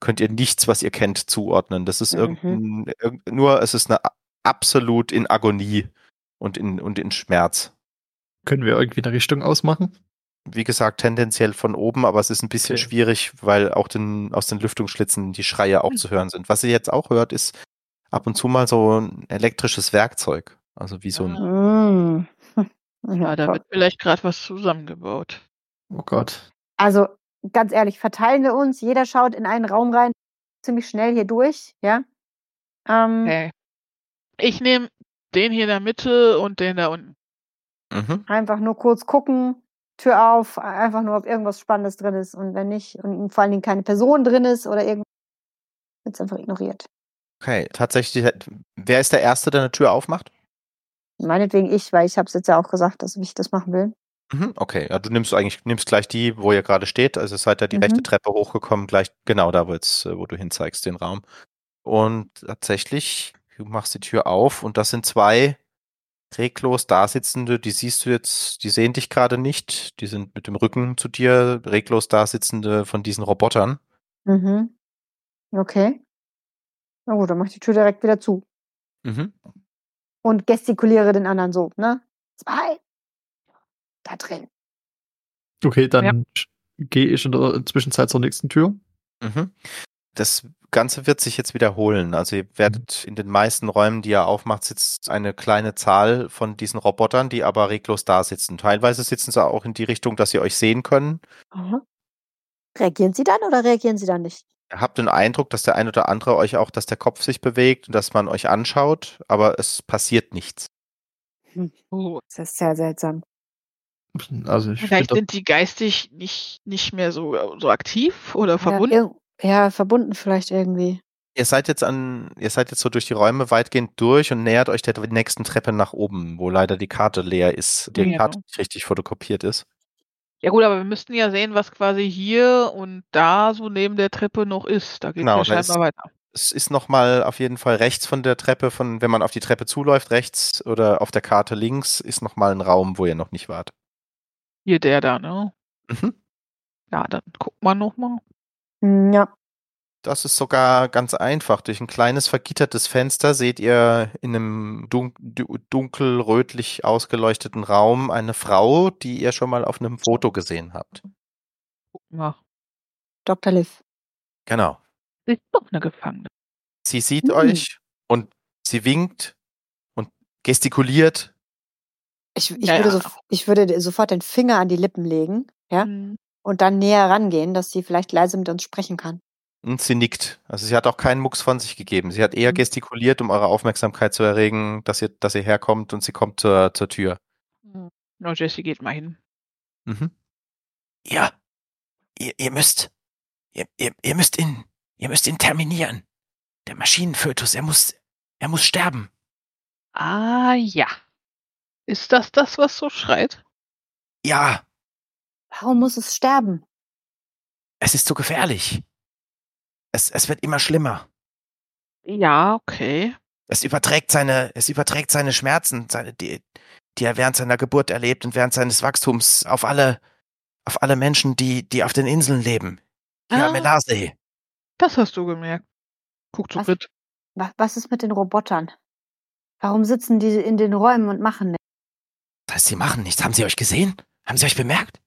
Speaker 1: könnt ihr nichts, was ihr kennt, zuordnen. Das ist
Speaker 2: Mhm.
Speaker 1: irgendein, irgend, nur, es ist eine absolut in Agonie und in, und in Schmerz.
Speaker 4: Können wir irgendwie eine Richtung ausmachen?
Speaker 1: Wie gesagt, tendenziell von oben, aber es ist ein bisschen
Speaker 4: Okay.
Speaker 1: schwierig, weil auch den, aus den Lüftungsschlitzen die Schreie auch
Speaker 3: Mhm.
Speaker 1: zu hören sind. Was ihr jetzt auch hört, ist ab und zu mal so ein elektrisches Werkzeug. Also wie so ein,
Speaker 2: Mm.
Speaker 3: Ja, da wird vielleicht gerade was zusammengebaut.
Speaker 4: Oh Gott.
Speaker 2: Also ganz ehrlich, verteilen wir uns. Jeder schaut in einen Raum rein, ziemlich schnell hier durch, ja. Ähm,
Speaker 3: Okay. Ich nehme den hier in der Mitte und den da unten.
Speaker 1: mhm.
Speaker 2: Einfach nur kurz gucken, Tür auf, einfach nur, ob irgendwas Spannendes drin ist. Und wenn nicht, und vor allen Dingen keine Person drin ist oder irgendwas, wird es einfach ignoriert.
Speaker 1: Okay, tatsächlich, wer ist der Erste, der eine Tür aufmacht?
Speaker 2: Meinetwegen ich, weil ich habe es jetzt ja auch gesagt, dass ich das machen will.
Speaker 1: Mhm, okay, ja, du nimmst eigentlich, nimmst gleich die, wo ihr gerade steht. Also seid ihr die
Speaker 2: Mhm.
Speaker 1: rechte Treppe hochgekommen, gleich genau da, wo, jetzt, wo du hinzeigst, den Raum. Und tatsächlich, Du machst die Tür auf und das sind zwei reglos Dasitzende, die siehst du jetzt, die sehen dich gerade nicht, die sind mit dem Rücken zu dir, reglos Dasitzende von diesen Robotern.
Speaker 2: Mhm. Okay. Na gut, dann mach ich die Tür direkt wieder zu
Speaker 1: Mhm.
Speaker 2: Und gestikuliere den anderen so, ne? Zwei. Da drin.
Speaker 4: Okay, dann gehe ich in der Zwischenzeit zur nächsten Tür.
Speaker 1: Mhm. Das Ganze wird sich jetzt wiederholen. Also ihr werdet in den meisten Räumen, die ihr aufmacht, sitzt eine kleine Zahl von diesen Robotern, die aber reglos da sitzen. Teilweise sitzen sie auch in die Richtung, dass sie euch sehen können.
Speaker 2: Aha. Reagieren Sie dann oder reagieren Sie dann nicht?
Speaker 1: Ihr habt den Eindruck, dass der ein oder andere euch auch, dass der Kopf sich bewegt und dass man euch anschaut, aber es passiert nichts.
Speaker 3: Oh,
Speaker 2: Das ist sehr seltsam.
Speaker 4: Also ich
Speaker 3: vielleicht sind die geistig nicht, nicht mehr so, so aktiv oder
Speaker 2: Ja,
Speaker 3: verbunden.
Speaker 2: irg- ja, verbunden vielleicht irgendwie.
Speaker 1: Ihr seid jetzt an, ihr seid jetzt so durch die Räume weitgehend durch und nähert euch der nächsten Treppe nach oben, wo leider die Karte leer ist, die
Speaker 3: Ja.
Speaker 1: Karte nicht richtig fotokopiert ist.
Speaker 3: Ja gut, aber wir müssten ja sehen, was quasi hier und da so neben der Treppe noch ist. Da geht
Speaker 1: Genau,
Speaker 3: es ja scheinbar weiter.
Speaker 1: Es ist nochmal auf jeden Fall rechts von der Treppe, von, wenn man auf die Treppe zuläuft, rechts oder auf der Karte links, ist nochmal ein Raum, wo ihr noch nicht wart.
Speaker 3: Hier der da, ne?
Speaker 1: Mhm.
Speaker 3: Ja, dann guckt man nochmal.
Speaker 2: Hm, Ja.
Speaker 1: Das ist sogar ganz einfach. Durch ein kleines vergittertes Fenster seht ihr in einem dun du- dunkel-rötlich ausgeleuchteten Raum eine Frau, die ihr schon mal auf einem Foto gesehen habt.
Speaker 3: Mal.
Speaker 2: Dr. Liv.
Speaker 1: Genau.
Speaker 3: Sie ist doch eine Gefangene.
Speaker 1: Sie sieht
Speaker 2: Hm.
Speaker 1: euch und sie winkt und gestikuliert.
Speaker 2: Ich, ich,
Speaker 3: Ja,
Speaker 2: würde
Speaker 3: ja.
Speaker 2: so, ich würde sofort den Finger an die Lippen legen, ja,
Speaker 3: Hm.
Speaker 2: und dann näher rangehen, dass sie vielleicht leise mit uns sprechen kann.
Speaker 1: Und sie nickt. Also sie hat auch keinen Mucks von sich gegeben. Sie hat eher
Speaker 2: Mhm.
Speaker 1: gestikuliert, um eure Aufmerksamkeit zu erregen, dass ihr, dass ihr herkommt und sie kommt zur, zur Tür.
Speaker 3: Na, Jesse geht mal hin.
Speaker 1: Mhm. Ja, ihr, ihr müsst, ihr, ihr, ihr müsst ihn, ihr müsst ihn terminieren. Der Maschinenfötus, er muss, er muss sterben.
Speaker 3: Ah ja. Ist das das, was so schreit?
Speaker 1: Ja,
Speaker 2: Warum muss es sterben?
Speaker 1: es ist zu gefährlich. Es, es wird immer schlimmer.
Speaker 3: Ja, okay.
Speaker 1: Es überträgt seine, es überträgt seine Schmerzen, seine, die, die er während seiner Geburt erlebt und während seines Wachstums auf alle, auf alle Menschen, die, die auf den Inseln leben. Hier am
Speaker 3: Ah.
Speaker 1: Melarsee.
Speaker 3: Das hast du gemerkt. Guck zu
Speaker 2: Was?
Speaker 3: Brit.
Speaker 2: Was, was ist mit den Robotern? Warum sitzen die in den Räumen und machen nichts?
Speaker 1: Das heißt, sie machen nichts. Haben sie euch gesehen? Haben sie euch bemerkt?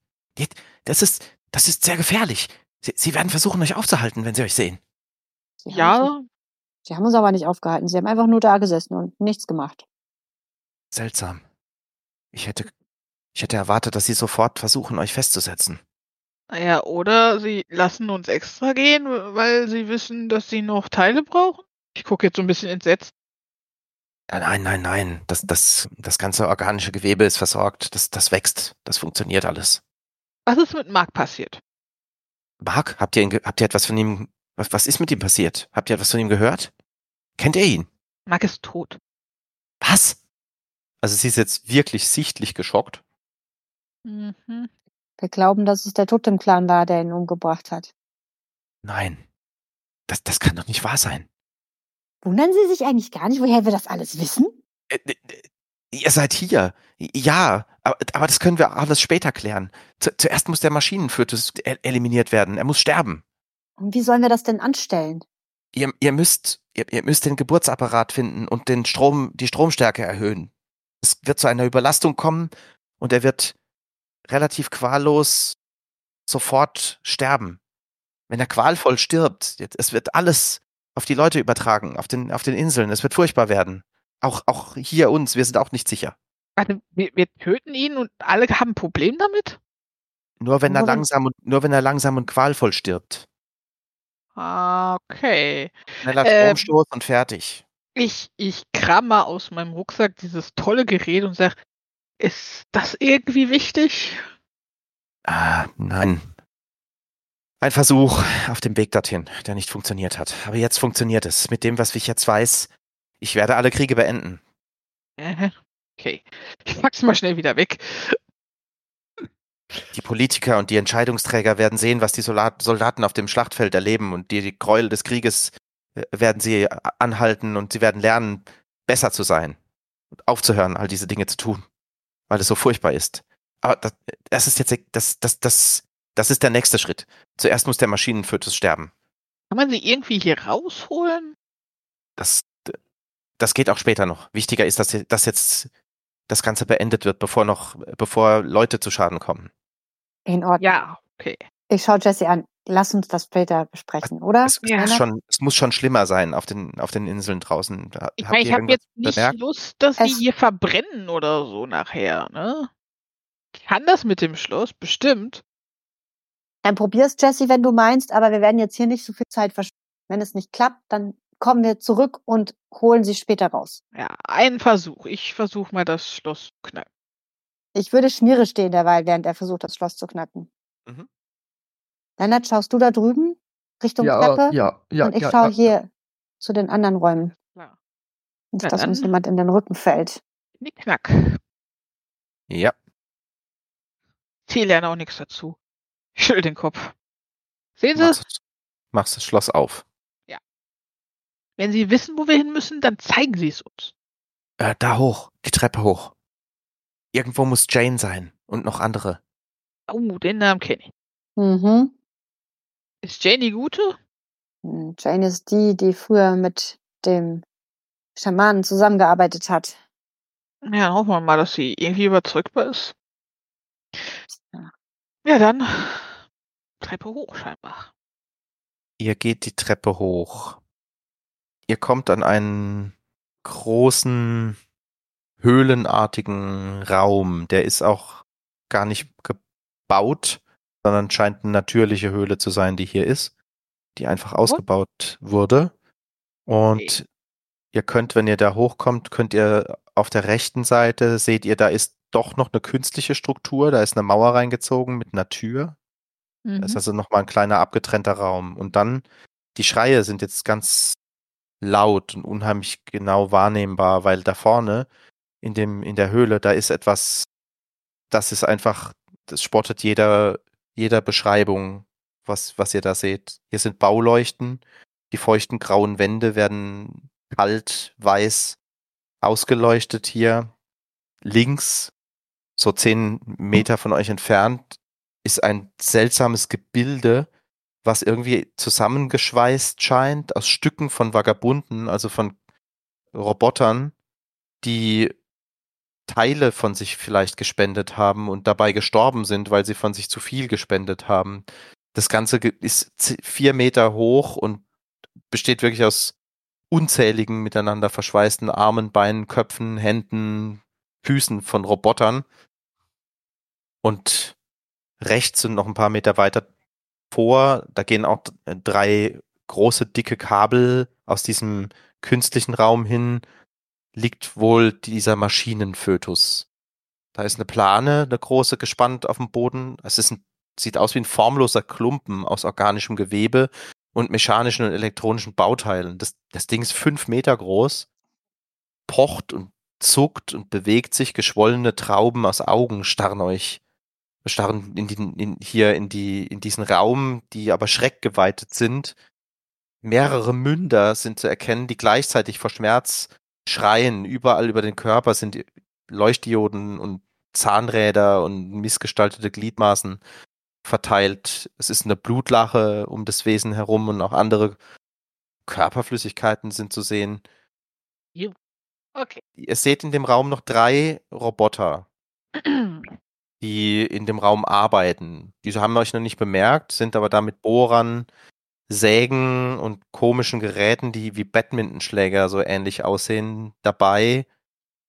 Speaker 1: Das ist, das ist sehr gefährlich. Sie, sie werden versuchen, euch aufzuhalten, wenn sie euch sehen.
Speaker 2: Sie
Speaker 3: Ja,
Speaker 2: uns, sie haben uns aber nicht aufgehalten. Sie haben einfach nur da gesessen und nichts gemacht.
Speaker 1: Seltsam. Ich hätte, ich hätte erwartet, dass sie sofort versuchen, euch festzusetzen.
Speaker 3: naja, oder sie lassen uns extra gehen, weil sie wissen, dass sie noch Teile brauchen. Ich gucke jetzt so ein bisschen entsetzt.
Speaker 1: Ja, Nein, nein, nein. Das, das, das ganze organische Gewebe ist versorgt. Das, das wächst. Das funktioniert alles.
Speaker 3: Was ist mit Mark passiert?
Speaker 1: Mark, habt ihr, ihn, habt ihr etwas von ihm, was, was ist mit ihm passiert? Habt ihr etwas von ihm gehört? Kennt ihr ihn?
Speaker 3: Mark ist tot.
Speaker 1: Was? Also sie ist jetzt wirklich sichtlich geschockt.
Speaker 3: Mhm.
Speaker 2: Wir glauben, dass es der Totem-Clan war, der ihn umgebracht hat.
Speaker 1: Nein. Das, das kann doch nicht wahr sein.
Speaker 2: Wundern Sie sich eigentlich gar nicht, woher wir das alles wissen?
Speaker 1: Äh, äh, äh, Ihr seid hier. Ja, aber, aber das können wir alles später klären. Zu, zuerst muss der Maschinenfötus el- eliminiert werden. Er muss sterben.
Speaker 2: Und wie sollen wir das denn anstellen?
Speaker 1: Ihr, ihr müsst, ihr, ihr müsst den Geburtsapparat finden und den Strom, die Stromstärke erhöhen. Es wird zu einer Überlastung kommen und er wird relativ quallos sofort sterben. Wenn er qualvoll stirbt, es wird alles auf die Leute übertragen, auf den, auf den Inseln. Es wird furchtbar werden. Auch, auch hier uns, wir sind auch nicht sicher.
Speaker 3: Warte, wir, wir töten ihn und alle haben ein Problem damit?
Speaker 1: Nur wenn er langsam und, nur wenn er langsam und qualvoll stirbt.
Speaker 3: Ah, okay.
Speaker 1: Schneller
Speaker 3: Ähm.
Speaker 1: Stromstoß und fertig.
Speaker 3: Ich, ich kram mal aus meinem Rucksack dieses tolle Gerät und sag, ist das irgendwie wichtig?
Speaker 1: Ah, nein. Ein Versuch auf dem Weg dorthin, der nicht funktioniert hat. Aber jetzt funktioniert es. Mit dem, was ich jetzt weiß, ich werde alle Kriege beenden.
Speaker 3: Äh, Okay. Ich pack's mal schnell wieder weg.
Speaker 1: Die Politiker und die Entscheidungsträger werden sehen, was die Soldaten auf dem Schlachtfeld erleben und die, Gräuel des Krieges äh, werden sie anhalten und sie werden lernen, besser zu sein und aufzuhören, all diese Dinge zu tun, weil es so furchtbar ist. Aber das, das ist jetzt das, das, das, das ist der nächste Schritt. Zuerst muss der Maschinenfötus sterben.
Speaker 3: Kann man sie irgendwie hier rausholen?
Speaker 1: Das, das geht auch später noch. Wichtiger ist, dass, dass jetzt das Ganze beendet wird, bevor noch, bevor Leute zu Schaden kommen.
Speaker 2: In Ordnung.
Speaker 3: Ja, okay.
Speaker 2: Ich schaue Jesse an. Lass uns das später besprechen, oder?
Speaker 1: Es, es,
Speaker 3: Ja.
Speaker 1: muss schon, es muss schon schlimmer sein auf den, auf den Inseln draußen. Da,
Speaker 3: Ich
Speaker 1: habt
Speaker 3: ich
Speaker 1: ihr
Speaker 3: habe jetzt nicht
Speaker 1: bemerkt?
Speaker 3: Lust, dass die
Speaker 2: Es-
Speaker 3: hier verbrennen oder so nachher, ne? Ich kann das mit dem Schloss, bestimmt.
Speaker 2: Dann probier's, Jesse, wenn du meinst, aber wir werden jetzt hier nicht so viel Zeit verschwenden. Wenn es nicht klappt, dann kommen wir zurück und holen sie später raus.
Speaker 3: Ja, ein Versuch. Ich versuche mal das Schloss zu knacken.
Speaker 2: Ich würde Schmiere stehen derweil, während er versucht, das Schloss zu knacken.
Speaker 1: Mhm.
Speaker 2: Lennart, schaust du da drüben Richtung
Speaker 4: ja,
Speaker 2: Treppe?
Speaker 4: ja, ja.
Speaker 2: und ich
Speaker 4: ja,
Speaker 2: schaue
Speaker 4: ja.
Speaker 2: hier zu den anderen Räumen.
Speaker 3: Klar.
Speaker 2: Nicht, dass uns jemand in den Rücken fällt.
Speaker 3: Knickknack.
Speaker 1: Ja,
Speaker 3: Sie lernen auch nichts dazu. Ich schüttel den Kopf. Sehen Sie,
Speaker 1: machst, machst das Schloss auf.
Speaker 3: Wenn Sie wissen, wo wir hin müssen, dann zeigen Sie es uns.
Speaker 1: Äh, da hoch, die Treppe hoch. Irgendwo muss Jane sein und noch andere.
Speaker 3: Oh, den Namen kenne ich.
Speaker 2: Mhm.
Speaker 3: Ist Jane die Gute?
Speaker 2: Hm, Jane ist die, die früher mit dem Schamanen zusammengearbeitet hat.
Speaker 3: Ja, dann hoffen wir mal, dass sie irgendwie überzeugbar ist.
Speaker 2: Ja.
Speaker 3: Ja, dann Treppe hoch scheinbar.
Speaker 1: Ihr geht die Treppe hoch. Ihr kommt an einen großen, höhlenartigen Raum. Der ist auch gar nicht gebaut, sondern scheint eine natürliche Höhle zu sein, die hier ist, die einfach ausgebaut wurde. Und
Speaker 3: Okay.
Speaker 1: ihr könnt, wenn ihr da hochkommt, könnt ihr auf der rechten Seite, seht ihr, da ist doch noch eine künstliche Struktur, da ist eine Mauer reingezogen mit einer Tür.
Speaker 3: Mhm.
Speaker 1: Das ist also nochmal ein kleiner abgetrennter Raum. Und dann, die Schreie sind jetzt ganz laut und unheimlich genau wahrnehmbar, weil da vorne in dem, in der Höhle, da ist etwas, das ist einfach, das spottet jeder, jeder Beschreibung, was, was ihr da seht. Hier sind Bauleuchten, die feuchten grauen Wände werden kalt, weiß ausgeleuchtet hier. Links, so zehn Meter von euch entfernt, ist ein seltsames Gebilde, was irgendwie zusammengeschweißt scheint aus Stücken von Vagabunden, also von Robotern, die Teile von sich vielleicht gespendet haben und dabei gestorben sind, weil sie von sich zu viel gespendet haben. Das Ganze ist vier Meter hoch und besteht wirklich aus unzähligen miteinander verschweißten Armen, Beinen, Köpfen, Händen, Füßen von Robotern. Und rechts sind noch ein paar Meter weiter vor, da gehen auch d- drei große, dicke Kabel aus diesem künstlichen Raum hin, liegt wohl dieser Maschinenfötus. Da ist eine Plane, eine große, gespannt auf dem Boden. Es ist ein, sieht aus wie ein formloser Klumpen aus organischem Gewebe und mechanischen und elektronischen Bauteilen. Das, das Ding ist fünf Meter groß, pocht und zuckt und bewegt sich. Geschwollene Trauben aus Augen starren euch, starren in den, in, hier in die, in diesen Raum, die aber schreckgeweitet sind. Mehrere Münder sind zu erkennen, die gleichzeitig vor Schmerz schreien. Überall über den Körper sind Leuchtdioden und Zahnräder und missgestaltete Gliedmaßen verteilt. Es ist eine Blutlache um das Wesen herum und auch andere Körperflüssigkeiten sind zu sehen.
Speaker 3: Okay.
Speaker 1: Ihr seht in dem Raum noch drei Roboter, die in dem Raum arbeiten. Diese haben euch noch nicht bemerkt, sind aber da mit Bohrern, Sägen und komischen Geräten, die wie Badmintonschläger so ähnlich aussehen, dabei,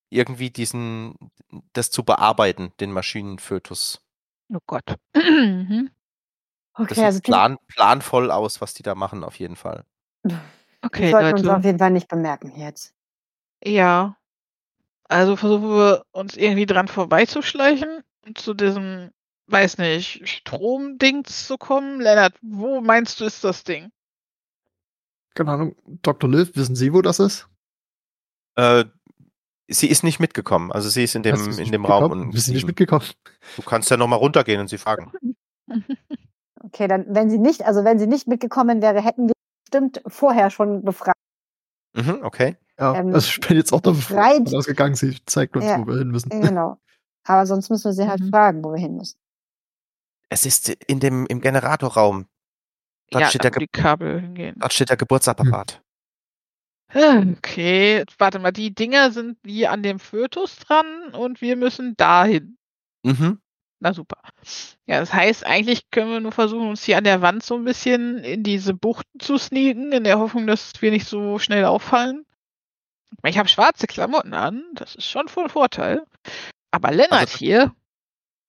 Speaker 1: irgendwie diesen, das zu bearbeiten, den Maschinenfötus.
Speaker 3: Oh Gott. Mhm.
Speaker 1: Das
Speaker 2: Okay,
Speaker 1: sieht
Speaker 2: also
Speaker 1: plan, planvoll aus, was die da machen, auf jeden Fall.
Speaker 2: die
Speaker 3: okay,
Speaker 2: sollten uns auf
Speaker 3: Leute.
Speaker 2: jeden Fall nicht bemerken jetzt.
Speaker 3: Ja. Also versuchen wir uns irgendwie dran vorbeizuschleichen zu diesem, weiß nicht, Stromdings zu kommen. Lennart, wo meinst du ist das Ding?
Speaker 4: Keine Ahnung. Dr. Löw, wissen Sie, wo das ist?
Speaker 1: Äh, sie ist nicht mitgekommen, also sie ist in dem,
Speaker 4: es
Speaker 1: in dem Raum. Und
Speaker 4: Bist du nicht mitgekommen?
Speaker 1: du kannst ja nochmal runtergehen und sie fragen.
Speaker 2: Okay, dann, wenn sie nicht, also wenn sie nicht mitgekommen wäre, hätten wir bestimmt vorher schon befragt.
Speaker 1: Mhm, okay.
Speaker 4: Ja,
Speaker 2: Ähm,
Speaker 4: also ich bin jetzt auch davon
Speaker 2: befreit-
Speaker 4: ausgegangen, sie zeigt uns,
Speaker 2: Ja.
Speaker 4: wo wir hin müssen.
Speaker 2: Genau. Aber sonst müssen wir sie halt
Speaker 3: Mhm.
Speaker 2: fragen, wo wir hin müssen.
Speaker 1: Es ist in dem, im Generatorraum. Dort,
Speaker 3: ja,
Speaker 1: steht
Speaker 3: da
Speaker 1: der
Speaker 3: die Kabel hingehen.
Speaker 1: dort steht der Geburtsapparat.
Speaker 3: Okay, warte mal, die Dinger sind wie an dem Fötus dran und wir müssen dahin.
Speaker 1: Mhm.
Speaker 3: Na super. Ja, das heißt, eigentlich können wir nur versuchen, uns hier an der Wand so ein bisschen in diese Buchten zu sneaken, in der Hoffnung, dass wir nicht so schnell auffallen. Ich habe schwarze Klamotten an, das ist schon von Vorteil. Aber Lennart
Speaker 1: Also-
Speaker 3: hier,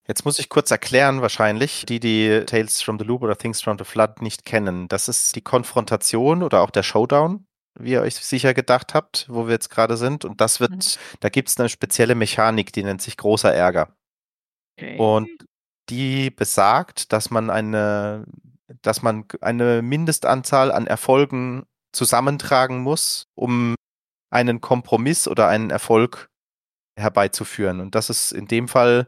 Speaker 1: Jetzt muss ich kurz erklären, wahrscheinlich, die, die Tales from the Loop oder Things from the Flood nicht kennen. Das ist die Konfrontation oder auch der Showdown, wie ihr euch sicher gedacht habt, wo wir jetzt gerade sind. Und das wird,
Speaker 3: Mhm.
Speaker 1: da gibt es eine spezielle Mechanik, die nennt sich großer Ärger.
Speaker 3: okay.
Speaker 1: Und die besagt, dass man eine, dass man eine Mindestanzahl an Erfolgen zusammentragen muss, um einen Kompromiss oder einen Erfolg herbeizuführen. Und das ist in dem Fall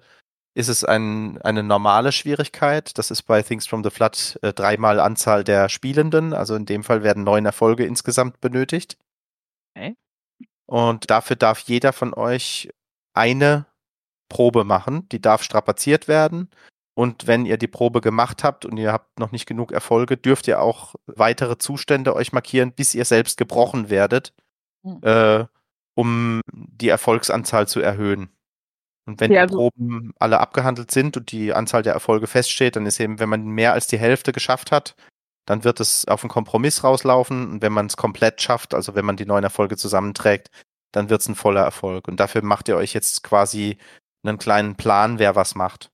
Speaker 1: ist es ein, eine normale Schwierigkeit. Das ist bei Things from the Flood äh, dreimal Anzahl der Spielenden. Also in dem Fall werden neun Erfolge insgesamt benötigt.
Speaker 3: Okay.
Speaker 1: Und dafür darf jeder von euch eine Probe machen. Die darf strapaziert werden. Und wenn ihr die Probe gemacht habt und ihr habt noch nicht genug Erfolge, dürft ihr auch weitere Zustände euch markieren, bis ihr selbst gebrochen werdet,
Speaker 3: Hm.
Speaker 1: äh, um die Erfolgsanzahl zu erhöhen. Und wenn
Speaker 3: Ja,
Speaker 1: die
Speaker 3: also-
Speaker 1: Proben alle abgehandelt sind und die Anzahl der Erfolge feststeht, dann ist eben, wenn man mehr als die Hälfte geschafft hat, dann wird es auf einen Kompromiss rauslaufen. Und wenn man es komplett schafft, also wenn man die neun Erfolge zusammenträgt, dann wird es ein voller Erfolg. Und dafür macht ihr euch jetzt quasi einen kleinen Plan, wer was macht.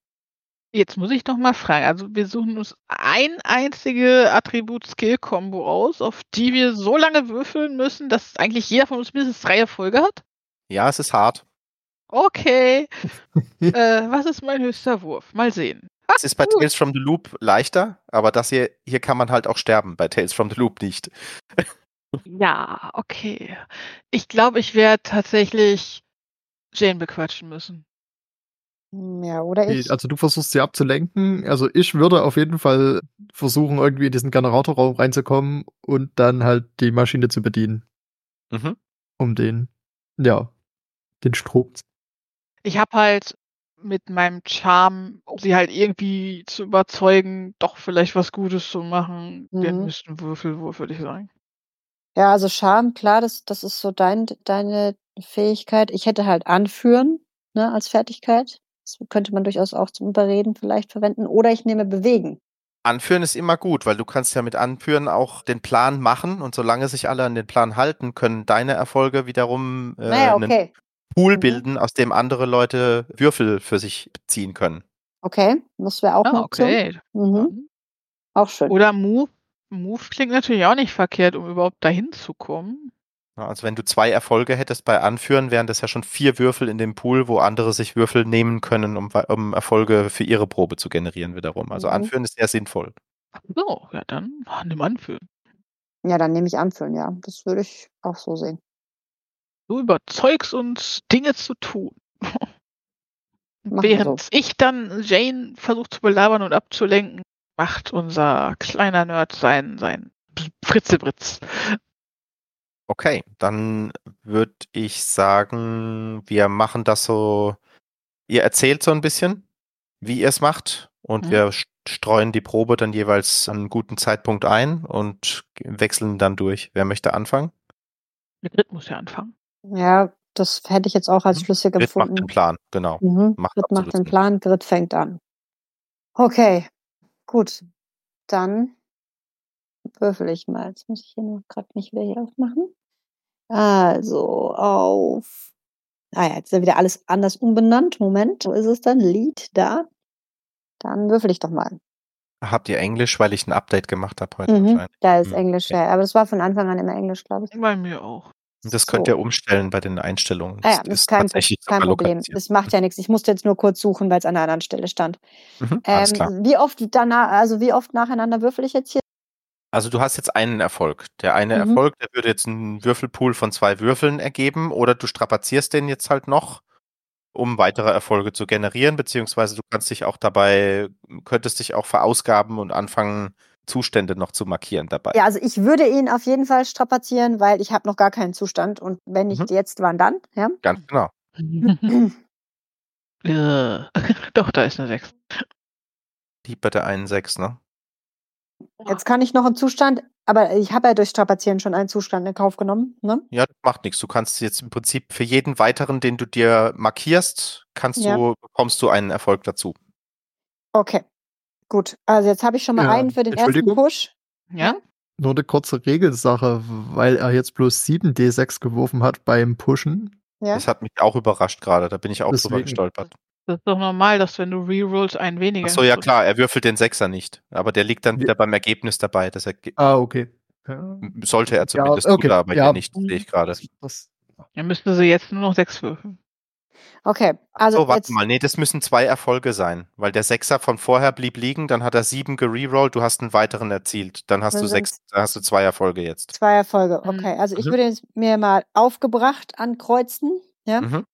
Speaker 3: Jetzt muss ich noch mal fragen. Also wir suchen uns ein einzige Attribut-Skill-Kombo aus, auf die wir so lange würfeln müssen, dass eigentlich jeder von uns mindestens drei Erfolge hat.
Speaker 1: Ja, es ist hart.
Speaker 3: Okay. äh, was ist mein höchster Wurf? Mal sehen.
Speaker 1: Es ist bei
Speaker 3: gut.
Speaker 1: Tales from the Loop leichter, aber das hier, hier kann man halt auch sterben, bei Tales from the Loop nicht.
Speaker 3: Ja, okay. Ich glaube, ich werde tatsächlich Jane bequatschen müssen.
Speaker 2: Ja, oder ich.
Speaker 4: Also du versuchst sie abzulenken. Also ich würde auf jeden Fall versuchen, irgendwie in diesen Generatorraum reinzukommen und dann halt die Maschine zu bedienen,
Speaker 1: Mhm.
Speaker 4: um den, ja, den Strom.
Speaker 3: Ich habe halt mit meinem Charme, um sie halt irgendwie zu überzeugen, doch vielleicht was Gutes zu machen, den
Speaker 2: Mhm.
Speaker 3: müssten Würfelwurf, würde ich sagen.
Speaker 2: Ja, also Charme, klar, das, das ist so dein, deine Fähigkeit. Ich hätte halt anführen, ne, als Fertigkeit. Das könnte man durchaus auch zum Überreden vielleicht verwenden. Oder ich nehme bewegen.
Speaker 1: Anführen ist immer gut, weil du kannst ja mit Anführen auch den Plan machen und solange sich alle an den Plan halten, können deine Erfolge wiederum äh,
Speaker 2: naja,
Speaker 1: einen
Speaker 2: okay.
Speaker 1: Pool
Speaker 2: Mhm.
Speaker 1: bilden, aus dem andere Leute Würfel für sich ziehen können.
Speaker 2: Okay, das wäre auch
Speaker 3: Ah,
Speaker 2: eine Option.
Speaker 3: okay.
Speaker 2: Mhm. Auch schön.
Speaker 3: Oder Move. Move klingt natürlich auch nicht verkehrt, um überhaupt dahin zu kommen.
Speaker 1: Ja, Also wenn du zwei Erfolge hättest bei Anführen, wären das ja schon vier Würfel in dem Pool, wo andere sich Würfel nehmen können, um, um Erfolge für ihre Probe zu generieren wiederum. Also
Speaker 2: Mhm.
Speaker 1: Anführen ist sehr sinnvoll.
Speaker 3: Ach So, ja, dann nimm anführen.
Speaker 2: Ja, dann nehme ich anführen, ja. Das würde ich auch so sehen.
Speaker 3: Du überzeugst uns, Dinge zu tun. Während ich dann Jane versucht zu belabern und abzulenken, macht unser kleiner Nerd sein, sein Fritzebritz.
Speaker 1: Okay, dann würde ich sagen, wir machen das so. Ihr erzählt so ein bisschen, wie ihr es macht, und
Speaker 3: Mhm.
Speaker 1: wir st- streuen die Probe dann jeweils an einem guten Zeitpunkt ein und wechseln dann durch. Wer möchte anfangen?
Speaker 3: Grit muss ja anfangen.
Speaker 2: Ja, das hätte ich jetzt auch als
Speaker 1: Mhm.
Speaker 2: schlüssig
Speaker 1: Grit macht
Speaker 2: empfunden.
Speaker 1: den Plan, genau.
Speaker 2: Mhm.
Speaker 1: Macht
Speaker 2: Grit macht den. Plan, Grit fängt an. Okay, gut. Dann würfel ich mal. Jetzt muss ich hier noch gerade nicht wieder hier aufmachen. Also auf. Ah ja, jetzt ist ja wieder alles anders umbenannt. Moment, wo ist es dann? Lied da. Dann würfel ich doch mal.
Speaker 1: Habt ihr Englisch, weil ich ein Update gemacht habe heute
Speaker 2: Mhm. Da ist
Speaker 1: Mhm,
Speaker 2: Englisch, ja. Aber das war von Anfang an immer Englisch, glaube ich.
Speaker 3: Bei mir auch.
Speaker 1: Und Das
Speaker 2: So.
Speaker 1: könnt ihr umstellen bei den Einstellungen.
Speaker 2: Ah ja, das ist kein, kein Problem. Das macht ja nichts. Ich musste jetzt nur kurz suchen, weil es an einer anderen Stelle stand.
Speaker 1: Mhm, alles klar.
Speaker 2: Ähm, wie oft danach, also wie oft nacheinander würfel ich jetzt hier?
Speaker 1: Also du hast jetzt einen Erfolg. Der eine
Speaker 2: Mhm.
Speaker 1: Erfolg, der würde jetzt einen Würfelpool von zwei Würfeln ergeben oder du strapazierst den jetzt halt noch, um weitere Erfolge zu generieren, beziehungsweise du kannst dich auch dabei, könntest dich auch verausgaben und anfangen, Zustände noch zu markieren dabei.
Speaker 2: Ja, also ich würde ihn auf jeden Fall strapazieren, weil ich habe noch gar keinen Zustand und wenn nicht
Speaker 1: Mhm.
Speaker 2: jetzt, wann dann? Ja?
Speaker 1: Ganz genau.
Speaker 3: Äh, Doch, da ist eine 6.
Speaker 1: Die bei der einen 6, ne?
Speaker 2: Jetzt kann ich noch einen Zustand, aber ich habe ja durch Strapazieren schon einen Zustand in Kauf genommen. Ne?
Speaker 1: Ja, das macht nichts. Du kannst jetzt im Prinzip für jeden weiteren, den du dir markierst, kannst
Speaker 2: Ja.
Speaker 1: du, bekommst du einen Erfolg dazu.
Speaker 2: Okay, gut. Also jetzt habe ich schon mal
Speaker 4: Ja,
Speaker 2: einen für den ersten
Speaker 4: Entschuldigung.
Speaker 2: Push.
Speaker 3: Ja?
Speaker 4: Nur eine kurze Regelsache, weil er jetzt bloß 7d6 geworfen hat beim Pushen.
Speaker 2: Ja?
Speaker 1: Das hat mich auch überrascht gerade. Da bin ich auch drüber
Speaker 4: Deswegen.
Speaker 1: gestolpert.
Speaker 3: Das ist doch normal, dass wenn du rerolls ein weniger
Speaker 1: Achso, ja klar, er würfelt den Sechser nicht. Aber der liegt dann
Speaker 4: Ja.
Speaker 1: wieder beim Ergebnis dabei. Das erge
Speaker 4: Ah, okay. Ja,
Speaker 1: sollte er zumindest
Speaker 4: okay,
Speaker 1: tun, aber
Speaker 4: ja.
Speaker 1: nicht, sehe ich gerade.
Speaker 4: das,
Speaker 3: Dann müsste sie jetzt nur noch 6 würfeln.
Speaker 2: Okay, also
Speaker 1: so, warte
Speaker 2: jetzt,
Speaker 1: mal. Nee, das müssen zwei Erfolge sein. Weil der Sechser von vorher blieb liegen, dann hat er sieben gererollt, du hast einen weiteren erzielt. Dann hast du sechs, dann hast du zwei Erfolge jetzt.
Speaker 2: zwei Erfolge.
Speaker 3: Mhm.
Speaker 2: Okay, also ich
Speaker 4: Mhm.
Speaker 2: würde jetzt mir mal aufgebracht ankreuzen. Ja?
Speaker 1: Mhm.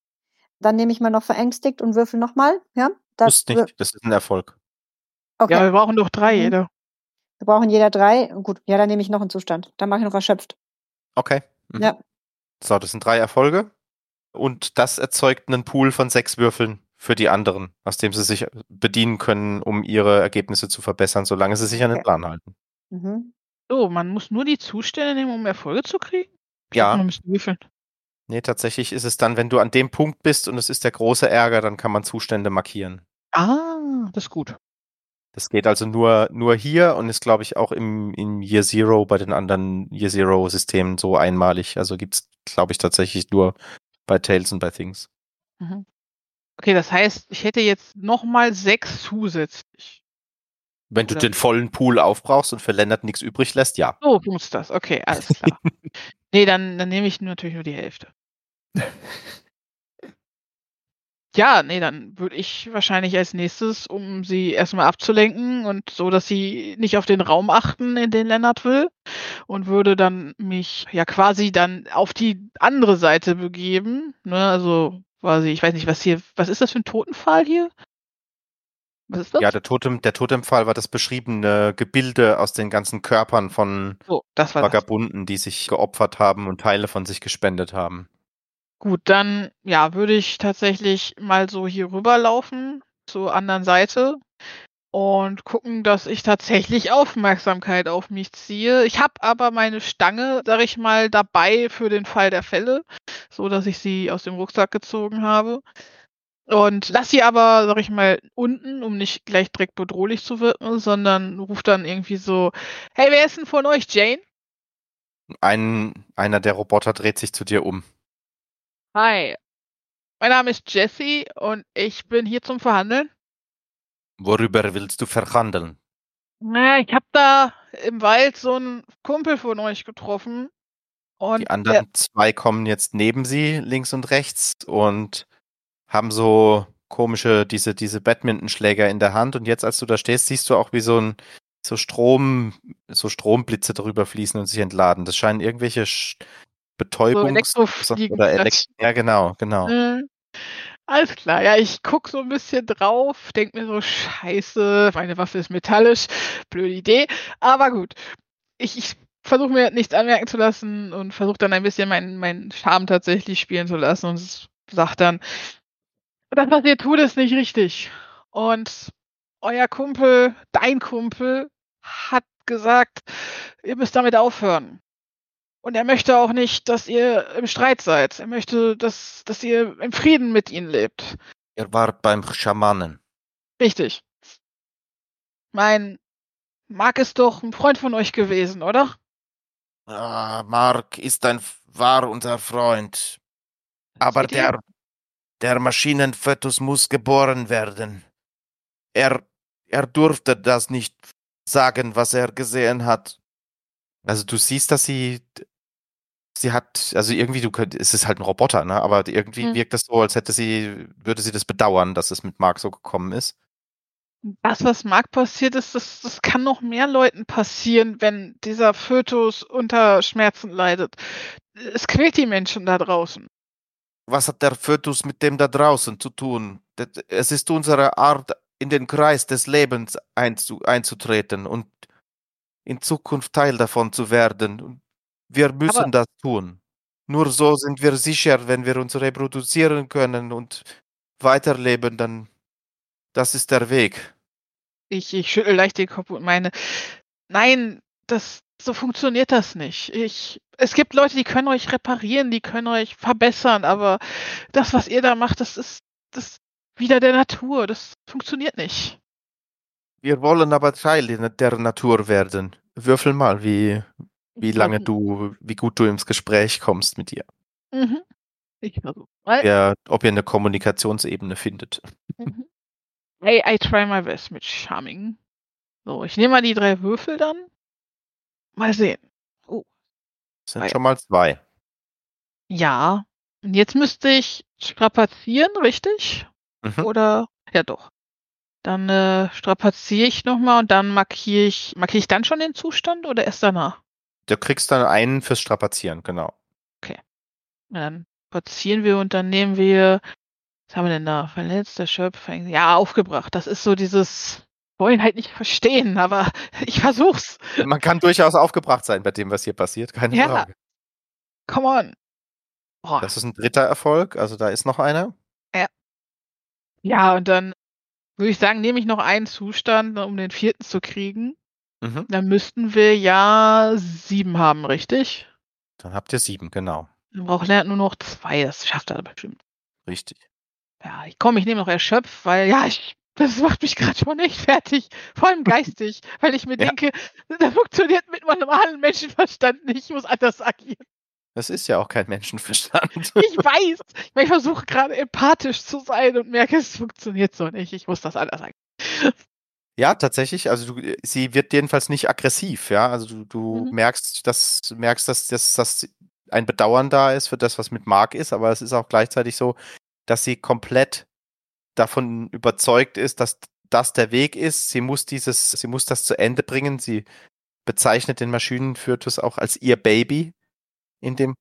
Speaker 2: Dann nehme ich mal noch verängstigt und würfel nochmal. Ja? Das
Speaker 1: Muss nicht, das ist ein Erfolg.
Speaker 2: Okay,
Speaker 3: Ja, wir brauchen doch drei,
Speaker 2: Mhm.
Speaker 3: jeder.
Speaker 2: wir brauchen jeder drei. Gut, ja, dann nehme ich noch einen Zustand. Dann mache ich noch erschöpft.
Speaker 1: Okay. Mhm.
Speaker 2: Ja.
Speaker 1: So, das sind drei Erfolge. Und das erzeugt einen Pool von sechs Würfeln für die anderen, aus dem sie sich bedienen können, um ihre Ergebnisse zu verbessern, solange sie sich an den. Plan halten.
Speaker 2: Mhm.
Speaker 3: So, man muss nur die Zustände nehmen, um Erfolge zu kriegen? Ich
Speaker 1: Ja.
Speaker 3: Man müsste würfeln.
Speaker 1: Nee, tatsächlich ist es dann, wenn du an dem Punkt bist und es ist der große Ärger, dann kann man Zustände markieren.
Speaker 3: Ah, das ist gut.
Speaker 1: Das geht also nur, nur hier und ist, glaube ich, auch im, im Year Zero bei den anderen Year Zero Systemen so einmalig. Also gibt's, glaube ich, tatsächlich nur bei Tales und bei Things.
Speaker 3: Mhm. Okay, das heißt, ich hätte jetzt nochmal sechs zusätzlich.
Speaker 1: Wenn du den vollen Pool aufbrauchst und für Lennart nichts übrig lässt, ja.
Speaker 3: So muss das. Okay, alles klar. nee, dann, dann nehme ich natürlich nur die Hälfte. Ja, nee, dann würde ich wahrscheinlich als nächstes, um sie erstmal abzulenken und so, dass sie nicht auf den Raum achten, in den Lennart will, und würde dann mich ja quasi dann auf die andere Seite begeben. Ne, also quasi, ich weiß nicht, was hier, was ist das für ein Totenpfahl hier? Was ist das?
Speaker 1: Ja, der Totem, der Totempfahl war das beschriebene Gebilde aus den ganzen Körpern von
Speaker 3: so, das war das.
Speaker 1: Vagabunden, die sich geopfert haben und Teile von sich gespendet haben.
Speaker 3: Gut, dann ja, würde ich tatsächlich mal so hier rüberlaufen zur anderen Seite und gucken, dass ich tatsächlich Aufmerksamkeit auf mich ziehe. Ich habe aber meine Stange, sag ich mal, dabei für den Fall der Fälle, so dass ich sie aus dem Rucksack gezogen habe. Und lass sie aber, sag ich mal, unten, um nicht gleich direkt bedrohlich zu wirken, sondern ruf dann irgendwie so, hey, wer ist denn von euch, Jane?
Speaker 1: Ein, einer der Roboter dreht sich zu dir um.
Speaker 3: Hi, mein Name ist Jesse und ich bin hier zum Verhandeln.
Speaker 1: Worüber willst du verhandeln?
Speaker 3: Na, ich habe da im Wald so einen Kumpel von euch getroffen. Und
Speaker 1: Die anderen zwei kommen jetzt neben sie, links und rechts, und haben so komische, diese, diese Badmintonschläger in der Hand. Und jetzt, als du da stehst, siehst du auch, wie so ein, so Strom, so Stromblitze drüber fließen und sich entladen. Das scheinen irgendwelche Sch Betäubungs-
Speaker 3: Elektrofliegen-
Speaker 1: oder Elekt Ja, genau, genau.
Speaker 3: äh, alles klar, ja, ich guck so ein bisschen drauf, denk mir so, scheiße, meine Waffe ist metallisch, blöde Idee, aber gut. Ich, ich versuche mir nichts anmerken zu lassen und versuche dann ein bisschen meinen meinen Charme tatsächlich spielen zu lassen und sag dann, das, was ihr tut, ist nicht richtig. Und euer Kumpel, dein Kumpel, hat gesagt, ihr müsst damit aufhören. Und er möchte auch nicht, dass ihr im Streit seid. Er möchte, dass, dass ihr im Frieden mit ihnen lebt.
Speaker 1: Er war beim Schamanen.
Speaker 3: Richtig. Mein Mark ist doch ein Freund von euch gewesen, oder?
Speaker 1: Ah, Mark ist ein, war unser Freund. Aber der, der Maschinenfötus muss geboren werden. Er, er durfte das nicht sagen, was er gesehen hat. Also du siehst, dass sie, sie hat, also irgendwie, du könnt, es ist halt ein Roboter, ne? Aber irgendwie
Speaker 3: Hm.
Speaker 1: wirkt das so, als hätte sie, würde sie das bedauern, dass es mit Mark so gekommen ist.
Speaker 3: Das, was Mark passiert ist, das, das kann noch mehr Leuten passieren, wenn dieser Fötus unter Schmerzen leidet. Es quält die Menschen da draußen.
Speaker 1: Was hat der Fötus mit dem da draußen zu tun? Das- Es ist unsere Art, in den Kreis des Lebens einzu, einzutreten und in Zukunft Teil davon zu werden. Wir müssen
Speaker 3: Aber-
Speaker 1: das tun. Nur so sind wir sicher, wenn wir uns reproduzieren können und weiterleben, dann das ist der Weg.
Speaker 3: Ich, ich schüttel leicht den Kopf und meine, nein, das, so funktioniert das nicht. Ich, es gibt Leute, die können euch reparieren, die können euch verbessern, aber das, was ihr da macht, das ist, das ist wieder der Natur. Das funktioniert nicht.
Speaker 1: Wir wollen aber Teil der Natur werden. Würfel mal, wie, wie lange du, wie gut du ins Gespräch kommst mit ihr.
Speaker 3: Mhm. Ich versuche. Weil-
Speaker 1: Ja, ob ihr eine Kommunikationsebene findet.
Speaker 3: Mhm. I, I try my best mit Charming. So, ich nehme mal die drei Würfel dann. Mal sehen.
Speaker 1: Das sind
Speaker 3: ja.
Speaker 1: schon mal zwei.
Speaker 3: Ja. Und jetzt müsste ich strapazieren, richtig?
Speaker 1: Mhm.
Speaker 3: Oder? Ja, doch. Dann äh, strapaziere ich nochmal und dann markiere ich. Markiere ich dann schon den Zustand oder erst danach?
Speaker 1: Du kriegst dann einen fürs Strapazieren, genau.
Speaker 3: Na, dann spazieren wir und dann nehmen wir. Was haben wir denn da? Verletzt, erschöpft, ver- ja, aufgebracht. Das ist so dieses. Wollen halt nicht verstehen, aber ich versuch's.
Speaker 1: Man kann durchaus aufgebracht sein bei dem, was hier passiert, keine
Speaker 3: Ja.
Speaker 1: Frage.
Speaker 3: Come on. Boah.
Speaker 1: Das ist ein dritter Erfolg, also da ist noch einer.
Speaker 3: Ja, und dann würde ich sagen, nehme ich noch einen Zustand, um den vierten zu kriegen.
Speaker 1: Mhm.
Speaker 3: Dann müssten wir ja sieben haben, richtig?
Speaker 1: Dann habt ihr sieben, genau.
Speaker 3: Dann braucht Lennart nur noch zwei, das schafft er bestimmt.
Speaker 1: Richtig.
Speaker 3: Ja, ich komme, ich nehme noch erschöpft, weil ja, ich, das macht mich gerade schon echt fertig. Vor allem geistig, weil ich mir
Speaker 1: Ja.
Speaker 3: denke, das funktioniert mit meinem normalen Menschenverstand nicht, ich muss anders agieren.
Speaker 1: Das ist ja auch kein Menschenverstand.
Speaker 3: Ich weiß, ich, versuche gerade empathisch zu sein und merke, es funktioniert so nicht. Ich muss das anders agieren.
Speaker 1: Ja, tatsächlich. Also du, sie wird jedenfalls nicht aggressiv, ja. Also du, du
Speaker 3: Mhm.
Speaker 1: merkst, dass merkst, dass, dass, dass ein Bedauern da ist für das, was mit Mark ist, aber es ist auch gleichzeitig so, dass sie komplett davon überzeugt ist, dass das der Weg ist. Sie muss dieses, sie muss das zu Ende bringen. Sie bezeichnet den Maschinenfötus auch als ihr Baby in dem,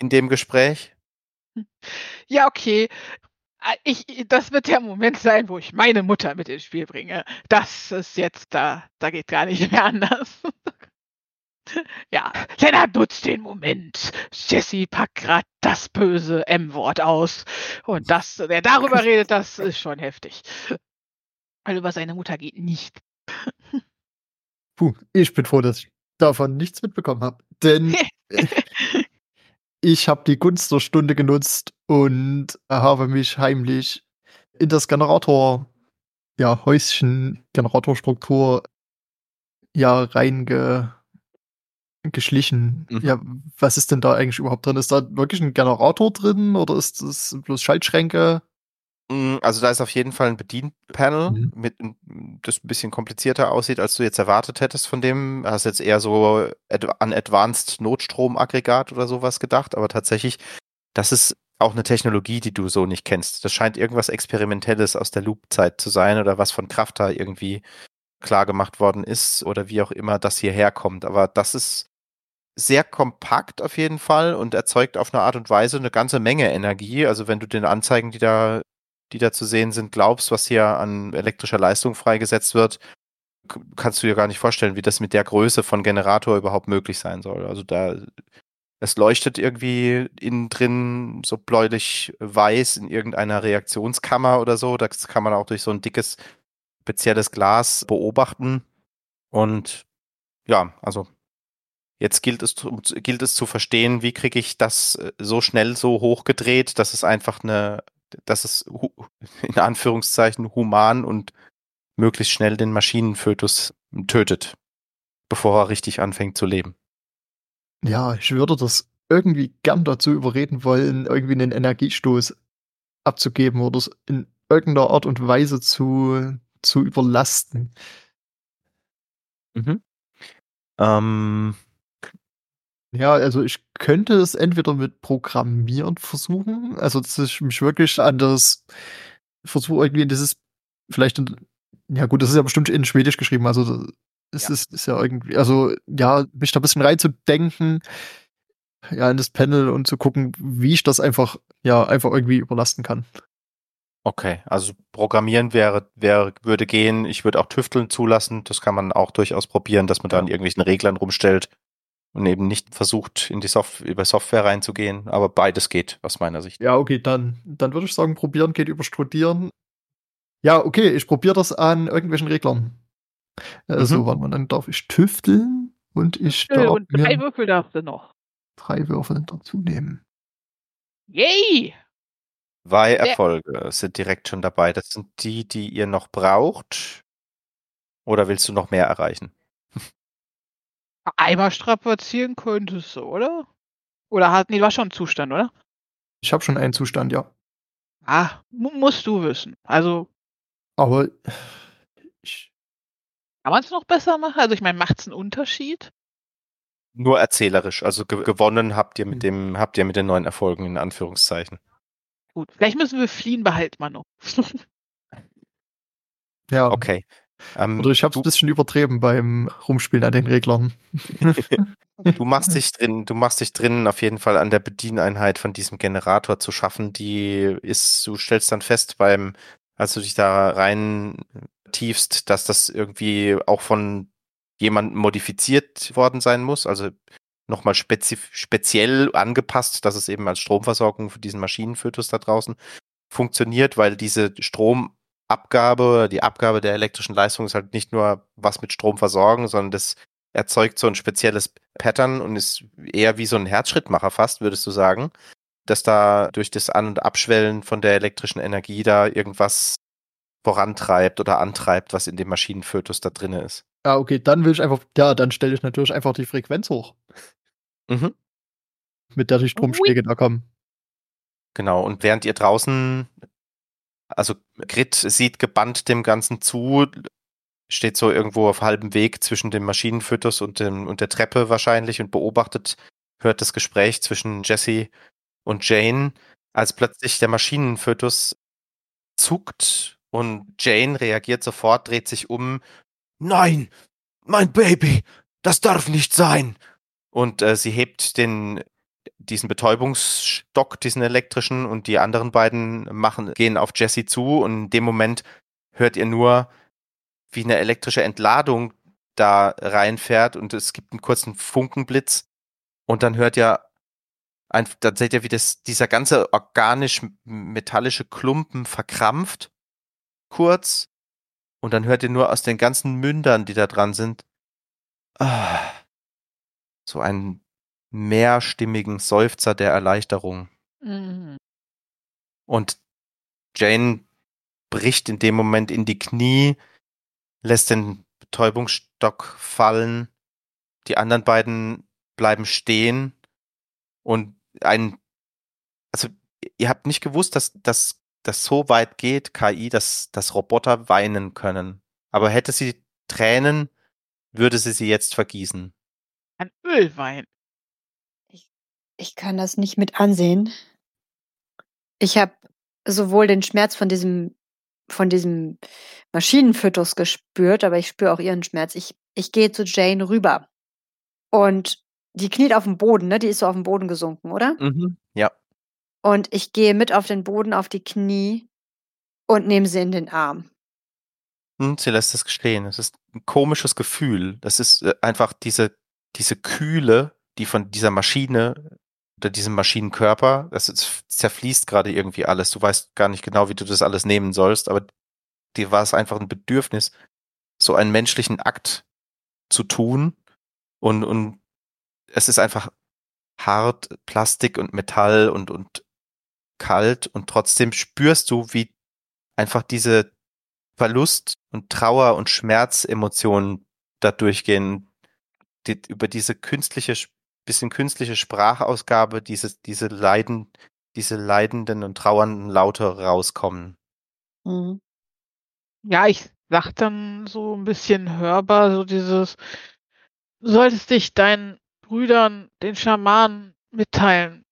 Speaker 1: in dem Gespräch.
Speaker 3: Ja, okay. Ah, Ich, das wird der Moment sein, wo ich meine Mutter mit ins Spiel bringe. Das ist jetzt da, da geht gar nicht mehr anders. ja, Lennart nutzt den Moment. Jesse packt gerade das böse M-Wort aus. Und das, wer darüber redet, das ist schon heftig. Weil über seine Mutter geht nicht.
Speaker 4: Puh, ich bin froh, dass ich davon nichts mitbekommen habe. Denn ich habe die Gunst der Stunde genutzt und habe mich heimlich in das Generator, ja, Häuschen, Generatorstruktur, ja, reinge geschlichen.
Speaker 1: Mhm.
Speaker 4: Ja, was ist denn da eigentlich überhaupt drin? Ist da wirklich ein Generator drin oder ist das bloß Schaltschränke?
Speaker 1: Mm, Also da ist auf jeden Fall ein Bedienpanel,
Speaker 4: Mhm.
Speaker 1: mit, das ein bisschen komplizierter aussieht, als du jetzt erwartet hättest von dem. Du hast jetzt eher so an Advanced Notstromaggregat oder sowas gedacht, aber tatsächlich, das ist auch eine Technologie, die du so nicht kennst. Das scheint irgendwas Experimentelles aus der Loop-Zeit zu sein oder was von Kraft da irgendwie klar gemacht worden ist oder wie auch immer das hierher kommt. Aber das ist sehr kompakt auf jeden Fall und erzeugt auf eine Art und Weise eine ganze Menge Energie. Also wenn du den Anzeigen, die da die da zu sehen sind, glaubst, was hier an elektrischer Leistung freigesetzt wird, kannst du dir gar nicht vorstellen, wie das mit der Größe von Generator überhaupt möglich sein soll. Also da, es leuchtet irgendwie innen drin so bläulich weiß in irgendeiner Reaktionskammer oder so. Das kann man auch durch so ein dickes, spezielles Glas beobachten. Und ja, also Jetzt gilt es, zu- gilt es zu verstehen, wie kriege ich das äh, so schnell so hochgedreht, dass es einfach eine, dass es in Anführungszeichen human und möglichst schnell den Maschinenfötus tötet, bevor er richtig anfängt zu leben.
Speaker 4: Ja, ich würde das irgendwie gern dazu überreden wollen, irgendwie einen Energiestoß abzugeben oder es in irgendeiner Art und Weise zu, zu überlasten.
Speaker 1: Ähm,
Speaker 4: Ja, also ich könnte es entweder mit Programmieren versuchen, also dass ich mich wirklich an das versuche irgendwie in dieses, vielleicht, in, ja gut, das ist ja bestimmt in Schwedisch geschrieben, also es
Speaker 1: Ja.
Speaker 4: ist, ist ja irgendwie, also ja, mich da ein bisschen reinzudenken, ja, in das Panel und zu gucken, wie ich das einfach, ja, einfach irgendwie überlasten kann.
Speaker 1: Okay, also programmieren wäre, wäre, würde gehen. Ich würde auch Tüfteln zulassen. Das kann man auch durchaus probieren, dass man da an irgendwelchen Reglern rumstellt und eben nicht versucht, in die Software, über Software reinzugehen. Aber beides geht aus meiner Sicht.
Speaker 4: Ja, okay, dann, dann würde ich sagen, probieren geht über studieren. Ja, okay, ich probiere das an irgendwelchen Reglern. Also,
Speaker 1: Mhm.
Speaker 4: warte mal, dann darf ich tüfteln und ich darf
Speaker 3: und drei
Speaker 4: mir
Speaker 3: Würfel darfst du noch.
Speaker 4: drei Würfel dazu nehmen.
Speaker 3: Yay!
Speaker 1: Zwei Erfolge sind direkt schon dabei. Das sind die, die ihr noch braucht. Oder willst du noch mehr erreichen?
Speaker 3: Einmal strapazieren könntest du, oder? Oder hat, nee, war schon ein Zustand, oder?
Speaker 4: Ich habe schon einen Zustand, ja.
Speaker 3: Ah, mu musst du wissen. Also,
Speaker 4: Aber
Speaker 3: kann man es noch besser machen? Also, ich meine, macht es einen Unterschied?
Speaker 1: Nur erzählerisch. Also ge gewonnen habt ihr
Speaker 4: Hm.
Speaker 1: mit dem, habt ihr mit den neuen Erfolgen in Anführungszeichen.
Speaker 3: Gut, vielleicht müssen wir fliehen, behalten wir noch.
Speaker 4: ja.
Speaker 1: Okay. Ähm,
Speaker 4: Oder ich habe es ein bisschen übertrieben beim Rumspielen an den Reglern.
Speaker 1: du machst dich drin, du machst dich drinnen auf jeden Fall an der Bedieneinheit von diesem Generator zu schaffen. Die ist, du stellst dann fest beim, als du dich da rein tiefst, dass das irgendwie auch von jemandem modifiziert worden sein muss. Also nochmal speziell angepasst, dass es eben als Stromversorgung für diesen Maschinenfötus da draußen funktioniert, weil diese Stromabgabe, die Abgabe der elektrischen Leistung ist halt nicht nur was mit Strom versorgen, sondern das erzeugt so ein spezielles Pattern und ist eher wie so ein Herzschrittmacher fast, würdest du sagen, dass da durch das An- und Abschwellen von der elektrischen Energie da irgendwas vorantreibt oder antreibt, was in dem Maschinenfötus da drinne ist.
Speaker 4: Ja, okay, dann will ich einfach, ja, dann stelle ich natürlich einfach die Frequenz hoch,
Speaker 1: Mhm.
Speaker 4: mit der die Stromschläge da kommen.
Speaker 1: Genau, und während ihr draußen, also Grit sieht gebannt dem Ganzen zu, steht so irgendwo auf halbem Weg zwischen dem Maschinenfötus und, dem, und der Treppe wahrscheinlich und beobachtet, hört das Gespräch zwischen Jesse und Jane, als plötzlich der Maschinenfötus zuckt und Jane reagiert sofort, dreht sich um. Nein, mein Baby, das darf nicht sein. Und äh, sie hebt den diesen Betäubungsstock, diesen elektrischen, und die anderen beiden machen, gehen auf Jesse zu und in dem Moment hört ihr nur, wie eine elektrische Entladung da reinfährt und es gibt einen kurzen Funkenblitz und dann hört ihr ein, dann seht ihr, wie das, dieser ganze organisch-metallische Klumpen verkrampft, kurz, und dann hört ihr nur aus den ganzen Mündern, die da dran sind, ah, so einen mehrstimmigen Seufzer der Erleichterung.
Speaker 3: Mhm.
Speaker 1: Und Jane bricht in dem Moment in die Knie, lässt den Betäubungsstock fallen. Die anderen beiden bleiben stehen und ein, also ihr habt nicht gewusst, dass dass das so weit geht, KI, dass, dass Roboter weinen können. Aber hätte sie Tränen, würde sie sie jetzt vergießen.
Speaker 3: Ein Ölwein.
Speaker 2: Ich kann das nicht mit ansehen. Ich habe sowohl den Schmerz von diesem von diesem Maschinenfötus gespürt, aber ich spüre auch ihren Schmerz. Ich, ich gehe zu Jane rüber. Und die kniet auf dem Boden, ne? Die ist so auf dem Boden gesunken, oder?
Speaker 1: Mhm.
Speaker 2: Und ich gehe mit auf den Boden, auf die Knie und nehme sie in den Arm.
Speaker 1: Hm, sie lässt es gestehen. Es ist ein komisches Gefühl. Das ist äh, einfach diese, diese Kühle, die von dieser Maschine oder diesem Maschinenkörper, das ist, zerfließt gerade irgendwie alles. Du weißt gar nicht genau, wie du das alles nehmen sollst, aber dir war es einfach ein Bedürfnis, so einen menschlichen Akt zu tun und, und es ist einfach hart, Plastik und Metall und, und kalt und trotzdem spürst du, wie einfach diese Verlust und Trauer und Schmerzemotionen da durchgehen, die, über diese künstliche, bisschen künstliche Sprachausgabe, diese, diese Leiden, diese leidenden und trauernden Laute rauskommen.
Speaker 2: Mhm.
Speaker 3: Ja, ich sag dann so ein bisschen hörbar, so dieses, solltest dich deinen Brüdern, den Schamanen mitteilen.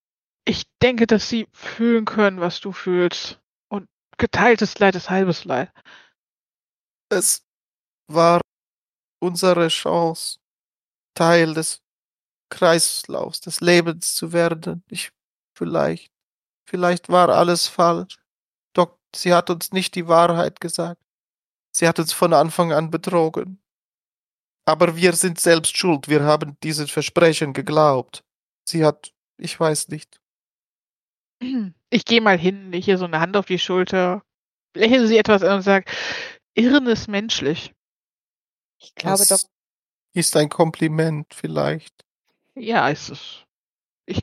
Speaker 3: Ich denke, dass sie fühlen können, was du fühlst. Und geteiltes Leid ist halbes Leid.
Speaker 1: Es war unsere Chance, Teil des Kreislaufs des Lebens zu werden. Ich vielleicht, vielleicht war alles falsch. Doch Sie hat uns nicht die Wahrheit gesagt. Sie hat uns von Anfang an betrogen. Aber wir sind selbst schuld. Wir haben dieses Versprechen geglaubt. Sie hat, ich weiß nicht.
Speaker 3: Ich gehe mal hin, lege hier so eine Hand auf die Schulter, lächle sie etwas an und sage, Irren ist menschlich.
Speaker 2: Ich glaube
Speaker 1: das
Speaker 2: doch,
Speaker 1: ist ein Kompliment vielleicht.
Speaker 3: Ja, ist es. Ich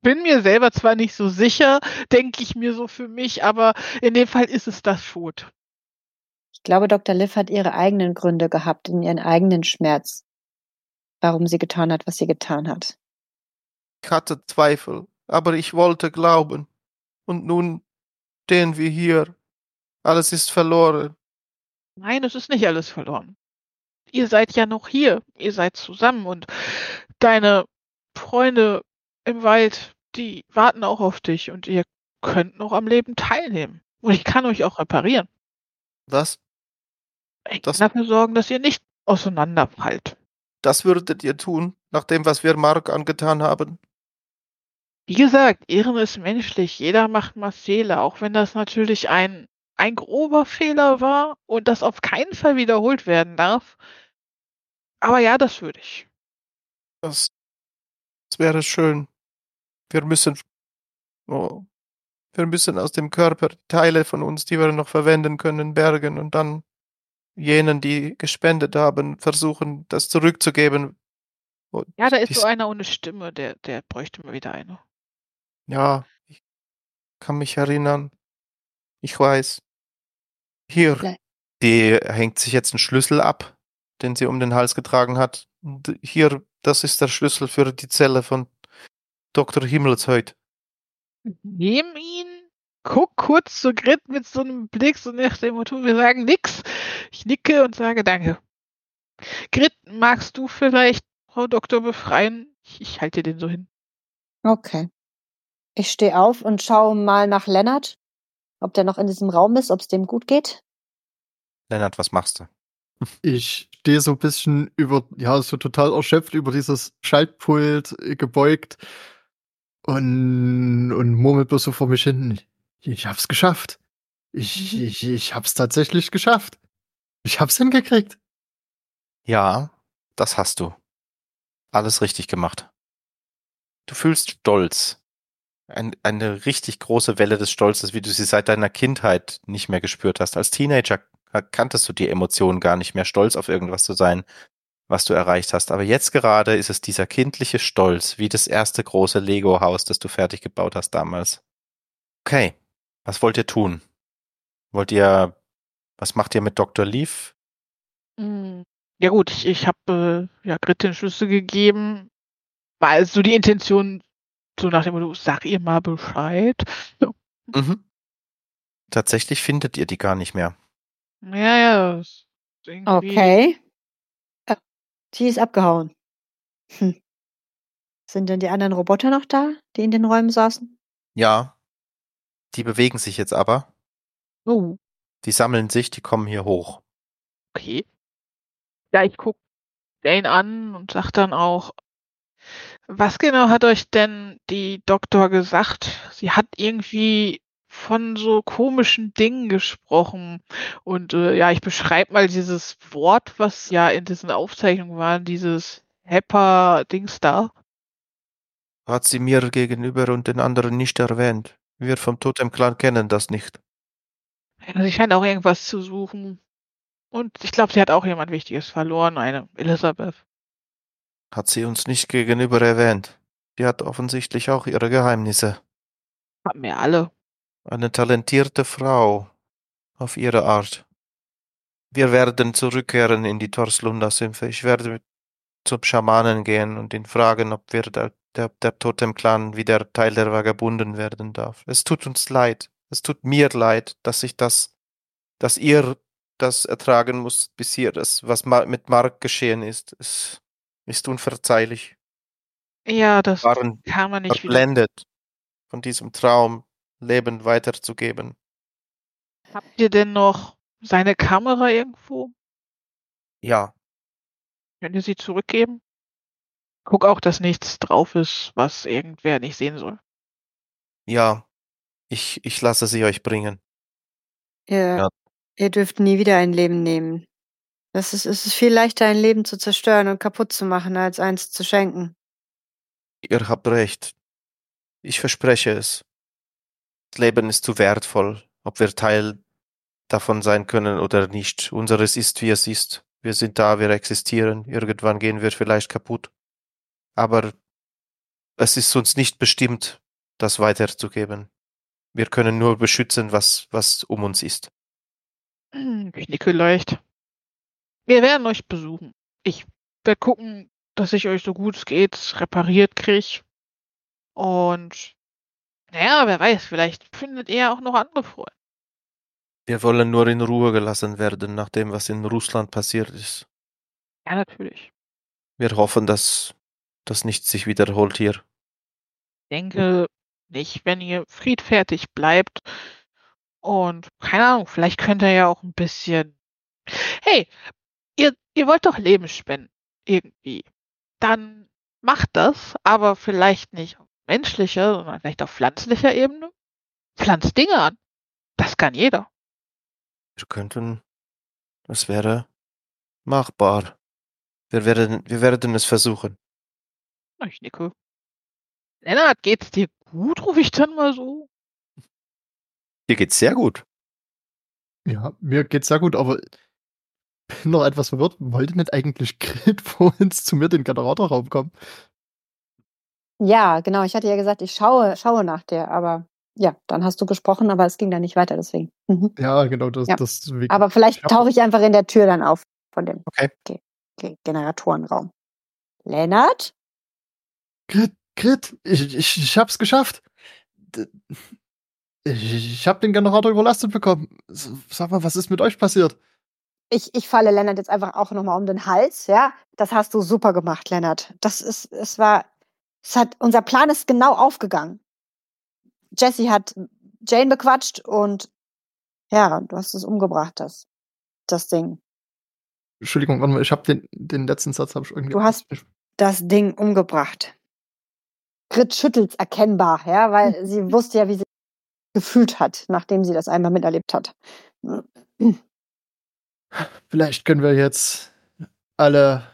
Speaker 3: bin mir selber zwar nicht so sicher, denke ich mir so für mich, aber in dem Fall ist es das schon.
Speaker 2: ich glaube, Dr. Liv hat ihre eigenen Gründe gehabt, in ihren eigenen Schmerz, warum sie getan hat, was sie getan hat.
Speaker 1: Ich hatte Zweifel, aber ich wollte glauben. Und nun stehen wir hier. Alles ist verloren.
Speaker 3: Nein, es ist nicht alles verloren. Ihr seid ja noch hier. Ihr seid zusammen und deine Freunde im Wald, die warten auch auf dich und ihr könnt noch am Leben teilnehmen. Und ich kann euch auch reparieren.
Speaker 1: Was?
Speaker 3: Ich
Speaker 1: Das-
Speaker 3: kann dafür sorgen, dass ihr nicht auseinanderfallt.
Speaker 1: Das würdet ihr tun, nach dem, was wir Mark angetan haben?
Speaker 3: Wie gesagt, Irren ist menschlich. Jeder macht mal Fehler, auch wenn das natürlich ein, ein grober Fehler war und das auf keinen Fall wiederholt werden darf. Aber ja, das würde ich.
Speaker 1: Das, das wäre schön. Wir müssen, oh, wir müssen aus dem Körper Teile von uns, die wir noch verwenden können, bergen und dann jenen, die gespendet haben, versuchen, das zurückzugeben. Und
Speaker 3: Ja, da ist so einer ohne Stimme, der, der bräuchte mal wieder eine.
Speaker 1: Ja, ich kann mich erinnern. Ich weiß. Hier, die hängt sich jetzt einen Schlüssel ab, den sie um den Hals getragen hat. Und hier, das ist der Schlüssel für die Zelle von Dr. Himmelsheut.
Speaker 3: Nehm ihn, guck kurz zu Grit mit so einem Blick, so nach dem Motto, wir sagen nix. Ich nicke und sage Danke. Grit, magst du vielleicht Frau Doktor befreien? Ich, ich halte den so hin.
Speaker 2: Okay. Ich stehe auf und schaue mal nach Lennart, ob der noch in diesem Raum ist, ob es dem gut geht.
Speaker 1: Lennart, was machst du?
Speaker 4: Ich stehe so ein bisschen über, ja, so total erschöpft über dieses Schaltpult äh, gebeugt und, und murmel bloß so vor mich hin. Ich hab's geschafft. Ich, ich, ich hab's tatsächlich geschafft. Ich hab's hingekriegt.
Speaker 1: Ja, das hast du. Alles richtig gemacht. Du fühlst Stolz. Ein, eine richtig große Welle des Stolzes, wie du sie seit deiner Kindheit nicht mehr gespürt hast. Als Teenager kanntest du die Emotionen gar nicht mehr, stolz auf irgendwas zu sein, was du erreicht hast. Aber jetzt gerade ist es dieser kindliche Stolz, wie das erste große Lego-Haus, das du fertig gebaut hast damals. Okay, was wollt ihr tun? Wollt ihr, was macht ihr mit Dr. Leaf?
Speaker 3: Mm, Ja gut, ich, ich habe äh, ja Grit den Schlüssel gegeben. War also die Intention, so nach dem Motto, sag ihr mal Bescheid.
Speaker 1: Mhm. Tatsächlich findet ihr die gar nicht mehr.
Speaker 3: Ja, ja.
Speaker 2: Okay. Äh, die ist abgehauen. Hm. Sind denn die anderen Roboter noch da, die in den Räumen saßen?
Speaker 1: Ja. Die bewegen sich jetzt aber.
Speaker 3: Oh,
Speaker 1: Die sammeln sich, die kommen hier hoch.
Speaker 3: okay. Ja, ich guck Dane an und sag dann auch, was genau hat euch denn die Doktor gesagt? Sie hat irgendwie von so komischen Dingen gesprochen. Und äh, ja, ich beschreibe mal dieses Wort, was ja in diesen Aufzeichnungen war, dieses Hepper-Dings da.
Speaker 1: Hat sie mir gegenüber und den anderen nicht erwähnt. Wir vom Totem-Clan kennen das nicht.
Speaker 3: Sie scheint auch irgendwas zu suchen. Und ich glaube, sie hat auch jemand Wichtiges verloren, eine Elisabeth.
Speaker 1: Hat sie uns nicht gegenüber erwähnt. Die hat offensichtlich auch ihre Geheimnisse.
Speaker 3: Haben wir alle.
Speaker 1: Eine talentierte Frau. Auf ihre Art. Wir werden zurückkehren in die Torslunda-Sümpfe. Ich werde zum Schamanen gehen und ihn fragen, ob wir der, der, der Totem-Clan wieder Teil der Vagabunden werden darf. Es tut uns leid. Es tut mir leid, dass ich das, dass ihr das ertragen musst bis hier. Das, was mit Mark geschehen ist, es ist unverzeihlich.
Speaker 3: Ja, das
Speaker 1: Waren
Speaker 3: kann man nicht wieder.
Speaker 1: verblendet von diesem Traum, Leben weiterzugeben.
Speaker 3: Habt ihr denn noch seine Kamera irgendwo?
Speaker 1: Ja,
Speaker 3: Könnt ihr sie zurückgeben? Guck auch, dass nichts drauf ist, was irgendwer nicht sehen soll.
Speaker 1: ja. Ich, ich lasse sie euch bringen.
Speaker 2: Ihr,
Speaker 1: Ja.
Speaker 2: ihr dürft nie wieder ein Leben nehmen. Das ist, es ist viel leichter, ein Leben zu zerstören und kaputt zu machen, als eins zu schenken.
Speaker 1: Ihr habt recht. Ich verspreche es. Das Leben ist zu wertvoll, ob wir Teil davon sein können oder nicht. Unseres ist, wie es ist. Wir sind da, wir existieren. Irgendwann gehen wir vielleicht kaputt. Aber es ist uns nicht bestimmt, das weiterzugeben. Wir können nur beschützen, was, was um uns ist.
Speaker 3: Ich nicke leicht. Wir werden euch besuchen. Ich werde gucken, dass ich euch so gut es geht repariert krieg. Und naja, wer weiß, vielleicht findet ihr auch noch andere Freunde.
Speaker 1: Wir wollen nur in Ruhe gelassen werden, nach dem, was in Russland passiert ist.
Speaker 3: Ja, natürlich.
Speaker 1: Wir hoffen, dass das nicht sich wiederholt hier.
Speaker 3: Ich denke nicht, wenn ihr friedfertig bleibt. Und keine Ahnung, vielleicht könnt ihr ja auch ein bisschen. Hey, ihr, ihr wollt doch Leben spenden. Irgendwie. Dann macht das, aber vielleicht nicht auf menschlicher, sondern vielleicht auf pflanzlicher Ebene. Pflanzt Dinge an. Das kann jeder.
Speaker 1: Wir könnten, das wäre machbar. Wir werden, wir werden es versuchen.
Speaker 3: Ich nicke. Lennart, geht's dir gut, rufe ich dann mal so.
Speaker 1: Dir geht's sehr gut.
Speaker 4: Ja, mir geht's sehr gut, aber noch etwas verwirrt. Wollte nicht eigentlich Grit vorhin zu mir in den Generatorraum kommen?
Speaker 2: Ja, genau. Ich hatte ja gesagt, ich schaue, schaue nach dir, aber ja, dann hast du gesprochen, aber es ging dann nicht weiter, deswegen. Mhm.
Speaker 4: Ja, genau, das,
Speaker 2: Ja.
Speaker 4: deswegen.
Speaker 2: Aber vielleicht tauche ich einfach in der Tür dann auf von dem
Speaker 1: Okay.
Speaker 2: Ge Ge Generatorenraum. Lennart?
Speaker 4: Grit, Grit, ich, ich, ich hab's geschafft. Ich, ich hab den Generator überlastet bekommen. Sag mal, was ist mit euch passiert?
Speaker 2: Ich, ich falle Lennart jetzt einfach auch nochmal um den Hals, ja? Das hast du super gemacht, Lennart. Das ist, es war, es hat, unser Plan ist genau aufgegangen. Jesse hat Jane bequatscht und ja, du hast es umgebracht, das, das Ding.
Speaker 4: Entschuldigung, warte mal, ich hab den, den letzten Satz hab ich irgendwie.
Speaker 2: Du hast- Das Ding umgebracht. Grit schüttelt's erkennbar, ja, weil sie wusste ja, wie sie gefühlt hat, nachdem sie das einmal miterlebt hat.
Speaker 4: Vielleicht können wir jetzt alle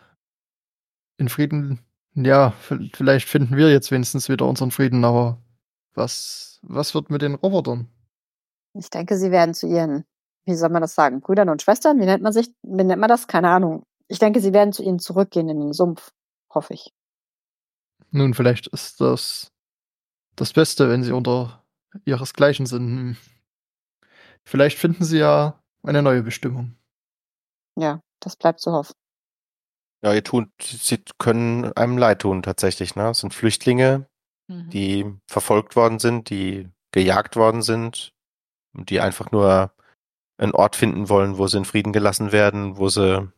Speaker 4: in Frieden. Ja, vielleicht finden wir jetzt wenigstens wieder unseren Frieden, aber was, was wird mit den Robotern?
Speaker 2: Ich denke, sie werden zu ihren, wie soll man das sagen, Brüdern und Schwestern? Wie nennt man sich, wie nennt man das? Keine Ahnung. Ich denke, sie werden zu ihnen zurückgehen in den Sumpf, hoffe ich.
Speaker 4: Nun, vielleicht ist das das Beste, wenn sie unter ihresgleichen sind. Hm. Vielleicht finden sie ja eine neue Bestimmung.
Speaker 2: Ja, das bleibt zu hoffen.
Speaker 1: Ja, ihr tun, sie können einem leid tun tatsächlich, ne? Es sind Flüchtlinge,
Speaker 3: Mhm.
Speaker 1: die verfolgt worden sind, die gejagt worden sind und die einfach nur einen Ort finden wollen, wo sie in Frieden gelassen werden, wo sie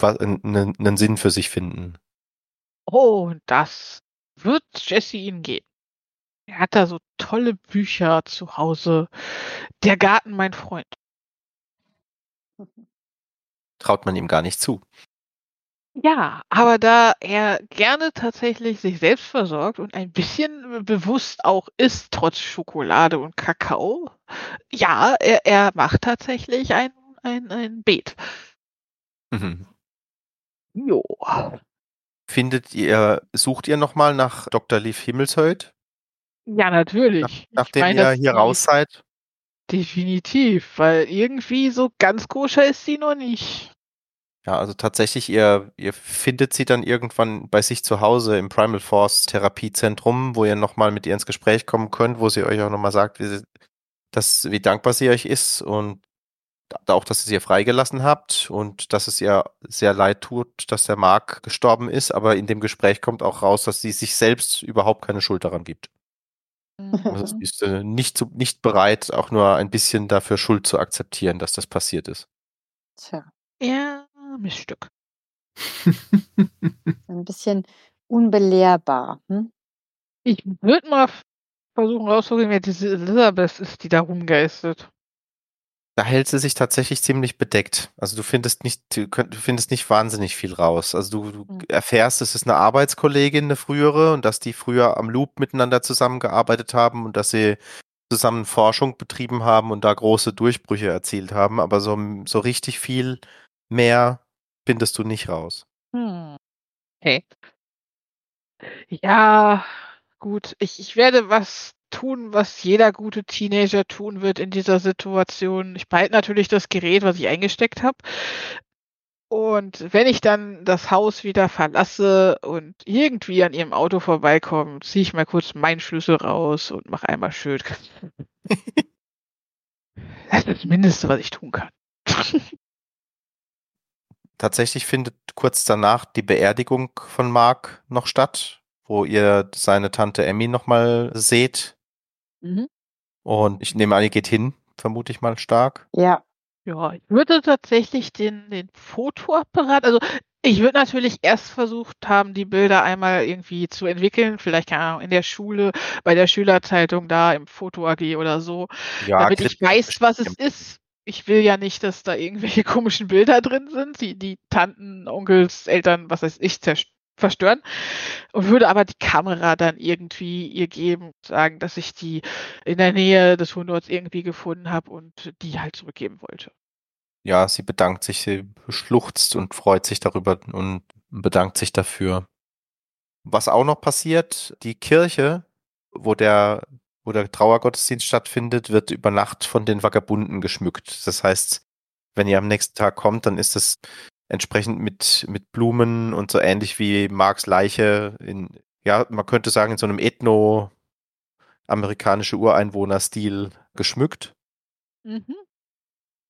Speaker 1: einen, einen Sinn für sich finden.
Speaker 3: Oh, das wird Jesse Ihnen geben. Er hat da so tolle Bücher zu Hause. Der Garten, mein Freund.
Speaker 1: Traut man ihm gar nicht zu.
Speaker 3: Ja, aber da er gerne tatsächlich sich selbst versorgt und ein bisschen bewusst auch isst, trotz Schokolade und Kakao, ja, er, er macht tatsächlich ein, ein, ein Beet.
Speaker 1: Mhm.
Speaker 3: Jo.
Speaker 1: Findet ihr, sucht ihr nochmal nach Dr. Leaf Himmelshöid,
Speaker 3: Ja, natürlich. Ich
Speaker 1: nachdem
Speaker 3: meine,
Speaker 1: ihr hier raus seid?
Speaker 3: Definitiv, weil irgendwie so ganz koscher ist sie noch nicht.
Speaker 1: Ja, also tatsächlich, ihr, ihr findet sie dann irgendwann bei sich zu Hause im Primal Force Therapiezentrum, wo ihr nochmal mit ihr ins Gespräch kommen könnt, wo sie euch auch nochmal sagt, wie, sie, dass, wie dankbar sie euch ist und auch, dass ihr sie freigelassen habt und dass es ihr sehr leid tut, dass der Mark gestorben ist, aber in dem Gespräch kommt auch raus, dass sie sich selbst überhaupt keine Schuld daran gibt. Also sie ist äh, nicht, zu, nicht bereit, auch nur ein bisschen dafür Schuld zu akzeptieren, dass das passiert ist.
Speaker 2: Tja,
Speaker 3: Ja, Miststück.
Speaker 2: ein bisschen unbelehrbar. Hm?
Speaker 3: Ich würde mal versuchen rauszukriegen, wer diese Elisabeth ist, die da rumgeistet.
Speaker 1: Da hält sie sich tatsächlich ziemlich bedeckt. Also du findest nicht, du findest nicht wahnsinnig viel raus. Also du, du
Speaker 3: Mhm.
Speaker 1: erfährst, es ist eine Arbeitskollegin, eine frühere, und dass die früher am Loop miteinander zusammengearbeitet haben und dass sie zusammen Forschung betrieben haben und da große Durchbrüche erzielt haben, aber so, so richtig viel mehr findest du nicht raus.
Speaker 3: Hm. Okay. Ja, gut. Ich, ich werde was tun, was jeder gute Teenager tun wird in dieser Situation. Ich behalte natürlich das Gerät, was ich eingesteckt habe. Und wenn ich dann das Haus wieder verlasse und irgendwie an ihrem Auto vorbeikomme, ziehe ich mal kurz meinen Schlüssel raus und mache einmal schön. das ist das Mindeste, was ich tun kann.
Speaker 1: Tatsächlich findet kurz danach die Beerdigung von Mark noch statt, wo ihr seine Tante Emmy nochmal seht. Mhm. Und ich nehme an, ihr geht hin, vermute ich mal stark.
Speaker 2: Ja.
Speaker 3: Ja, ich würde tatsächlich den, den Fotoapparat, also ich würde natürlich erst versucht haben, die Bilder einmal irgendwie zu entwickeln, vielleicht keine Ahnung, in der Schule, bei der Schülerzeitung da im Foto AG oder so, ja, damit ich weiß, was es ist. Ich will ja nicht, dass da irgendwelche komischen Bilder drin sind, die die Tanten, Onkels, Eltern, was weiß ich, verstören und würde aber die Kamera dann irgendwie ihr geben, sagen, dass ich die in der Nähe des Wohnorts irgendwie gefunden habe und die halt zurückgeben wollte.
Speaker 1: Ja, sie bedankt sich, sie schluchzt und freut sich darüber und bedankt sich dafür. Was auch noch passiert, die Kirche, wo der, wo der Trauergottesdienst stattfindet, wird über Nacht von den Vagabunden geschmückt. Das heißt, wenn ihr am nächsten Tag kommt, dann ist es entsprechend mit, mit Blumen und so ähnlich wie Marks Leiche in, ja, man könnte sagen, in so einem ethno-amerikanische Ureinwohner-Stil geschmückt. Mhm.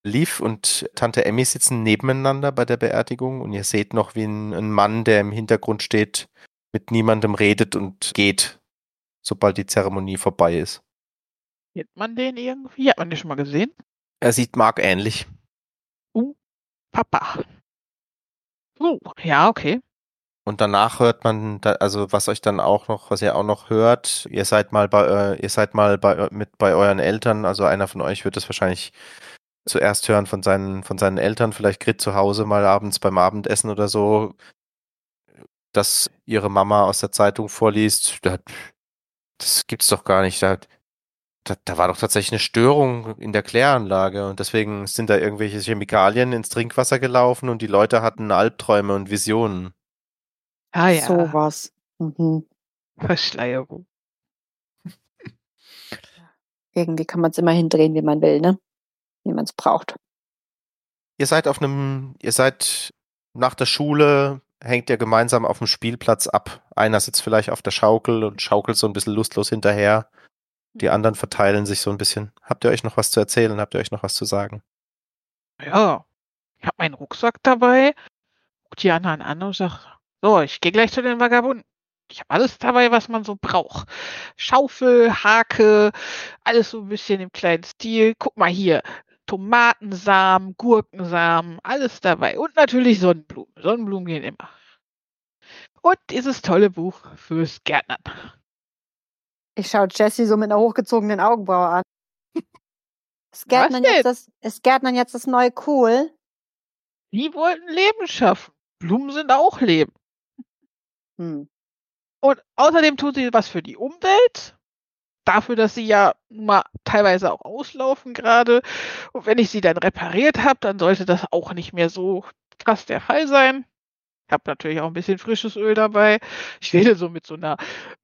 Speaker 1: Leaf und Tante Emmy sitzen nebeneinander bei der Beerdigung und ihr seht noch, wie ein, ein Mann, der im Hintergrund steht, mit niemandem redet und geht, sobald die Zeremonie vorbei ist.
Speaker 3: Kennt man den irgendwie? Hat man den schon mal gesehen?
Speaker 1: Er sieht Mark ähnlich.
Speaker 3: Uh, Papa. Oh, ja, okay.
Speaker 1: Und danach hört man, da, also was euch dann auch noch, was ihr auch noch hört, ihr seid mal bei, äh, ihr seid mal bei, mit bei euren Eltern, also einer von euch wird es wahrscheinlich zuerst hören von seinen, von seinen Eltern, vielleicht Grit zu Hause mal abends beim Abendessen oder so, dass ihre Mama aus der Zeitung vorliest, das gibt's doch gar nicht. Da, da war doch tatsächlich eine Störung in der Kläranlage und deswegen sind da irgendwelche Chemikalien ins Trinkwasser gelaufen und die Leute hatten Albträume und Visionen.
Speaker 2: Ah ja. Sowas. Mhm.
Speaker 3: Verschleierung.
Speaker 2: Irgendwie kann man es immer hindrehen, wie man will, ne? Wie man es braucht.
Speaker 1: Ihr seid auf einem, ihr seid nach der Schule, hängt ihr gemeinsam auf dem Spielplatz ab. Einer sitzt vielleicht auf der Schaukel und schaukelt so ein bisschen lustlos hinterher. Die anderen verteilen sich so ein bisschen. Habt ihr euch noch was zu erzählen? Habt ihr euch noch was zu sagen?
Speaker 3: Ja, ich habe meinen Rucksack dabei, guck die anderen an und sag, so, ich gehe gleich zu den Vagabunden. Ich habe alles dabei, was man so braucht. Schaufel, Hake, alles so ein bisschen im kleinen Stil. Guck mal hier, Tomatensamen, Gurkensamen, alles dabei. Und natürlich Sonnenblumen. Sonnenblumen gehen immer. Und dieses tolle Buch fürs Gärtnern.
Speaker 2: Ich schaue Jessie so mit einer hochgezogenen Augenbraue an. Ist Gärtnern, jetzt das, ist Gärtnern jetzt das neue Cool?
Speaker 3: Die wollten Leben schaffen. Blumen sind auch Leben. Hm. Und außerdem tun sie was für die Umwelt. Dafür, dass sie ja mal teilweise auch auslaufen gerade. Und wenn ich sie dann repariert habe, dann sollte das auch nicht mehr so krass der Fall sein. Ich habe natürlich auch ein bisschen frisches Öl dabei. Ich rede so mit so einer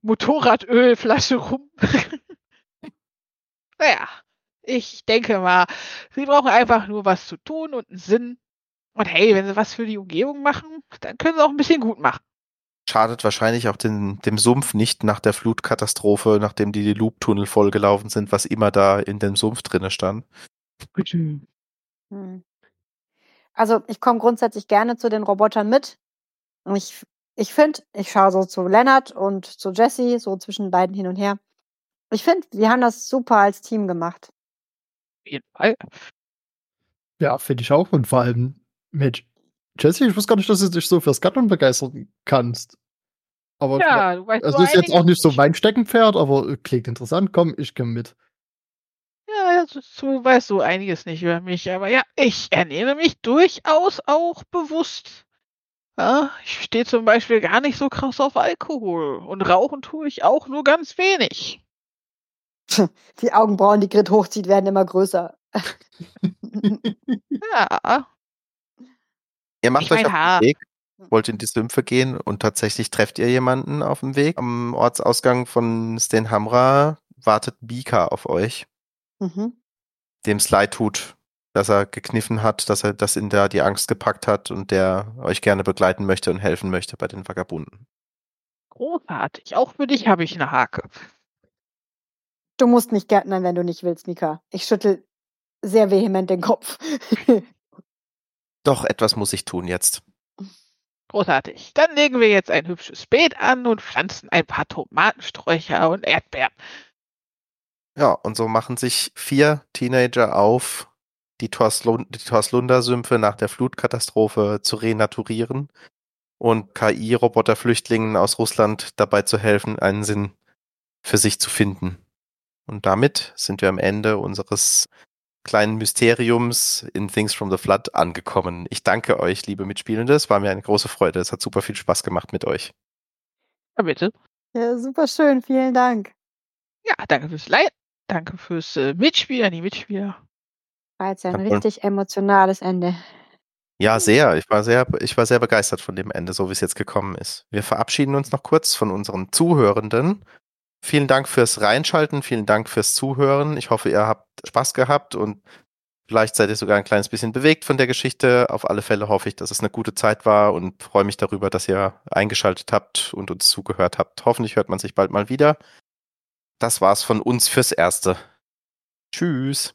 Speaker 3: Motorradölflasche rum. naja, ich denke mal, sie brauchen einfach nur was zu tun und einen Sinn. Und hey, wenn sie was für die Umgebung machen, dann können sie auch ein bisschen gut machen.
Speaker 1: Schadet wahrscheinlich auch den, dem Sumpf nicht nach der Flutkatastrophe, nachdem die, die Loop-Tunnel vollgelaufen sind, was immer da in dem Sumpf drinne stand. Hm.
Speaker 2: Also ich komme grundsätzlich gerne zu den Robotern mit. Und ich, ich finde, ich schaue so zu Lennart und zu Jesse, so zwischen beiden hin und her. Ich finde, wir haben das super als Team gemacht.
Speaker 3: Auf jeden Fall.
Speaker 4: Ja, finde ich auch. Und vor allem mit Jesse, ich wusste gar nicht, dass du dich so fürs Gattern begeistern kannst. Aber ja, du weißt also ist jetzt auch nicht so mein Steckenpferd, aber klingt interessant. Komm, ich komme mit.
Speaker 3: Ja, du weißt so einiges nicht über mich, aber ja, ich ernähre mich durchaus auch bewusst ja, ich stehe zum Beispiel gar nicht so krass auf Alkohol und rauchen tue ich auch nur ganz wenig.
Speaker 2: Die Augenbrauen, die Grit hochzieht, werden immer größer.
Speaker 3: Ja.
Speaker 1: Ihr macht
Speaker 3: Ich
Speaker 1: euch
Speaker 3: mein
Speaker 1: auf
Speaker 3: Haar.
Speaker 1: den Weg, wollt in die Sümpfe gehen und tatsächlich trefft ihr jemanden auf dem Weg. Am Ortsausgang von Stenhamra wartet Bika auf euch,
Speaker 2: Mhm.
Speaker 1: dem es leid tut, dass er gekniffen hat, dass er, dass ihn da die Angst gepackt hat und der euch gerne begleiten möchte und helfen möchte bei den Vagabunden.
Speaker 3: Großartig. Auch für dich habe ich eine Hake.
Speaker 2: Du musst nicht gärtnern, wenn du nicht willst, Mika. Ich schüttel sehr vehement den Kopf.
Speaker 1: Doch, etwas muss ich tun jetzt.
Speaker 3: Großartig. Dann legen wir jetzt ein hübsches Beet an und pflanzen ein paar Tomatensträucher und Erdbeeren.
Speaker 1: Ja, und so machen sich vier Teenager auf, die, Torslund die Torslunder-Sümpfe nach der Flutkatastrophe zu renaturieren und KI-Roboter-Flüchtlingen aus Russland dabei zu helfen, einen Sinn für sich zu finden. Und damit sind wir am Ende unseres kleinen Mysteriums in Things from the Flood angekommen. Ich danke euch, liebe Mitspielende. Es war mir eine große Freude. Es hat super viel Spaß gemacht mit euch.
Speaker 3: Ja, bitte.
Speaker 2: ja, super schön. Vielen Dank.
Speaker 3: Ja, danke fürs Leiten. Danke fürs äh, Mitspielen, die Mitspieler.
Speaker 2: War jetzt ja ein richtig emotionales Ende.
Speaker 1: Ja, sehr. Ich war sehr, ich war sehr begeistert von dem Ende, so wie es jetzt gekommen ist. Wir verabschieden uns noch kurz von unseren Zuhörenden. Vielen Dank fürs Reinschalten, vielen Dank fürs Zuhören. Ich hoffe, ihr habt Spaß gehabt und vielleicht seid ihr sogar ein kleines bisschen bewegt von der Geschichte. Auf alle Fälle hoffe ich, dass es eine gute Zeit war und freue mich darüber, dass ihr eingeschaltet habt und uns zugehört habt. Hoffentlich hört man sich bald mal wieder. Das war's von uns fürs Erste. Tschüss.